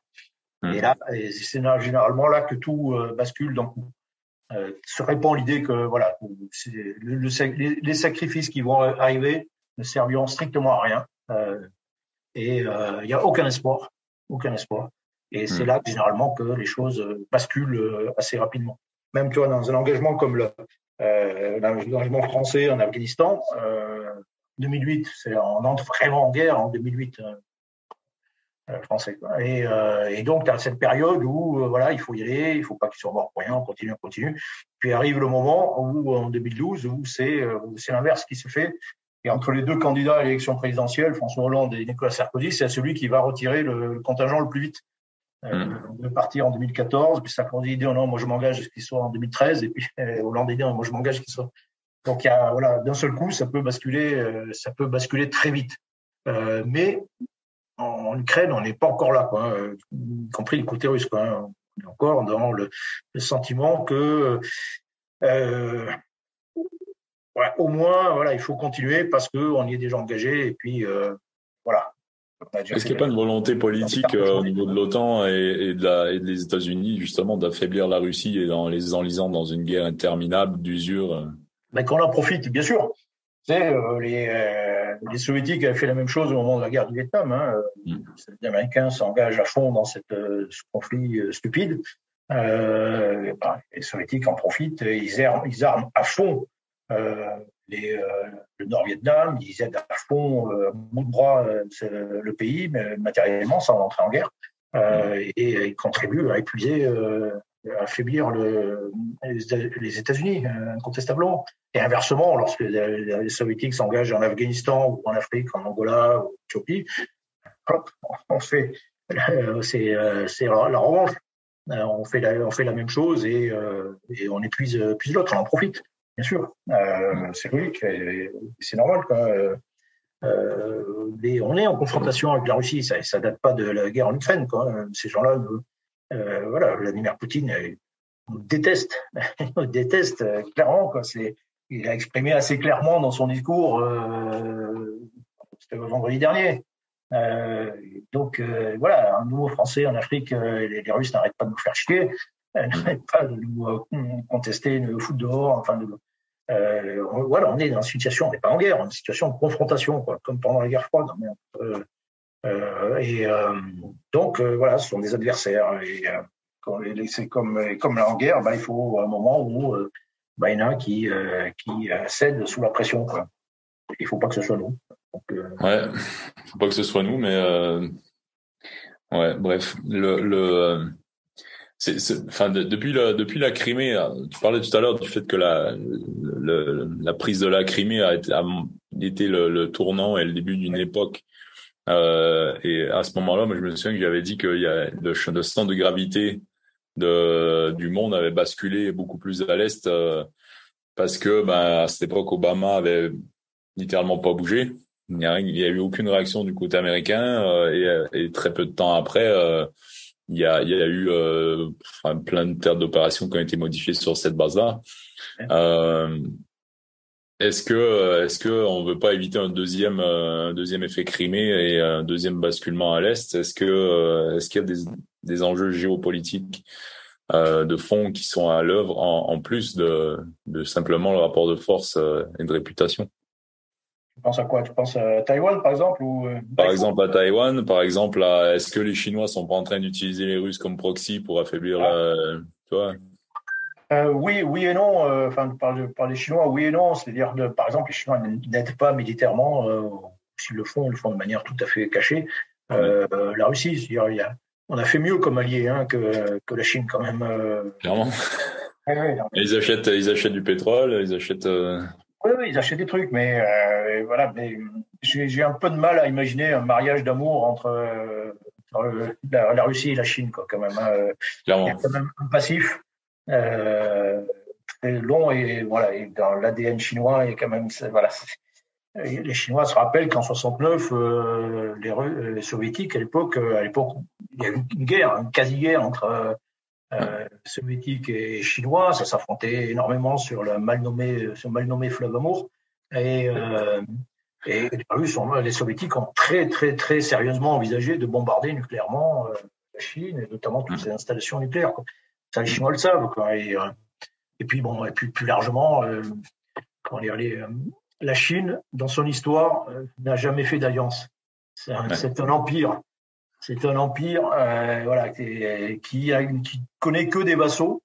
Mmh. Et là, c'est généralement là que tout euh, bascule. Donc, euh, se répand l'idée que voilà, le, les, sacrifices qui vont arriver ne serviront strictement à rien. Euh, et il euh, n'y a aucun espoir, aucun espoir. Et c'est mmh. là généralement que les choses basculent assez rapidement. Même tu vois dans un engagement comme le l'engagement français en Afghanistan, 2008, c'est on entre vraiment en guerre en 2008 euh, français. Et, euh, et, donc, tu as cette période où euh, voilà, il faut y aller, il faut pas qu'ils soient morts pour rien, on continue, on continue. Puis arrive le moment où, en 2012, où c'est l'inverse qui se fait. Et entre les deux candidats à l'élection présidentielle, François Hollande et Nicolas Sarkozy, c'est celui qui va retirer le, contingent le plus vite. Euh, mmh. de partir en 2014, puis Sarkozy dit oh non, moi je m'engage qu'il soit en 2013, et puis Hollande dit non, moi je m'engage qu'il soit. Donc il y a, voilà, d'un seul coup, ça peut basculer, ça peut basculer très vite. Euh, mais en Ukraine, on n'est pas encore là, quoi, hein, y compris le côté russe. Quoi, hein. On est encore dans le, sentiment que euh, au moins, voilà, il faut continuer parce qu'on y est déjà engagé et puis euh, voilà. Est-ce qu'il n'y a pas une volonté politique euh, au niveau de l'OTAN et, de la, et des États-Unis justement d'affaiblir la Russie et en les enlisant dans une guerre interminable d'usure Mais qu'on en profite, bien sûr. Les, les soviétiques avaient fait la même chose au moment de la guerre du Vietnam. Hein. Mm. Les Américains s'engagent à fond dans cette, euh, ce conflit euh, stupide. Euh, bah, les soviétiques en profitent, ils arment, ils arment à fond euh, les, euh, le Nord-Vietnam, ils aident à fond, euh, bout de bras, le pays, mais matériellement, sans entrer en guerre. Mm. et ils contribuent à épuiser affaiblir le, les États-Unis, incontestablement. Et inversement, lorsque les, Soviétiques s'engagent en Afghanistan ou en Afrique, en Angola ou en Éthiopie, on fait, c'est, la, revanche. On fait, la, on fait la même chose et, et on épuise, épuise l'autre, on en profite. bien sûr. c'est logique, c'est normal. Quoi. on est en confrontation avec la Russie, ça ne date pas de la guerre en Ukraine. Quoi. Ces gens-là, voilà, Vladimir Poutine déteste, déteste clairement. Quoi. C'est, il a exprimé assez clairement dans son discours, euh, c'était vendredi dernier. Euh, donc euh, voilà, un nouveau Français en Afrique, euh, les, les, Russes n'arrêtent pas de nous faire chier, n'arrêtent pas de nous euh, contester, nous foutre dehors. Enfin, de, on, voilà, on est dans une situation, on n'est pas en guerre, on est dans une situation de confrontation, quoi, comme pendant la guerre froide. Et donc voilà, ce sont des adversaires. Et, c'est comme, comme en guerre, bah, il faut un moment où bah, il y en a qui, euh, qui euh, cèdent sous la pression. Quoi. Il ne faut pas que ce soit nous. Donc, euh... Ouais, faut pas que ce soit nous, mais euh... ouais, bref, le, le c'est, enfin, depuis la depuis la Crimée, tu parlais tout à l'heure du fait que la le, la prise de la Crimée a été, a été le, le, tournant et le début d'une époque. Euh, et à ce moment-là, moi, je me souviens que j'avais dit qu'il y a le, le centre de gravité de, du monde avait basculé beaucoup plus à l'est euh, parce que ben, à cette époque, Obama avait littéralement pas bougé. Il n'y a, a, eu aucune réaction du côté américain euh, et, et, très peu de temps après, il, y a, il y a eu plein de terres d'opérations qui ont été modifiées sur cette base-là. Est-ce que est-ce que on veut pas éviter un deuxième un deuxième effet crimé et un deuxième basculement à l'est? Est-ce que est-ce qu'il y a des, des enjeux géopolitiques euh, de fond qui sont à l'œuvre en, en, plus de, de simplement le rapport de force euh, et de réputation? Tu penses à quoi? Tu penses à Taïwan par exemple ou euh, Par exemple à Taïwan, par exemple à est-ce que les Chinois sont pas en train d'utiliser les Russes comme proxy pour affaiblir ah. euh, tu vois? Euh, oui, oui et non. Euh, enfin, par, par, les Chinois, oui et non. C'est-à-dire, par exemple, les Chinois n'aident pas militairement. Euh, S'ils le font, ils le font de manière tout à fait cachée. Euh, la Russie, c'est-à-dire, il y a, on a fait mieux comme allié hein, que, que la Chine quand même. Euh. Clairement. ils achètent, ils achètent du pétrole, ils achètent. Euh, oui, oui, ils achètent des trucs, mais euh, voilà. Mais j'ai un peu de mal à imaginer un mariage d'amour entre, la, la, Russie et la Chine, quoi, quand même. Hein. Clairement. Il y a quand même un passif très long et voilà. Et dans l'ADN chinois, il y a quand même, voilà. Les Chinois se rappellent qu'en 69, euh, les, euh, les, soviétiques à l'époque, euh, à l'époque, il y a eu une guerre, une quasi-guerre entre euh, soviétiques et chinois. Ça s'affrontait énormément sur le mal nommé, ce mal nommé fleuve Amour. Et, euh, et les Russes, ont, les soviétiques ont très très très sérieusement envisagé de bombarder nucléairement la Chine et notamment toutes ces installations nucléaires. Quoi. Ça, les Chinois le savent. Quoi. Et, et puis bon, et puis plus largement, quand les, les la Chine, dans son histoire, euh, n'a jamais fait d'alliance. C'est un, un, empire. C'est un empire euh, voilà, qui, qui, a, qui, connaît que des vassaux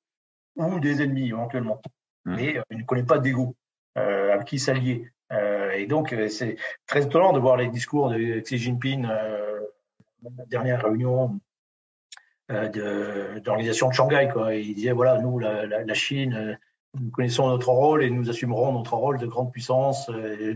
ou des ennemis éventuellement. Mmh. Mais euh, il ne connaît pas d'ego euh, avec qui s'allier. Euh, et donc, euh, c'est très étonnant de voir les discours de Xi Jinping, la dernière réunion de, l'organisation de Shanghai. Quoi. Il disait, voilà, nous, la, la, la Chine nous connaissons notre rôle et nous assumerons notre rôle de grande puissance, euh,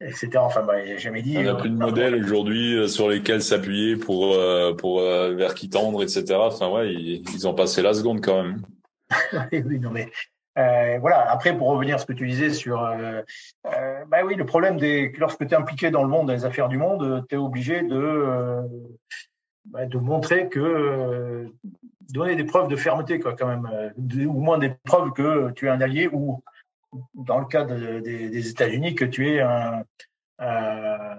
etc. Enfin, bah, il jamais dit. On n'a plus de euh, modèle aujourd'hui euh, sur lesquels s'appuyer pour pour vers qui tendre, etc. Enfin, ouais, ils, ont passé la seconde quand même. oui, non mais. Euh, voilà. Après, pour revenir à ce que tu disais sur, euh, euh, bah oui, le problème des, lorsque tu es impliqué dans le monde, dans les affaires du monde, tu es obligé de, bah, de montrer que donner des preuves de fermeté, quoi, quand même, euh, au moins des preuves que tu es un allié ou, dans le cas des États-Unis, que tu es un, euh,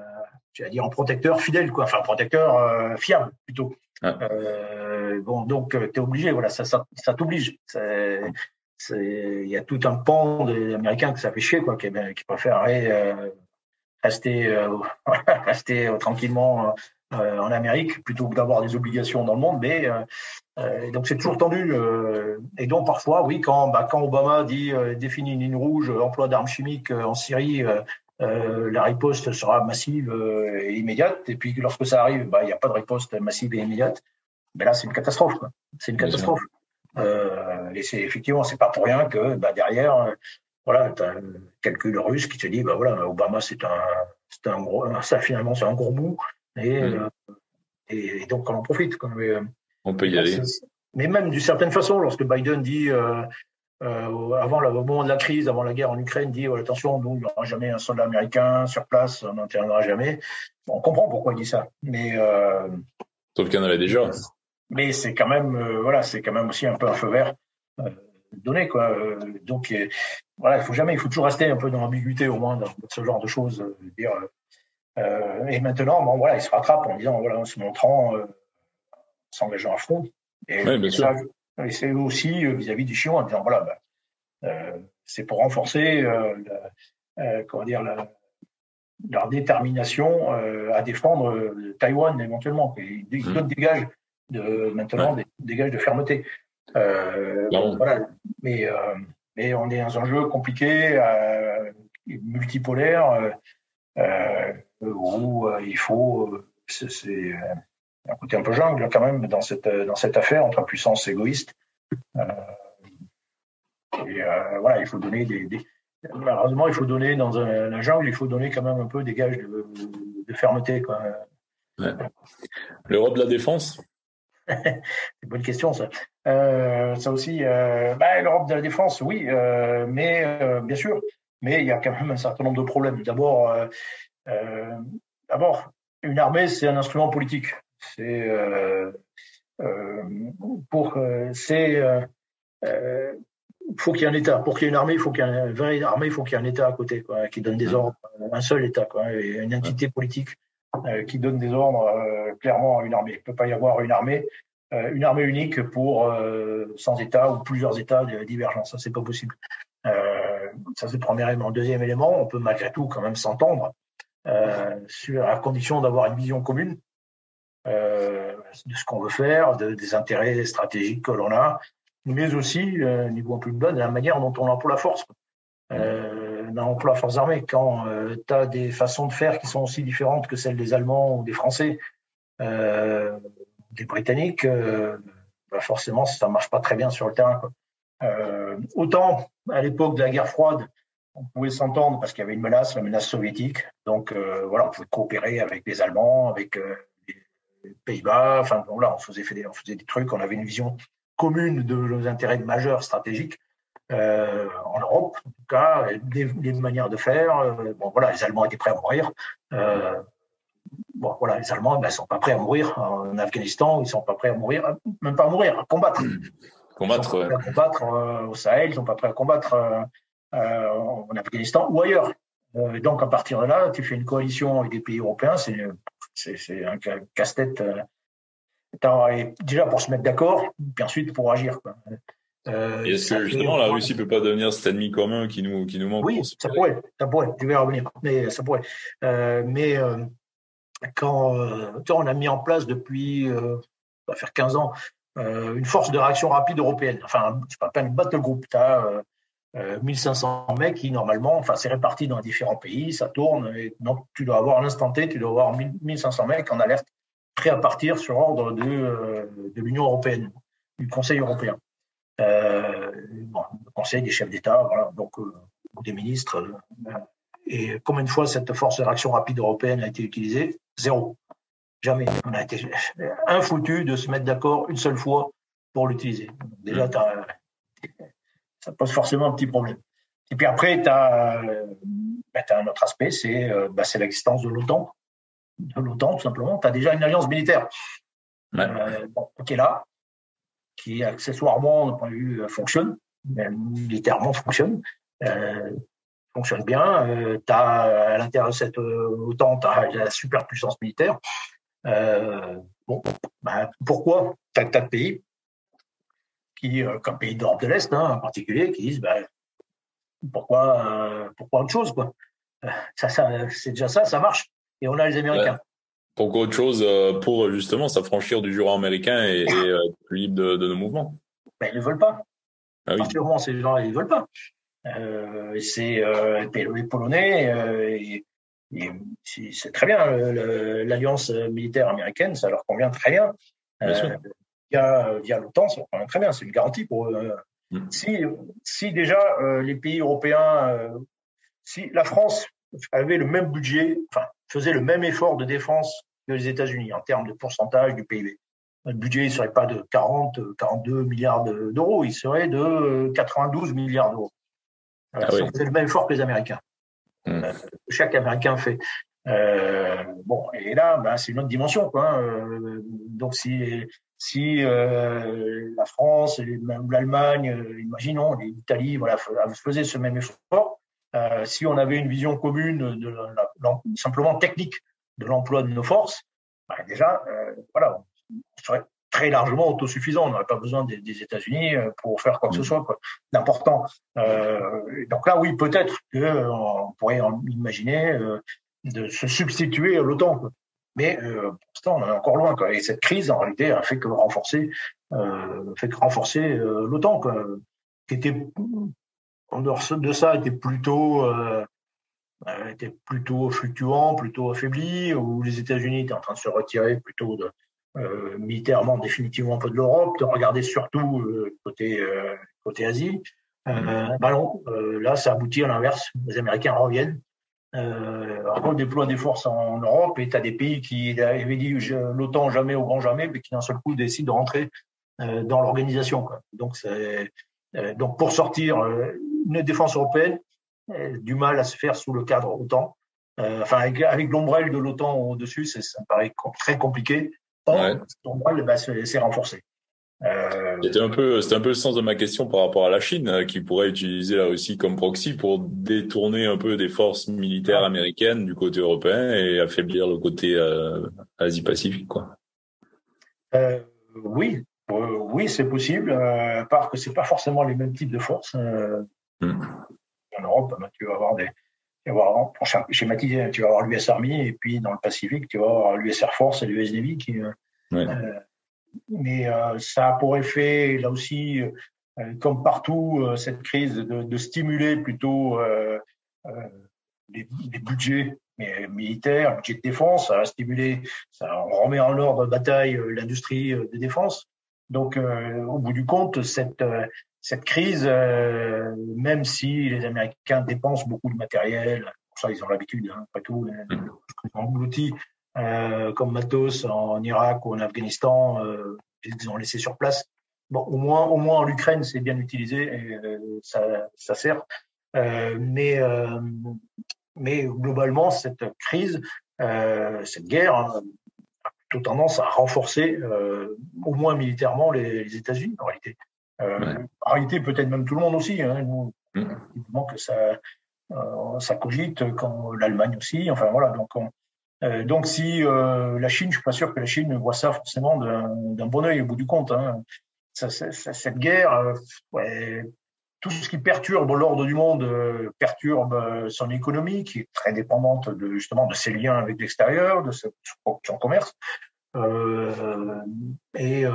tu vas dire un protecteur fidèle, quoi, enfin un protecteur euh, fiable plutôt. Euh, bon, donc tu es obligé, voilà, ça, ça, ça t'oblige. Il y a tout un pan des Américains que ça fait chier, quoi, qui, qui préféreraient euh, rester, rester tranquillement euh, en Amérique plutôt que d'avoir des obligations dans le monde. Mais euh, euh, donc c'est toujours tendu. et donc parfois, oui, quand, bah, quand Obama dit définit une ligne rouge, emploi d'armes chimiques en Syrie. Euh, la riposte sera massive et immédiate. Et puis lorsque ça arrive, bah, il n'y a pas de riposte massive et immédiate. Mais là, c'est une catastrophe. C'est une catastrophe. Euh, et c'est effectivement, c'est pas pour rien que bah, derrière, voilà, as un calcul russe qui te dit, bah voilà, Obama, c'est un, c'est un gros, ça finalement, c'est un gros bout. Euh, et, et, donc, on en profite. Euh, on peut y aller. Mais même d'une certaine façon, lorsque Biden dit euh, avant le, au moment de la crise, avant la guerre en Ukraine, dit attention, nous, il n'y aura jamais un soldat américain sur place, on n'interviendra jamais. on comprend pourquoi il dit ça, mais sauf qu'il y en avait déjà. Mais c'est quand même, voilà, c'est quand même aussi un peu un feu vert donné quoi. donc voilà, il faut jamais, il faut toujours rester un peu dans l'ambiguïté au moins dans ce genre de choses. dire, et maintenant, bon voilà, il se rattrape en disant voilà, en se montrant, s'engageant à fond. Et, bien sûr. Et c'est aussi euh, vis-à-vis du Chinois en disant voilà, ben, euh, c'est pour renforcer euh, comment dire leur détermination à défendre Taïwan éventuellement. Ils, mmh. donnent des gages de maintenant des, gages de fermeté. voilà. Mais mais on est dans un jeu compliqué, multipolaire, où il faut c'est un côté un peu jungle quand même dans cette, dans cette affaire entre puissances égoïstes. Euh, et euh, voilà, il faut donner des, malheureusement, il faut donner dans la jungle, il faut donner quand même un peu des gages de, de fermeté. Quoi. L'Europe de la défense? C'est une bonne question, ça. Euh, ça aussi, euh, bah, l'Europe de la défense, oui, euh, mais euh, bien sûr, mais il y a quand même un certain nombre de problèmes. D'abord, d'abord, une armée, c'est un instrument politique. C'est euh, euh, pour euh, c'est faut qu'il y ait un État. Pour qu'il y ait une armée, il faut qu'il y ait une vraie armée, il faut qu'il y ait un État à côté, quoi, qui donne des ordres, un seul État, quoi, et une entité politique qui donne des ordres clairement à une armée. Il ne peut pas y avoir une armée, une armée unique pour sans État ou plusieurs États divergents. Ça, c'est pas possible. Ça, c'est le premier élément. Deuxième élément, on peut malgré tout quand même s'entendre sur à condition d'avoir une vision commune euh, de ce qu'on veut faire, de, des intérêts stratégiques que l'on a, mais aussi, euh, niveau un peu plus bas, de la manière dont on emploie la force. Euh, on emploie la force armée. Quand euh, tu as des façons de faire qui sont aussi différentes que celles des Allemands ou des Français, euh, des Britanniques, euh, bah forcément, ça marche pas très bien sur le terrain. Euh, autant à l'époque de la guerre froide, on pouvait s'entendre parce qu'il y avait une menace, la menace soviétique. Donc voilà, on pouvait coopérer avec les Allemands, avec Pays-Bas. Enfin, bon, là, on faisait, on faisait des trucs, on avait une vision commune de nos intérêts majeurs stratégiques. Euh, en Europe, en tout cas, des, des manières de faire. Euh, bon, voilà, les Allemands étaient prêts à mourir. Euh, bon, voilà, les Allemands, ben, sont pas prêts à mourir en Afghanistan. Ils sont pas prêts à mourir, même pas à mourir, à combattre. Combattre, à combattre euh, au Sahel. Ils sont pas prêts à combattre euh, euh, en Afghanistan ou ailleurs. donc, à partir de là, tu fais une coalition avec des pays européens. C'est un casse-tête. Euh, déjà pour se mettre d'accord, puis ensuite pour agir. Euh, Est-ce que justement la Russie peut pas devenir cet ennemi commun qui nous qui nous manque Oui, ça pourrait, ça pourrait. Je vais revenir, mais ça pourrait. Euh, mais euh, quand on a mis en place depuis, ça va faire 15 ans, une force de réaction rapide européenne. Enfin, c'est pas un battle group. Tu as 1500 mecs qui normalement, enfin c'est réparti dans différents pays, ça tourne, et donc tu dois avoir à l'instant T, tu dois avoir 1500 mecs en alerte, prêts à partir sur ordre de, euh, de l'Union européenne, du Conseil européen. Euh, bon, le Conseil des chefs d'État, voilà, donc euh, des ministres. Euh, et combien de fois cette force de réaction rapide européenne a été utilisée Zéro. Jamais. On a été infoutu de se mettre d'accord une seule fois pour l'utiliser. Déjà, as ça pose forcément un petit problème. Et puis après, tu as, ben, un autre aspect, c'est euh, ben, l'existence de l'OTAN. De l'OTAN, tout simplement. Tu as déjà une alliance militaire euh, qui est là, qui accessoirement, d'un point de vue, euh, fonctionne, militairement fonctionne, euh, fonctionne bien. Euh, tu as à l'intérieur de cette OTAN, tu as la superpuissance militaire. Bon, ben, pourquoi Tu as tas de pays qui, euh, comme pays d'Europe de l'Est hein, en particulier, qui disent ben, pourquoi, euh, pourquoi autre chose quoi? Euh, ça, ça, C'est déjà ça, ça marche. Et on a les Américains. Pourquoi autre chose pour justement s'affranchir du jurant américain et, et être plus libre de, de, nos mouvements? Ben, Ils ne veulent pas. Ah oui. Particulièrement, ces gens ils ne veulent pas. Euh, c'est euh, les Polonais, euh, c'est très bien. L'alliance militaire américaine, ça leur convient très bien. bien via, via l'OTAN, c'est très bien, c'est une garantie pour eux. Mm. Si, si déjà euh, les pays européens, euh, si la France avait le même budget, enfin faisait le même effort de défense que les États-Unis en termes de pourcentage du PIB, notre budget ne serait pas de 40, 42 milliards d'euros, il serait de 92 milliards d'euros. Ah C'est le même effort que les Américains. Hmm. chaque Américain fait. bon, et là, ben, c'est une autre dimension. Quoi, hein. donc, si, si la France, même l'Allemagne, imaginons, l'Italie, voilà, faisaient ce même effort, si on avait une vision commune, de simplement technique, de l'emploi de nos forces, ben, déjà, voilà, on serait très largement autosuffisant. On n'aurait pas besoin des, États-Unis euh, pour faire quoi que ce soit d'important. Euh, donc là, oui, peut-être qu'on euh, pourrait imaginer de se substituer à l'OTAN. Mais pour l'instant, on est encore loin. Quoi. Et cette crise, en réalité, a fait que renforcer, fait que renforcer l'OTAN, qui était en dehors de ça, était plutôt était plutôt fluctuant, plutôt affaibli, où les États-Unis étaient en train de se retirer plutôt de, euh, militairement définitivement un peu de l'Europe, de regarder surtout euh, côté euh, côté Asie. Euh, bah non, là ça aboutit à l'inverse. Les Américains reviennent, euh, déploient des forces en, Europe et tu as des pays qui avaient dit l'OTAN jamais au grand jamais, mais qui d'un seul coup décident de rentrer dans l'organisation. Donc donc pour sortir une défense européenne, du mal à se faire sous le cadre OTAN. enfin avec, avec l'ombrelle de l'OTAN au-dessus, ça me paraît très compliqué bah, s'est renforcé. Euh... C'était un peu, c'était un peu le sens de ma question par rapport à la Chine, euh, qui pourrait utiliser là aussi comme proxy pour détourner un peu des forces militaires américaines du côté européen et affaiblir le côté euh, Asie-Pacifique, quoi. Euh, oui, oui, c'est possible. à part que c'est pas forcément les mêmes types de forces. Hmm. En Europe, bah, tu vas avoir des, avoir, pour schématiser, tu vas avoir l'US Army et puis dans le Pacifique, tu vas avoir l'US Air Force et l'US Navy qui. Euh, euh, mais euh, ça a pour effet, là aussi, comme partout, cette crise de, de stimuler plutôt les, les, budgets militaires, budget de défense, ça a stimulé, ça remet en ordre de bataille l'industrie de défense. Donc, au bout du compte, cette cette crise, euh, même si les Américains dépensent beaucoup de matériel, pour ça ils ont l'habitude, hein, après tout, euh, ils ont englouti euh, comme matos en Irak ou en Afghanistan, euh, ils ont laissé sur place. Bon, au moins, au moins en Ukraine, c'est bien utilisé et euh, ça, ça sert. mais, mais globalement, cette crise, cette guerre hein, a plutôt tendance à renforcer, au moins militairement, les, les États-Unis en réalité. Euh, En réalité, peut-être même tout le monde aussi. Hein, nous, mm. que ça, euh, ça cogite, quand l'Allemagne aussi. Enfin voilà. Donc, euh, donc si euh, la Chine, je suis pas sûr que la Chine voit ça forcément d'un bon œil au bout du compte. Hein. Ça, ça, cette guerre, euh, ouais, tout ce qui perturbe l'ordre du monde euh, perturbe son économie, qui est très dépendante de justement de ses liens avec l'extérieur, de son commerce. et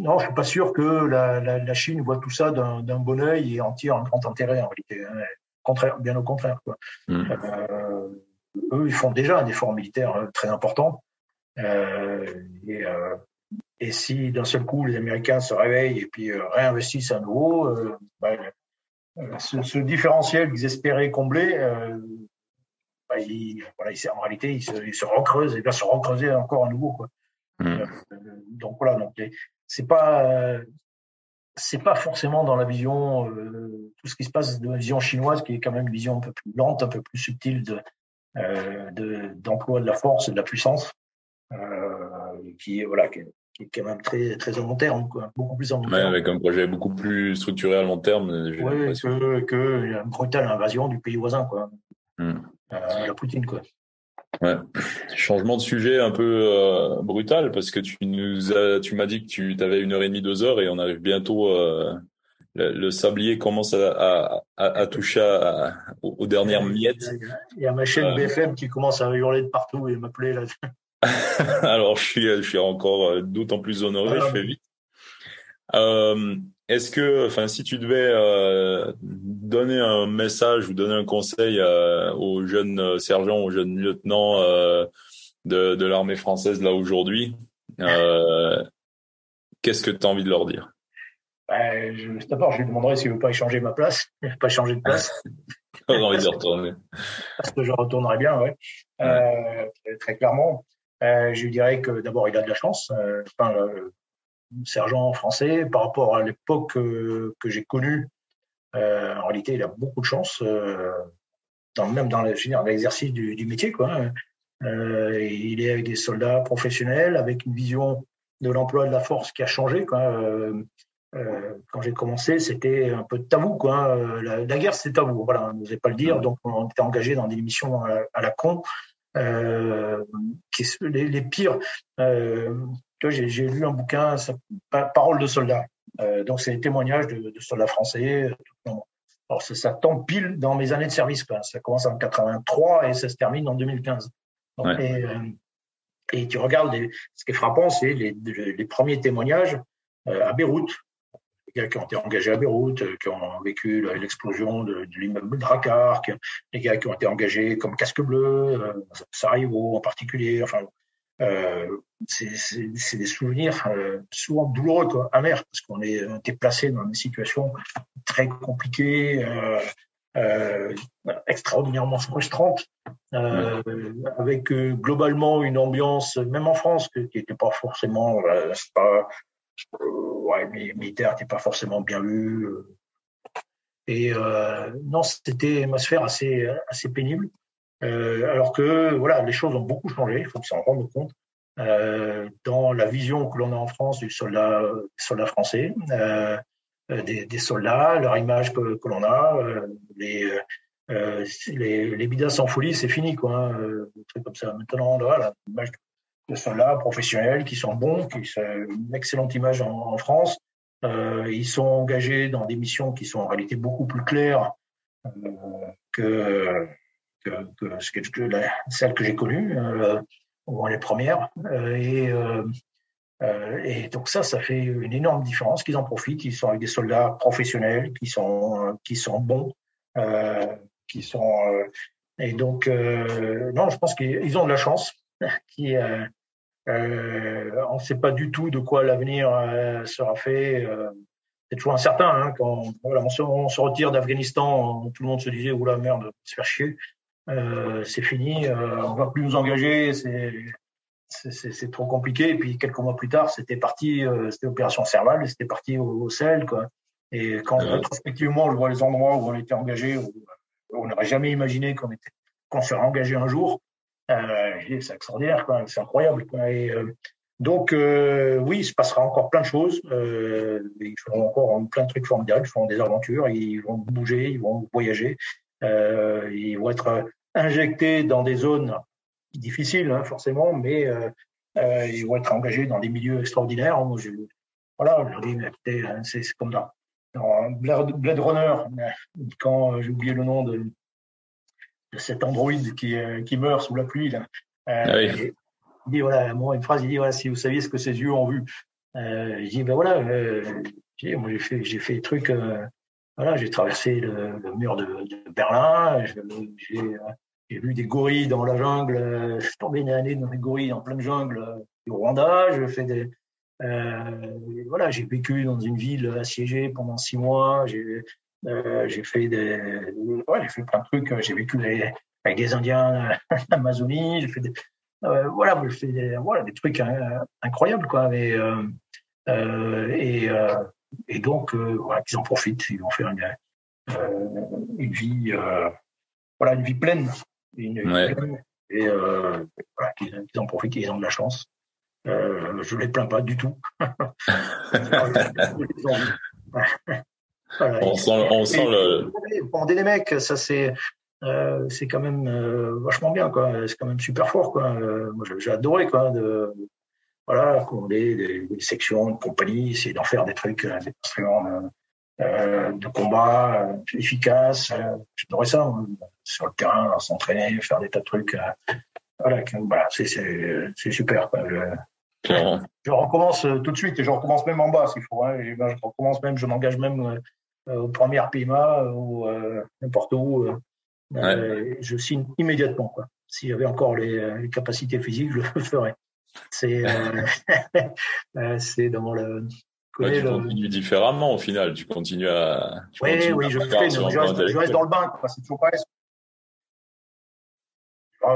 non, je suis pas sûr que la, la, la Chine voit tout ça d'un bon œil et en tire un grand intérêt en réalité. Hein. Contraire, bien au contraire. Quoi. Mm. Euh, eux, ils font déjà un effort militaire euh, très important. Euh, et, euh, et, si d'un seul coup les Américains se réveillent et puis euh, réinvestissent à nouveau, bah, ce, ce, différentiel qu'ils espéraient combler, bah, il, voilà, il, en réalité, il se, il se recreuse, il va se recreuser encore à nouveau. Quoi. Mm. donc voilà, donc les, c'est pas c'est pas forcément dans la vision euh, tout ce qui se passe de la vision chinoise qui est quand même une vision un peu plus lente, un peu plus subtile de euh, d'emploi de, la force et de la puissance, euh, qui est voilà qui est, quand même très très à long terme, quoi, beaucoup plus à long terme. avec un projet beaucoup plus structuré à long terme. Oui, que, que une brutale invasion du pays voisin, quoi. Hmm. la Poutine, quoi. Ouais. Changement de sujet un peu euh, brutal parce que tu nous as, tu m'as dit que tu avais une heure et demie, deux heures et on arrive bientôt. Euh, le, sablier commence à, à, à toucher aux, dernières miettes. Il y a ma chaîne euh. BFM qui commence à hurler de partout et m'appeler là. Alors je suis, je suis encore d'autant plus honoré. je fais vite. Euh, est-ce que, enfin, si tu devais euh, donner un message ou donner un conseil euh, aux jeunes sergents, aux jeunes lieutenants euh, de, de l'armée française là aujourd'hui, euh, qu'est-ce que tu as envie de leur dire? Ben, D'abord, je lui demanderais s'il veut pas échanger ma place, pas changer de place. J'ai envie de retourner. Parce que je retournerais bien, ouais. ouais. Très, clairement. je dirais que d'abord, il a de la chance. Enfin, sergent français, par rapport à l'époque que j'ai connue, en réalité, il a beaucoup de chance, dans, même dans l'exercice du, du, métier. Quoi. il est avec des soldats professionnels, avec une vision de l'emploi de la force qui a changé. Quoi. Euh, quand j'ai commencé, c'était un peu tabou, quoi. La, guerre, c'était tabou. Voilà, on n'osait pas le dire. Donc, on était engagé dans des missions à, la con. Euh, qui, les, les pires. Euh, j'ai lu un bouquin, Parole de soldats. Euh, donc, c'est des témoignages de, de soldats français. Alors, ça, ça, tombe pile dans mes années de service. Quoi. Ça commence en 83 et ça se termine en 2015. Donc, ouais. et, euh, et, tu regardes, les, ce qui est frappant, c'est les, les, premiers témoignages à Beyrouth gars qui ont été engagés à Beyrouth, euh, qui ont vécu l'explosion de, de l'immeuble Drakkar, les gars qui ont été engagés comme casque bleu, euh, Sarajevo en particulier. Enfin, euh, c'est des souvenirs euh, souvent douloureux, quoi, amers, parce qu'on est été placé dans une situation très compliquée, euh, euh, extraordinairement frustrante, euh, avec globalement une ambiance, même en France, qui n'était pas forcément, pas, ouais, mais militaire n'était pas forcément bien vu. Euh. Et euh, non, c'était une atmosphère assez, assez pénible. Euh, alors que voilà, les choses ont beaucoup changé, il faut s'en rendre compte. Euh, dans la vision que l'on a en France du soldat, soldat français, euh, des, des, soldats, leur image que, que l'on a, les, les, les bidas sans folie, c'est fini, quoi. Hein, truc comme ça. Maintenant, de soldats professionnels qui sont bons, qui sont une excellente image en, en France. Euh, ils sont engagés dans des missions qui sont en réalité beaucoup plus claires euh, que, que, que, que la, celles que j'ai connues, euh, ou les premières. Euh, et, euh, et donc ça, ça fait une énorme différence. Qu'ils en profitent. Ils sont avec des soldats professionnels qui sont qui sont bons, qui sont et donc non, je pense qu'ils ont de la chance. Qui, euh, on ne sait pas du tout de quoi l'avenir euh, sera fait. Euh, c'est toujours incertain. Hein, quand voilà, on, se, on se retire d'Afghanistan, tout le monde se disait oula merde, se faire chier. Euh, c'est fini, euh, on va plus nous engager, c'est c'est trop compliqué. Et puis quelques mois plus tard, c'était parti, euh, c'était opération Serval, c'était parti au, au sel, quoi. Et quand ouais. rétrospectivement, je vois les endroits où on était engagé, où, on n'aurait jamais imaginé qu'on était qu'on serait engagé un jour. Euh, c'est extraordinaire, c'est incroyable. Quoi. Et, euh, donc, euh, oui, il se passera encore plein de choses. Euh, ils feront encore plein de trucs formidables. Ils feront des aventures. Ils vont bouger. Ils vont voyager. Euh, ils vont être injectés dans des zones difficiles, hein, forcément, mais euh, ils vont être engagés dans des milieux extraordinaires. Moi, je, voilà, dis, c'est comme dans, dans Blade Runner, quand j'ai oublié le nom de, cet androïde qui, euh, qui meurt sous la pluie. Là. Euh, ah oui. Il dit voilà, moi, une phrase, il dit voilà, si vous saviez ce que ses yeux ont vu. Euh, je dis ben voilà, euh, j'ai fait j'ai fait des trucs, euh, voilà, j'ai traversé le, le, mur de, de Berlin, j'ai vu des gorilles dans la jungle, je suis tombé une année dans des gorilles en pleine jungle du Rwanda, je fais des voilà, j'ai vécu dans une ville assiégée pendant six mois, j'ai euh, j'ai fait des, ouais, j'ai fait plein de trucs. J'ai vécu avec des Indiens en Amazonie. J'ai fait des, euh, voilà, j'ai fait des, voilà, des trucs hein, incroyables, quoi. Et, euh, euh et, euh, et donc, voilà, qu'ils en profitent. Ils vont faire une, une vie, voilà, une vie pleine. Une, ouais. pleine et voilà, qu'ils, qu'ils en profitent, ils ont de la chance. Euh, je les plains pas du tout. Voilà. On sent, on sent le. Les mecs, ça c'est. Euh, c'est quand même euh, vachement bien quoi c'est quand même super fort quoi euh, moi j'ai adoré quoi de voilà commander des, des sections de compagnie essayer d'en faire des trucs euh, des instruments euh, de combat efficaces j'adorais ça sur le terrain s'entraîner faire des tas de trucs voilà, voilà c'est c'est super quoi. Je, je, recommence tout de suite et je recommence même en bas s'il faut. Hein. Je, je recommence même, je m'engage même euh, au premier PMA ou euh, n'importe où. Euh, ouais. je signe immédiatement. Quoi. S'il y avait encore les, les, capacités physiques, je le ferais. C'est c'est dans le. Ouais, tu le... continues différemment au final. Tu continues à. Tu oui, oui, je, fais, je, reste, je reste dans le bain. C'est toujours pareil.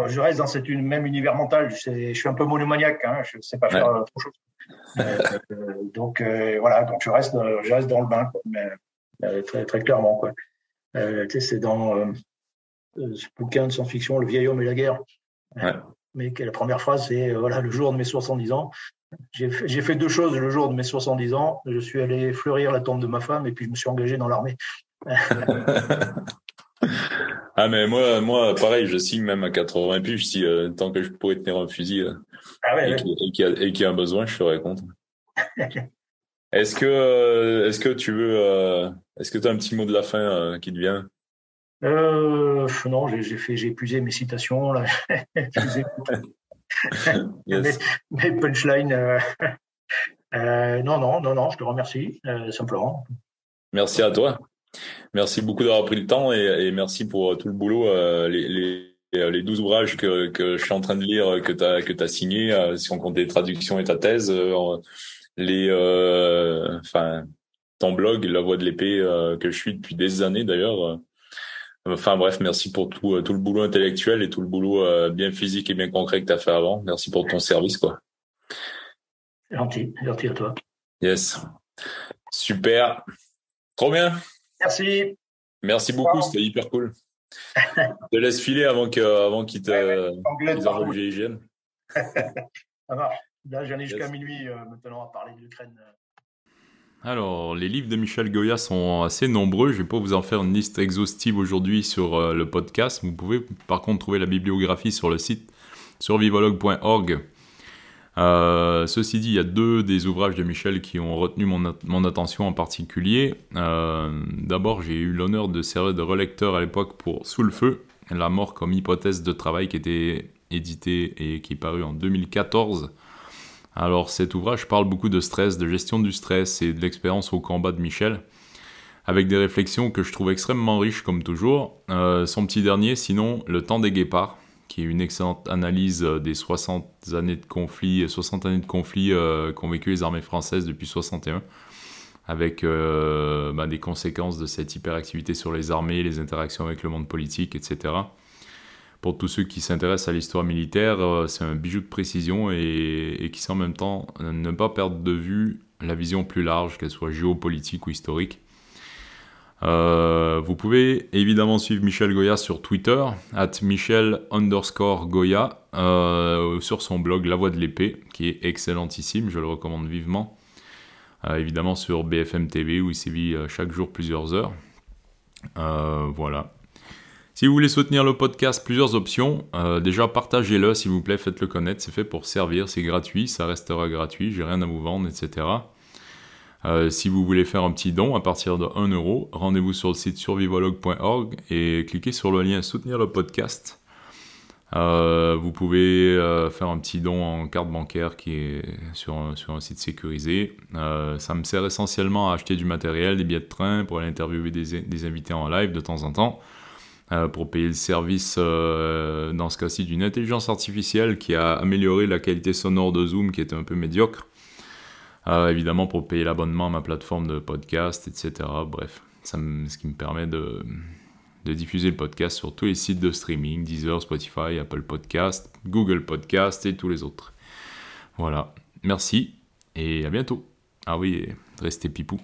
Je reste dans cette même univers mental. Je, suis un peu monomaniaque. Hein, je ne sais pas faire autre chose. donc voilà, donc je reste, je reste dans le bain, mais, très, très clairement. Quoi. c'est dans ce bouquin de science-fiction, Le vieil homme et la guerre. Ouais. Mais la première phrase, c'est voilà, le jour de mes 70 ans, j'ai fait, deux choses le jour de mes 70 ans. Je suis allé fleurir la tombe de ma femme et puis je me suis engagé dans l'armée. ah mais moi, moi, pareil, je signe même à 80 puis si euh, tant que je pourrais tenir un fusil euh, ah et qu'il y, a un besoin, je serais contre. est-ce que, euh, est-ce que tu veux, est-ce que tu as un petit mot de la fin qui te vient? Non, j'ai fait, j'ai épuisé mes citations là. mes, punchlines. Euh, euh, non, non, non, non, je te remercie, euh, simplement. Merci à toi. Merci beaucoup d'avoir pris le temps et, merci pour tout le boulot. les, les, les 12 ouvrages que, que je suis en train de lire, que tu as, que as signé, si on compte les traductions et ta thèse, les, enfin, ton blog, La Voix de l'épée, que je suis depuis des années d'ailleurs. Enfin bref, merci pour tout, euh, tout le boulot intellectuel et tout le boulot euh, bien physique et bien concret que tu as fait avant. Merci pour ton service. quoi. Gentil, gentil à toi. Yes. Super. Trop bien. Merci. Merci beaucoup, c'était hyper cool. Je te laisse filer avant que avant qu'il te ouais, le GIGN. Ça marche. Là, j'en ai jusqu'à minuit euh, maintenant à parler de l'Ukraine. Alors, les livres de Michel Goya sont assez nombreux. Je ne vais pas vous en faire une liste exhaustive aujourd'hui sur euh, le podcast. Vous pouvez par contre trouver la bibliographie sur le site survivologue.org. Euh, ceci dit, il y a deux des ouvrages de Michel qui ont retenu mon, attention en particulier. Euh, d'abord, j'ai eu l'honneur de servir de relecteur à l'époque pour Sous le feu, la mort comme hypothèse de travail qui était édité et qui est en 2014 alors cet ouvrage parle beaucoup de stress, de gestion du stress et de l'expérience au combat de Michel, avec des réflexions que je trouve extrêmement riches comme toujours. Euh, son petit dernier, sinon, Le temps des guépards, qui est une excellente analyse euh, des 60 années de conflit, 60 années de conflit euh, qu'ont vécu les armées françaises depuis 61, avec bah, des conséquences de cette hyperactivité sur les armées, les interactions avec le monde politique, etc pour tous ceux qui s'intéressent à l'histoire militaire, euh, c'est un bijou de précision et, qui sait en même temps ne pas perdre de vue la vision plus large, qu'elle soit géopolitique ou historique. Euh, vous pouvez évidemment suivre Michel Goya sur Twitter, at Michel underscore Goya, euh, sur son blog La Voix de l'épée, qui est excellentissime, je le recommande vivement. évidemment sur BFM TV, où il sévit chaque jour plusieurs heures. voilà. Si vous voulez soutenir le podcast, plusieurs options. Euh, déjà, partagez-le, s'il vous plaît, faites-le connaître. C'est fait pour servir, c'est gratuit, ça restera gratuit, j'ai rien à vous vendre, etc. Euh, si vous voulez faire un petit don à partir de 1 euro, rendez-vous sur le site survivologue.org et cliquez sur le lien soutenir le podcast. Euh, vous pouvez faire un petit don en carte bancaire qui est sur un, site sécurisé. ça me sert essentiellement à acheter du matériel, des billets de train pour aller interviewer des, invités en live de temps en temps. Euh, pour payer le service, euh, dans ce cas-ci, d'une intelligence artificielle qui a amélioré la qualité sonore de Zoom qui était un peu médiocre. Euh, évidemment, pour payer l'abonnement à ma plateforme de podcast, etc. Bref, ça ce qui me permet de, de, diffuser le podcast sur tous les sites de streaming, Deezer, Spotify, Apple Podcast, Google Podcast et tous les autres. Voilà, merci et à bientôt. Ah oui, restez pipou.